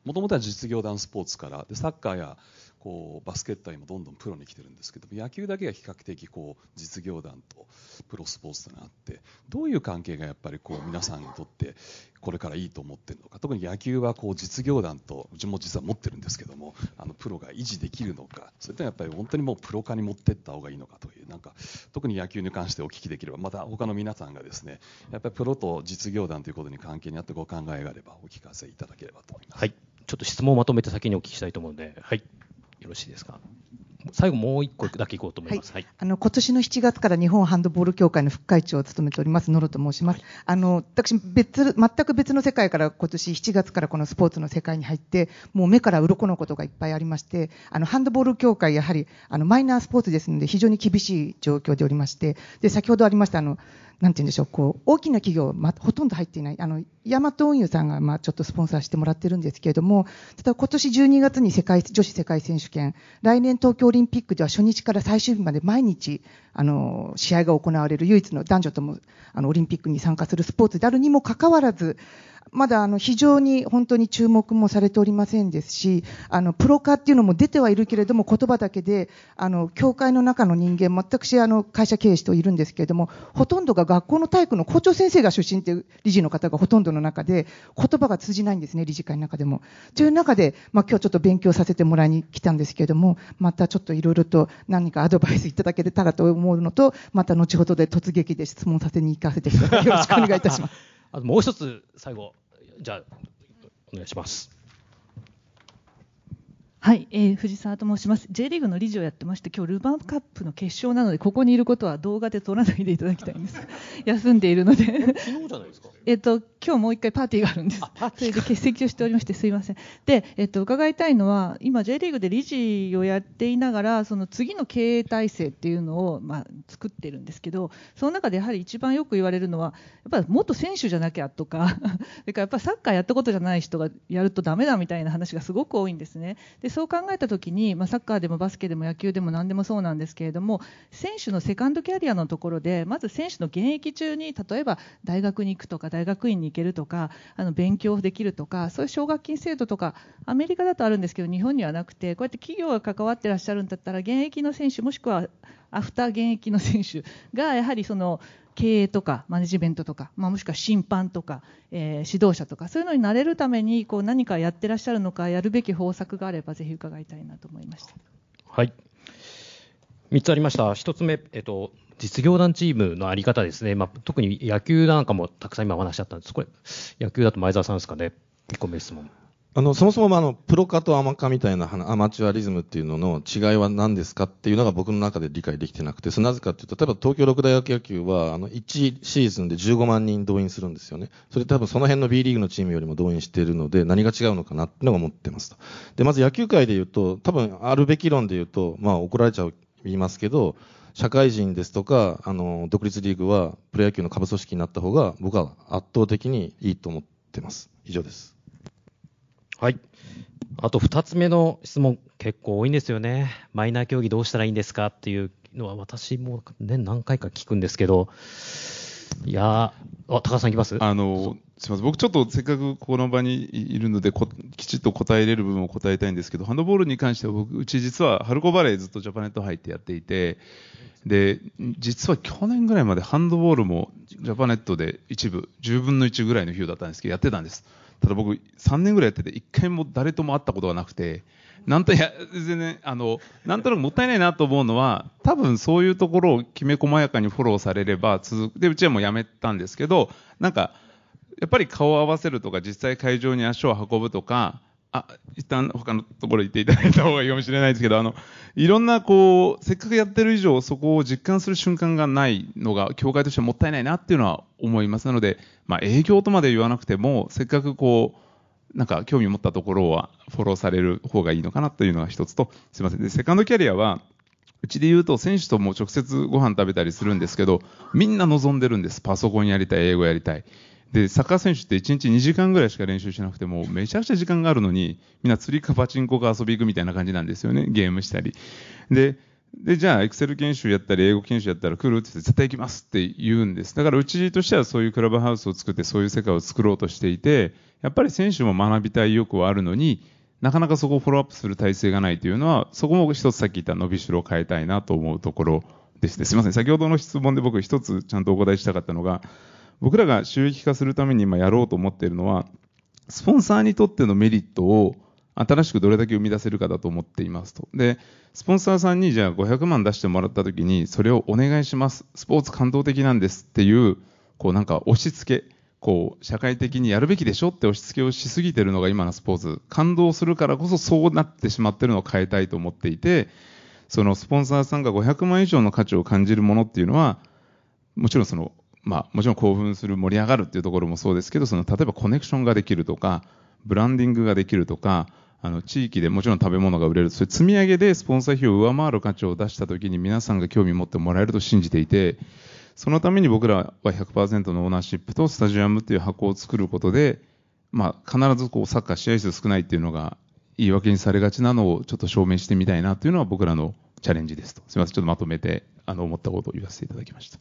もともとは実業団スポーツからでサッカーやこうバスケットは今どんどんプロに来てるんですけど野球だけが比較的こう実業団とプロスポーツというのがあってどういう関係がやっぱりこう皆さんにとってこれからいいと思ってるのか特に野球はこう実業団とうちも実は持ってるんですけどもあのプロが維持できるのかそれともやっぱり本当にもうプロ化に持っていった方がいいのかというなんか特に野球に関してお聞きできればまた他の皆さんがですねやっぱりプロと実業団ということに関係にあってご考えがあればお聞かせいただければと思います。はい。ちょっと質問をまとめて先にお聞きしたいと思うので、はい。よろしいですか？最後もう一個だけいこうと思います。はい。あの今年の7月から日本ハンドボール協会の副会長を務めております野呂と申します。あの私別全く別の世界から今年7月からこのスポーツの世界に入ってもう目から鱗のことがいっぱいありまして、あのハンドボール協会やはりあのマイナースポーツですので非常に厳しい状況でおりまして、で先ほどありましたあのなんて言うんでしょう、こう、大きな企業、ま、ほとんど入っていない、あの、ヤマト運輸さんが、まあ、ちょっとスポンサーしてもらってるんですけれども、ただ今年12月に世界、女子世界選手権、来年東京オリンピックでは初日から最終日まで毎日、あの、試合が行われる唯一の男女とも、あの、オリンピックに参加するスポーツであるにもかかわらず、まだあの非常に本当に注目もされておりませんですし、あのプロ化っていうのも出てはいるけれども、言葉だけで、あの協会の中の人間、私、あの会社経営しているんですけれども、ほとんどが学校の体育の校長先生が出身っていう理事の方がほとんどの中で、言葉が通じないんですね、理事会の中でも。という中で、まあ今日ちょっと勉強させてもらいに来たんですけれども、またちょっといろいろと何かアドバイスいただけたらと思うのと、また後ほどで突撃で質問させに行かせてください。よろしくお願いいたします。あともう一つ、最後、じゃあ、お願いします。はい、えー藤沢と申します。J リーグの理事をやってまして、今日ルヴァンカップの決勝なので、ここにいることは動画で撮らないでいただきたいんです。休んでいるので。昨日じゃないですか？えっと、今日もう一回パーティーがあるんです。それで欠席をしておりまして、すいません。で、えっと、伺いたいのは、今 J リーグで理事をやっていながら、その次の経営体制っていうのを、まあ、作ってるんですけど、その中でやはり一番よく言われるのは、やっぱり元選手じゃなきゃとか、それからやっぱりサッカーやったことじゃない人がやるとダメだみたいな話がすごく多いんですね。で、そう考えたときに、まあ、サッカーでもバスケでも野球でも何でもそうなんですけれども、選手のセカンドキャリアのところで、まず選手の現役中に、例えば大学に行くとか大学院に行けるとかあの勉強できるとかそういう奨学金制度とかアメリカだとあるんですけど日本にはなくてこうやって企業が関わってらっしゃるんだったら現役の選手もしくはアフター現役の選手 がやはりその経営とかマネジメントとか、まあ、もしくは審判とか、えー、指導者とかそういうのになれるためにこう何かやってらっしゃるのかやるべき方策があればぜひ伺いたいなと思いました。はい3つありました、1つ目、えっと、実業団チームのあり方ですね、まあ、特に野球なんかもたくさん今お話しあったんです、これ、野球だと前澤さんですかね、1個目質問。あのそもそもあのプロ化とアマ化みたいなアマチュアリズムっていうのの違いは何ですかっていうのが僕の中で理解できてなくて、なぜかっていうと、例えば東京六大学野球はあの1シーズンで15万人動員するんですよね。それ多分その辺の B リーグのチームよりも動員しているので、何が違うのかなっていうのが思ってますと。で、まず野球界で言うと、多分あるべき論で言うと、まあ怒られちゃ、いますけど、社会人ですとか、あの、独立リーグはプロ野球の下部組織になった方が僕は圧倒的にいいと思ってます。以上です。はい。あと2つ目の質問、結構多いんですよね。マイナー競技どうしたらいいんですか？っていうのは、私も年何回か聞くんですけど、いやあ、高橋さんいきます？あの、すみません。僕ちょっとせっかくこの場にいるのでこきちっと答えれる部分を答えたいんですけど、ハンドボールに関しては僕、うち実はハルコバレーずっとジャパネット入ってやっていて、で、実は去年ぐらいまでハンドボールもジャパネットで一部、10分の1ぐらいの費用だったんですけど、やってたんです。ただ僕、3年ぐらいやってて、1回も誰とも会ったことがなくて、なんとや、全然、あの、なんとなくもったいないなと思うのは、多分そういうところをきめ細やかにフォローされれば続く。で、うちはもうやめたんですけど、なんか、やっぱり顔を合わせるとか、実際会場に足を運ぶとか、あ、一旦他のところ行っていただいた方がいいかもしれないですけど、あの、いろんなこう、せっかくやってる以上、そこを実感する瞬間がないのが、協会としてはもったいないなっていうのは思います。なので、まあ営業とまで言わなくても、せっかくこう、なんか興味を持ったところはフォローされる方がいいのかなというのが一つと、すいません。で、セカンドキャリアは、うちで言うと選手とも直接ご飯食べたりするんですけど、みんな望んでるんです。パソコンやりたい、英語やりたい。で、サッカー選手って1日2時間ぐらいしか練習しなくても、めちゃくちゃ時間があるのに、みんな釣りかパチンコか遊び行くみたいな感じなんですよね。ゲームしたり。で、で、じゃあ、エクセル研修やったり、英語研修やったら来るって言って、絶対行きますって言うんです。だから、うちとしてはそういうクラブハウスを作って、そういう世界を作ろうとしていて、やっぱり選手も学びたい意欲はあるのに、なかなかそこをフォローアップする体制がないというのは、そこも一つさっき言った伸びしろを変えたいなと思うところですね。すみません。先ほどの質問で僕一つちゃんとお答えしたかったのが、僕らが収益化するために今やろうと思っているのは、スポンサーにとってのメリットを新しくどれだけ生み出せるかだと思っていますと。で、スポンサーさんにじゃあ500万出してもらった時に、それをお願いします。スポーツ感動的なんですっていう、こうなんか押し付け、こう、社会的にやるべきでしょって押し付けをしすぎてるのが今のスポーツ。感動するからこそそうなってしまってるのを変えたいと思っていて、そのスポンサーさんが500万以上の価値を感じるものっていうのは、もちろんそのまあ、もちろん興奮する、盛り上がるっていうところもそうですけど、その例えばコネクションができるとか、ブランディングができるとか、あの地域でもちろん食べ物が売れる、それ積み上げでスポンサー費を上回る価値を出したときに皆さんが興味を持ってもらえると信じていて、そのために僕らは100%のオーナーシップとスタジアムっていう箱を作ることで、まあ、必ずこうサッカー試合数少ないっていうのが言い訳にされがちなのをちょっと証明してみたいなというのは僕らのチャレンジですと。すみません、ちょっとまとめてあの思ったことを言わせていただきました。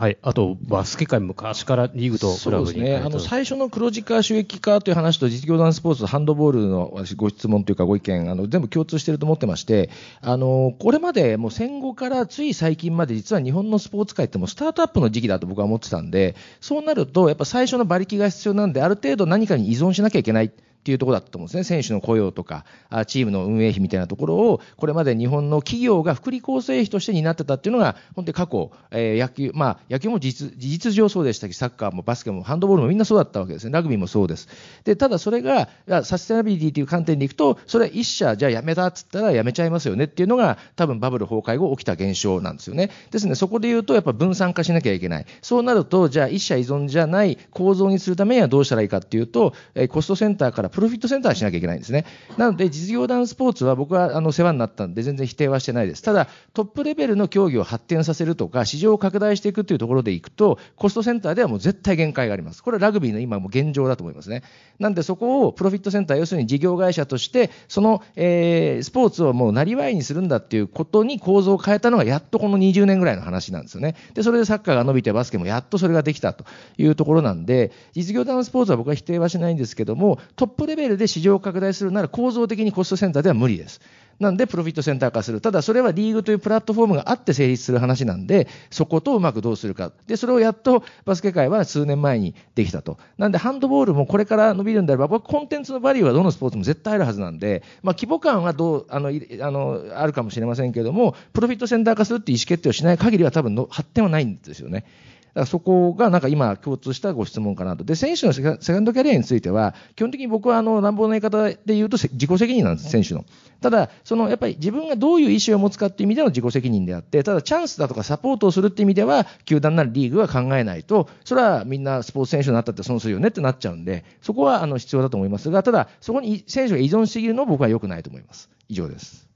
はい、あとバスケ界、昔からリーグとクラブにそうですね、あの最初の黒字化、収益化という話と、実業団スポーツ、ハンドボールの私ご質問というか、ご意見、あの全部共通していると思ってまして、あのこれまでもう戦後からつい最近まで、実は日本のスポーツ界ってもスタートアップの時期だと僕は思ってたんで、そうなると、やっぱ最初の馬力が必要なんで、ある程度何かに依存しなきゃいけない。っていうところだったと思うんですね。選手の雇用とか、チームの運営費みたいなところを、これまで日本の企業が福利厚生費として担ってたっていうのが、本当に過去、えー、野球、まあ、野球も事実事実上そうでしたし、サッカーもバスケもハンドボールもみんなそうだったわけですね。ラグビーもそうです。で、ただそれが、サステナビリティという観点でいくと、それは一社、じゃあやめたっつったらやめちゃいますよねっていうのが、多分バブル崩壊後起きた現象なんですよね。ですね、そこで言うと、やっぱ分散化しなきゃいけない。そうなると、じゃあ一社依存じゃない構造にするためにはどうしたらいいかっていうと、えコストセンターからプロフィットセンターしなきゃいけないんですね。なので、実業団スポーツは僕はあの世話になったんで、全然否定はしてないです。ただ、トップレベルの競技を発展させるとか、市場を拡大していくというところでいくと、コストセンターではもう絶対限界があります。これはラグビーの今も現状だと思いますね。なんで、そこをプロフィットセンター、要するに事業会社として、その、えー、スポーツをもうなりわいにするんだっていうことに構造を変えたのが、やっとこの20年ぐらいの話なんですよね。で、それでサッカーが伸びて、バスケもやっとそれができたというところなんで、実業団スポーツは僕は否定はしないんですけども、トッププレベルで市場を拡大するなら構造的にコストセンターでは無理です。なんでプロフィットセンター化する。ただそれはリーグというプラットフォームがあって成立する話なんで、そことうまくどうするか。で、それをやっとバスケ界は数年前にできたと。なんでハンドボールもこれから伸びるんであれば、僕コンテンツのバリューはどのスポーツも絶対あるはずなんで、まあ規模感はどう、あの、あの、あるかもしれませんけども、プロフィットセンター化するっていう意思決定をしない限りは多分の発展はないんですよね。だからそこがなんか今共通したご質問かなと。で、選手のセカンドキャリアについては、基本的に僕はあの乱暴な言い方で言うと自己責任なんです、選手の。ただ、そのやっぱり自分がどういう意思を持つかっていう意味での自己責任であって、ただチャンスだとかサポートをするっていう意味では、球団なりリーグは考えないと、それはみんなスポーツ選手になったって損するよねってなっちゃうんで、そこはあの必要だと思いますが、ただ、そこに選手が依存しすぎるのは僕は良くないと思います。以上です。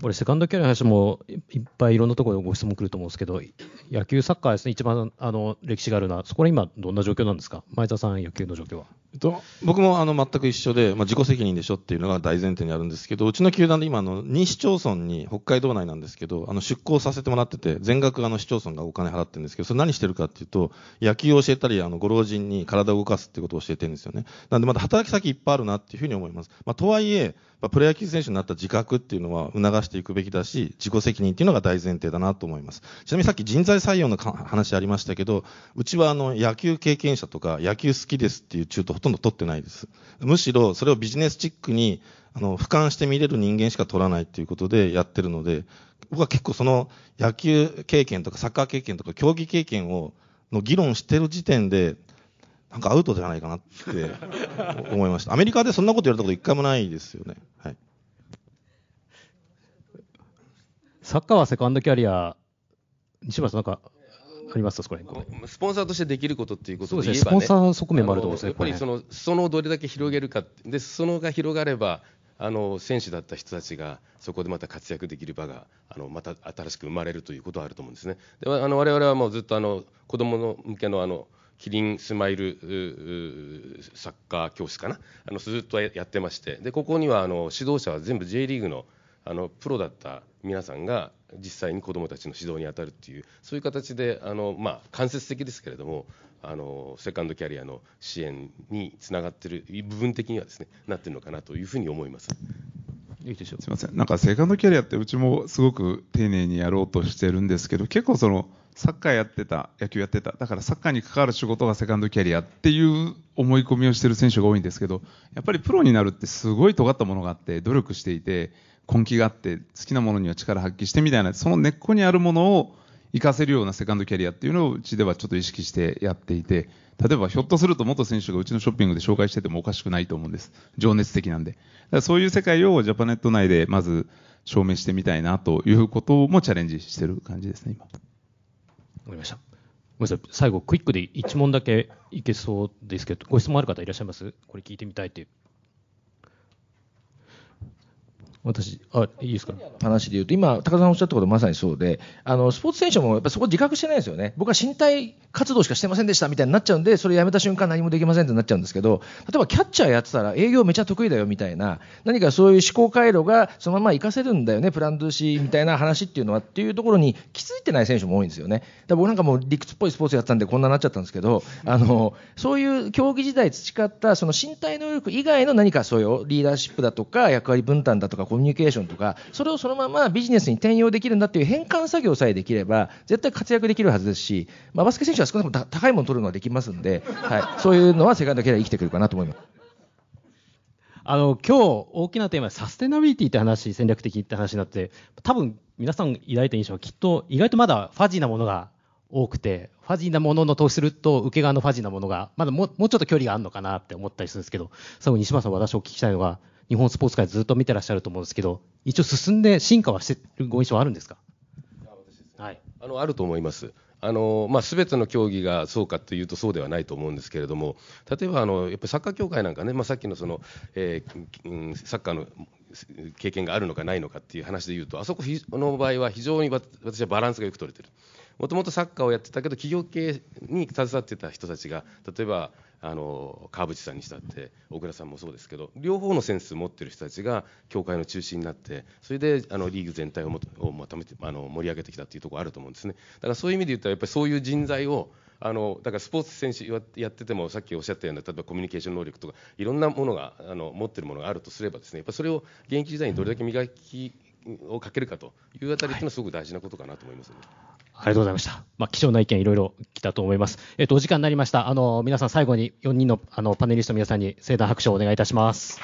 これ、セカンドキャリアの話もいっぱいいろんなところでご質問来ると思うんですけど、野球、サッカーですね、一番あの歴史があるのは、そこは今、どんな状況なんですか、前田さん、野球の状況は。えっと、僕もあの全く一緒で、まあ、自己責任でしょっていうのが大前提にあるんですけど、うちの球団で今、の2市町村に、北海道内なんですけど、あの出向させてもらってて、全額あの市町村がお金払ってるんですけど、それ何してるかっていうと、野球を教えたり、あのご老人に体を動かすっていうことを教えてるんですよね。なんでまだ働き先いっぱいあるなっていうふうに思います。まあ、とはいえ、プロ野球選手になった自覚っていうのは促していくべきだし、自己責任っていうのが大前提だなと思います。ちなみにさっき人材採用の話ありましたけど、うちはあの野球経験者とか野球好きですっていう中途ほとんど取ってないです。むしろそれをビジネスチックにあの俯瞰して見れる人間しか取らないっていうことでやってるので、僕は結構その野球経験とかサッカー経験とか競技経験をの議論してる時点でなんかアウトじゃないかなって 思いました。アメリカでそんなこと言われたこと一回もないですよね。はい。サッカーはセカンドキャリア、西村さんなんかあります？そこらスポンサーとしてできることっていうことで言えば、ね、スポンサー側面もあると思うんですやっぱりその裾野をどれだけ広げるか、で裾野が広がれば、あの選手だった人たちがそこでまた活躍できる場があのまた新しく生まれるということはあると思うんですね。であの我々はもうずっとあの子どもの向けのあのキリンスマイルサッカー教室かな？あのずっとやってまして。でここにはあの指導者は全部 J リーグのあのプロだった皆さんが実際に子どもたちの指導に当たるっていうそういう形であの、まあ、間接的ですけれどもあのセカンドキャリアの支援につながっている部分的にはですねなっているのかなというふうに思います。いいでしょう。すみません、なんかセカンドキャリアってうちもすごく丁寧にやろうとしてるんですけど結構そのサッカーやってた、野球やってた、だからサッカーに関わる仕事がセカンドキャリアっていう思い込みをしてる選手が多いんですけど、やっぱりプロになるってすごい尖ったものがあって、努力していて、根気があって、好きなものには力発揮してみたいな、その根っこにあるものを活かせるようなセカンドキャリアっていうのをうちではちょっと意識してやっていて、例えばひょっとすると元選手がうちのショッピングで紹介しててもおかしくないと思うんです。情熱的なんで。だからそういう世界をジャパネット内でまず証明してみたいなということもチャレンジしてる感じですね、今。かりました。ごめんなさい、最後、クイックで1問だけいけそうですけど、ご質問ある方いらっしゃいます？これ聞いてみたいっていう。私、あ、いいですか？話で言うと、今、高田さんおっしゃったことまさにそうで、あの、スポーツ選手もやっぱそこ自覚してないですよね。僕は身体活動しかしてませんでしたみたいになっちゃうんで、それやめた瞬間何もできませんってなっちゃうんですけど、例えばキャッチャーやってたら営業めちゃ得意だよみたいな、何かそういう思考回路がそのまま活かせるんだよね、プランドゥシーみたいな話っていうのはっていうところに気づいてない選手も多いんですよね。だ僕なんかもう理屈っぽいスポーツやってたんでこんななっちゃったんですけど、あの、そういう競技時代培ったその身体能力以外の何かそういうリーダーシップだとか役割分担だとかコミュニケーションとか、それをそのままビジネスに転用できるんだっていう変換作業さえできれば、絶対活躍できるはずですし、まあ、バスケ選手は少なくとも高いものを取るのはできますんで、はい、そういうのはセカンドキャリア生きてくるかなと思います。あの今日大きなテーマサステナビリティって話、戦略的って話になって、多分皆さん抱いた印象はきっと意外とまだファジーなものが多くて、ファジーなものの投資すると、受け側のファジーなものが、まだももうちょっと距離があるのかなって思ったりするんですけど、最後、西村さん、私お聞きしたいのが、日本スポーツ界ずっと見てらっしゃると思うんですけど、一応進んで進化はしてるご印象はあるんですか？はい、あのあると思います。あのまあ、全ての競技がそうかというとそうではないと思うんですけれども、例えばあのやっぱりサッカー協会なんかね、まあ、さっきのその、えーうんサッカーの経験があるのかないのかっていう話でいうと、あそこの場合は非常に私はバランスがよく取れてる。もともとサッカーをやってたけど、企業系に携わってた人たちが、例えばあの川淵さんにしたって、小倉さんもそうですけど、両方のセンスを持ってる人たちが協会の中心になって、それであのリーグ全体をもをまとめてあの盛り上げてきたっていうところあると思うんですね。だからそういう意味で言うと、やっぱりそういう人材をあのだからスポーツ選手やってても、さっきおっしゃったような、例えばコミュニケーション能力とか、いろんなものがあの持ってるものがあるとすれば、ですねやっぱそれを現役時代にどれだけ磨きをかけるかというあたりっていうのは、すごく大事なことかなと思います、ねありがとうございました。まあ、貴重な意見いろいろ来たと思います。えっと、お時間になりました。あの、皆さん最後に4人のあのパネリストの皆さんに盛大拍手をお願いいたします。